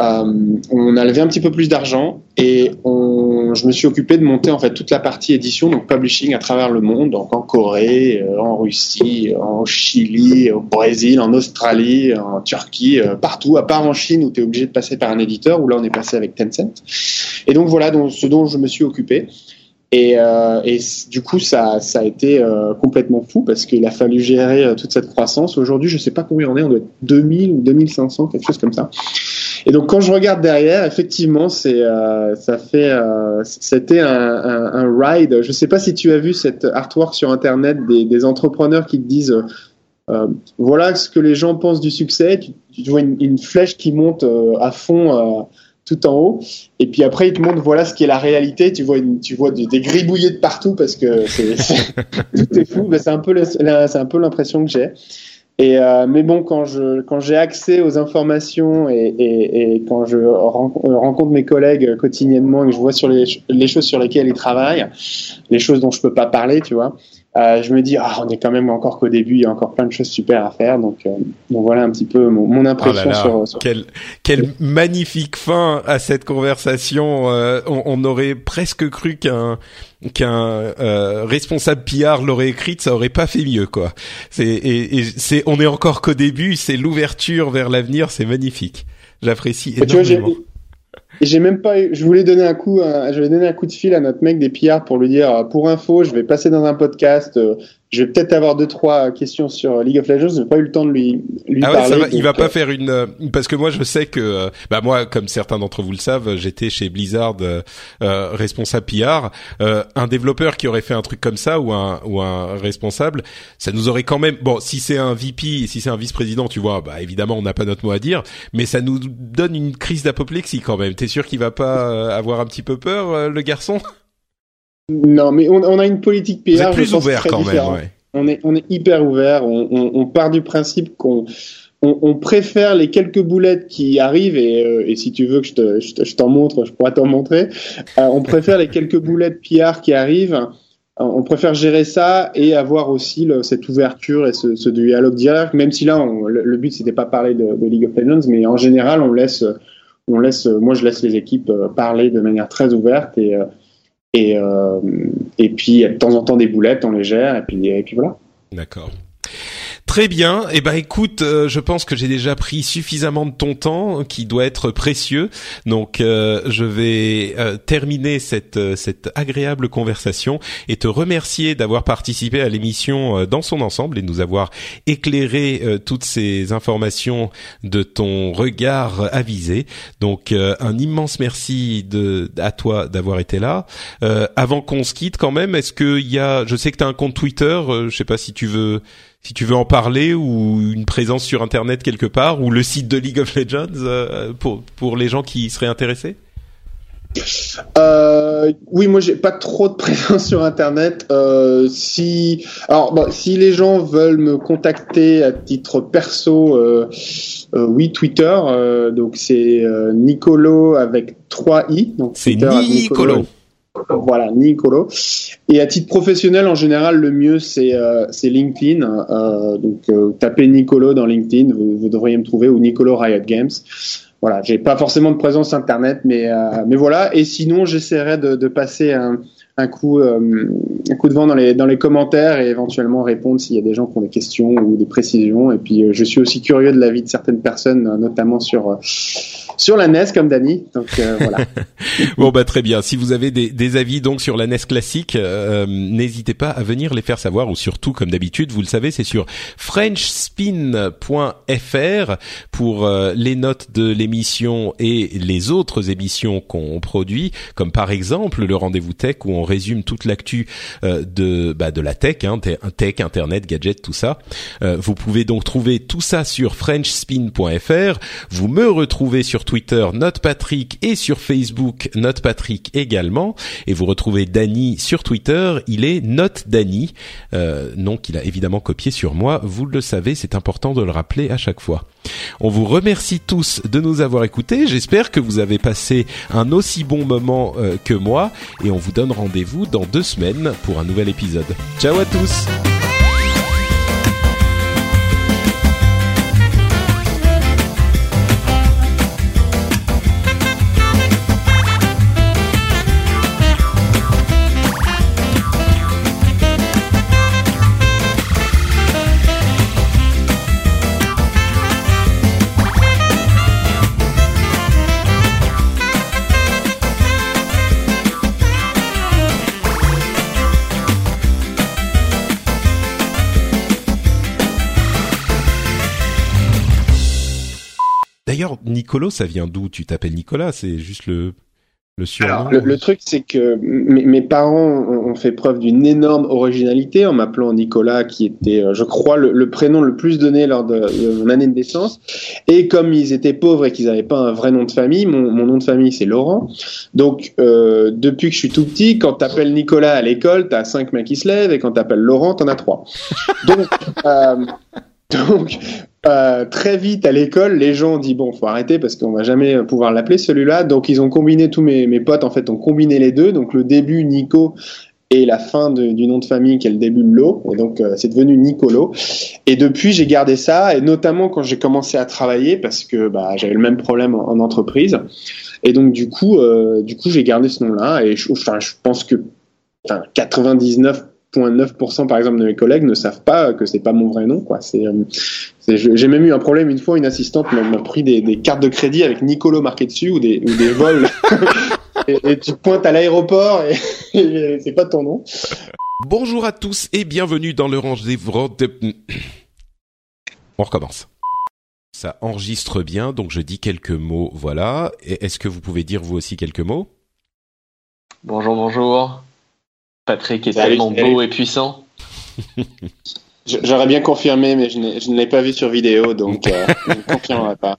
Euh, on a levé un petit peu plus d'argent et on, je me suis occupé de monter en fait toute la partie édition, donc publishing à travers le monde, donc en Corée, en Russie, en Chili, au Brésil, en Australie, en Turquie, partout, à part en Chine où tu es obligé de passer par un éditeur, où là on est passé avec Tencent. Et donc voilà ce dont je me suis occupé. Et, euh, du coup, ça, a été euh, complètement fou parce qu'il a fallu gérer euh, toute cette croissance. Aujourd'hui, je sais pas combien on est, on doit être 2000 ou 2500, quelque chose comme ça. Et donc, quand je regarde derrière, effectivement, c'est, euh, ça fait, euh, c'était un, un, un, ride. Je sais pas si tu as vu cette artwork sur Internet des, des entrepreneurs qui te disent, voilà ce que les gens pensent du succès. Tu, tu vois une, une, flèche qui monte à fond tout en haut. Et puis après, il te montre voilà ce qui est la réalité. Tu vois, une, tu vois des, des gribouillés de partout parce que c'est, *laughs* tout est fou. c'est un peu, c'est un peu l'impression que j'ai. Et euh, mais bon, quand je quand j'ai accès aux informations et, et, et quand je rencontre mes collègues quotidiennement et que je vois sur les, les choses sur lesquelles ils travaillent, les choses dont je peux pas parler, tu vois, euh, je me dis ah on est quand même encore qu'au début, il y a encore plein de choses super à faire. Donc, euh, donc voilà un petit peu mon, mon impression oh là là, sur, sur, Quelle, quelle magnifique fin à cette conversation. Euh, on, on, aurait presque cru qu'un qu'un euh, responsable PR l'aurait écrite, ça aurait pas fait mieux quoi. C'est et, et c'est on est encore qu'au début, c'est l'ouverture vers l'avenir, c'est magnifique. J'apprécie énormément. Vois, et j'ai même pas, je voulais donner un coup, je vais donner un coup de fil à notre mec des PR pour lui dire, pour info, je vais passer dans un podcast, euh, je vais peut-être avoir deux trois questions sur League of Legends. J'ai pas eu le temps de lui lui ah parler. Ouais, va, il va pas faire une euh, parce que moi je sais que bah moi comme certains d'entre vous le savent, j'étais chez Blizzard euh, responsable PR. Euh, un développeur qui aurait fait un truc comme ça ou un ou un responsable, ça nous aurait quand même bon si c'est un VP, si c'est un vice-président, tu vois, bah évidemment on n'a pas notre mot à dire, mais ça nous donne une crise d'apoplexie quand même. T'es sûr qu'il va pas euh, avoir un petit peu peur le garçon? Non, mais on, on, a une politique PR. Vous êtes plus ouvert quand différente. même, ouais. On est, on est hyper ouvert. On, on, on part du principe qu'on on, on, préfère les quelques boulettes qui arrivent et, euh, et si tu veux que je, te, je, t'en montre, je pourrais t'en montrer. Euh, on préfère les quelques *laughs* boulettes PR qui arrivent. Euh, on préfère gérer ça et avoir aussi le, cette ouverture et ce, ce, dialogue direct. Même si là, on, le, le, but c'était pas parler de, de, League of Legends, mais en général, on laisse, on laisse, moi je laisse les équipes parler de manière très ouverte et et, euh, et puis, de temps en temps, des boulettes, on les gère, et puis, et puis voilà. D'accord. Très bien. Eh ben, écoute, euh, je pense que j'ai déjà pris suffisamment de ton temps, qui doit être précieux. Donc, euh, je vais euh, terminer cette cette agréable conversation et te remercier d'avoir participé à l'émission dans son ensemble et nous avoir éclairé toutes ces informations de ton regard avisé. Donc, un immense merci de à toi d'avoir été là. avant qu'on se quitte, quand même, est-ce qu'il y a, je sais que tu as un compte Twitter, je sais pas si tu veux si tu veux en parler ou une présence sur internet quelque part ou le site de League of Legends euh, pour pour les gens qui seraient intéressés? Euh, oui, moi j'ai pas trop de *laughs* présence sur internet. Euh, si alors bon, si les gens veulent me contacter à titre perso, euh, euh oui Twitter. Euh, donc c'est Nicolo avec 3 i. Donc c'est Nicolo. Voilà, Nicolo. Et à titre professionnel, en général, le mieux c'est euh, LinkedIn. Euh, donc euh, tapez Nicolo dans LinkedIn, vous, vous, devriez me trouver ou Nicolo Riot Games. Voilà, j'ai pas forcément de présence internet, mais euh, mais voilà. Et sinon, j'essaierai de, de, passer un, un coup euh, un coup de vent dans les dans les commentaires et éventuellement répondre s'il y a des gens qui ont des questions ou des précisions. Et puis, je suis aussi curieux de l'avis de certaines personnes, notamment sur sur la NES comme Dany. Donc euh, voilà. *laughs* bon bah très bien. Si vous avez des, des avis donc sur la NES classique, euh, n'hésitez pas à venir les faire savoir ou surtout comme d'habitude, vous le savez, c'est sur frenchspin.fr pour euh, les notes de l'émission et les autres émissions qu'on produit, comme par exemple le rendez-vous tech où on résume toute l'actu de bah, de la tech, hein, tech, internet, gadgets, tout ça. vous pouvez donc trouver tout ça sur frenchspin.fr. Vous me retrouvez sur Twitter NotePatrick et sur Facebook NotePatrick également. Et vous retrouvez Danny sur Twitter, il est Note Danny, euh, nom qu'il a évidemment copié sur moi. Vous le savez, c'est important de le rappeler à chaque fois. On vous remercie tous de nous avoir écoutés. J'espère que vous avez passé un aussi bon moment euh, que moi et on vous donne rendez-vous dans deux semaines pour un nouvel épisode. Ciao à tous Nicolo, ça vient d'où? Tu t'appelles Nicolas C'est juste le le surnom le, truc, c'est que mes, parents ont fait preuve d'une énorme originalité en m'appelant Nicolas, qui était, euh, je crois, le, prénom le plus donné lors de, mon année de naissance. Et comme ils étaient pauvres et qu'ils n'avaient pas un vrai nom de famille, mon, nom de famille, c'est Laurent. Donc, euh, depuis que je suis tout petit, quand t'appelles Nicolas à l'école, t'as cinq mains qui se lèvent, et quand t'appelles Laurent, t'en as trois. Donc, *laughs* euh, donc, très vite à l'école, les gens ont dit bon, faut arrêter parce qu'on va jamais pouvoir l'appeler celui-là. Donc ils ont combiné tous mes, mes potes en fait ont combiné les deux. Donc le début Nico et la fin du nom de famille qui est le début de. Et donc euh, c'est devenu Nicolo. Et depuis j'ai gardé ça et notamment quand j'ai commencé à travailler parce que bah, j'avais le même problème en, entreprise. Et donc du coup euh, du coup j'ai gardé ce nom-là et je, enfin, je pense que enfin, 99 0,9% par exemple de mes collègues ne savent pas que c'est pas mon vrai nom quoi. C'est, euh, j'ai même eu un problème une fois, une assistante m'a pris des, des, cartes de crédit avec Nicolo marqué dessus ou des, ou des vols. *laughs* et, tu pointes à l'aéroport et, c'est pas ton nom. Bonjour à tous et bienvenue dans le rendez-vous. On recommence. Ça enregistre bien, donc je dis quelques mots. Voilà. Est-ce que vous pouvez dire vous aussi quelques mots? Bonjour, bonjour. Patrick est tellement beau et puissant. *laughs* J'aurais bien confirmé, mais je ne l'ai pas vu sur vidéo, donc euh, je ne *laughs* confirmerai pas.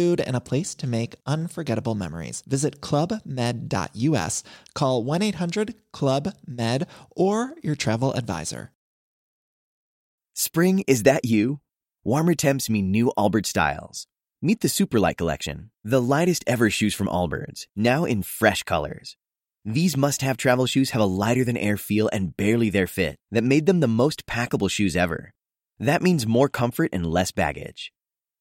food, and a place to make unforgettable memories. Visit clubmed.us, call 1 800 Club Med, or your travel advisor. Spring, is that you? Warmer temps mean new Allbirds styles. Meet the Superlight Collection, the lightest ever shoes from Allbirds, now in fresh colors. These must have travel shoes have a lighter than air feel and barely their fit that made them the most packable shoes ever. That means more comfort and less baggage.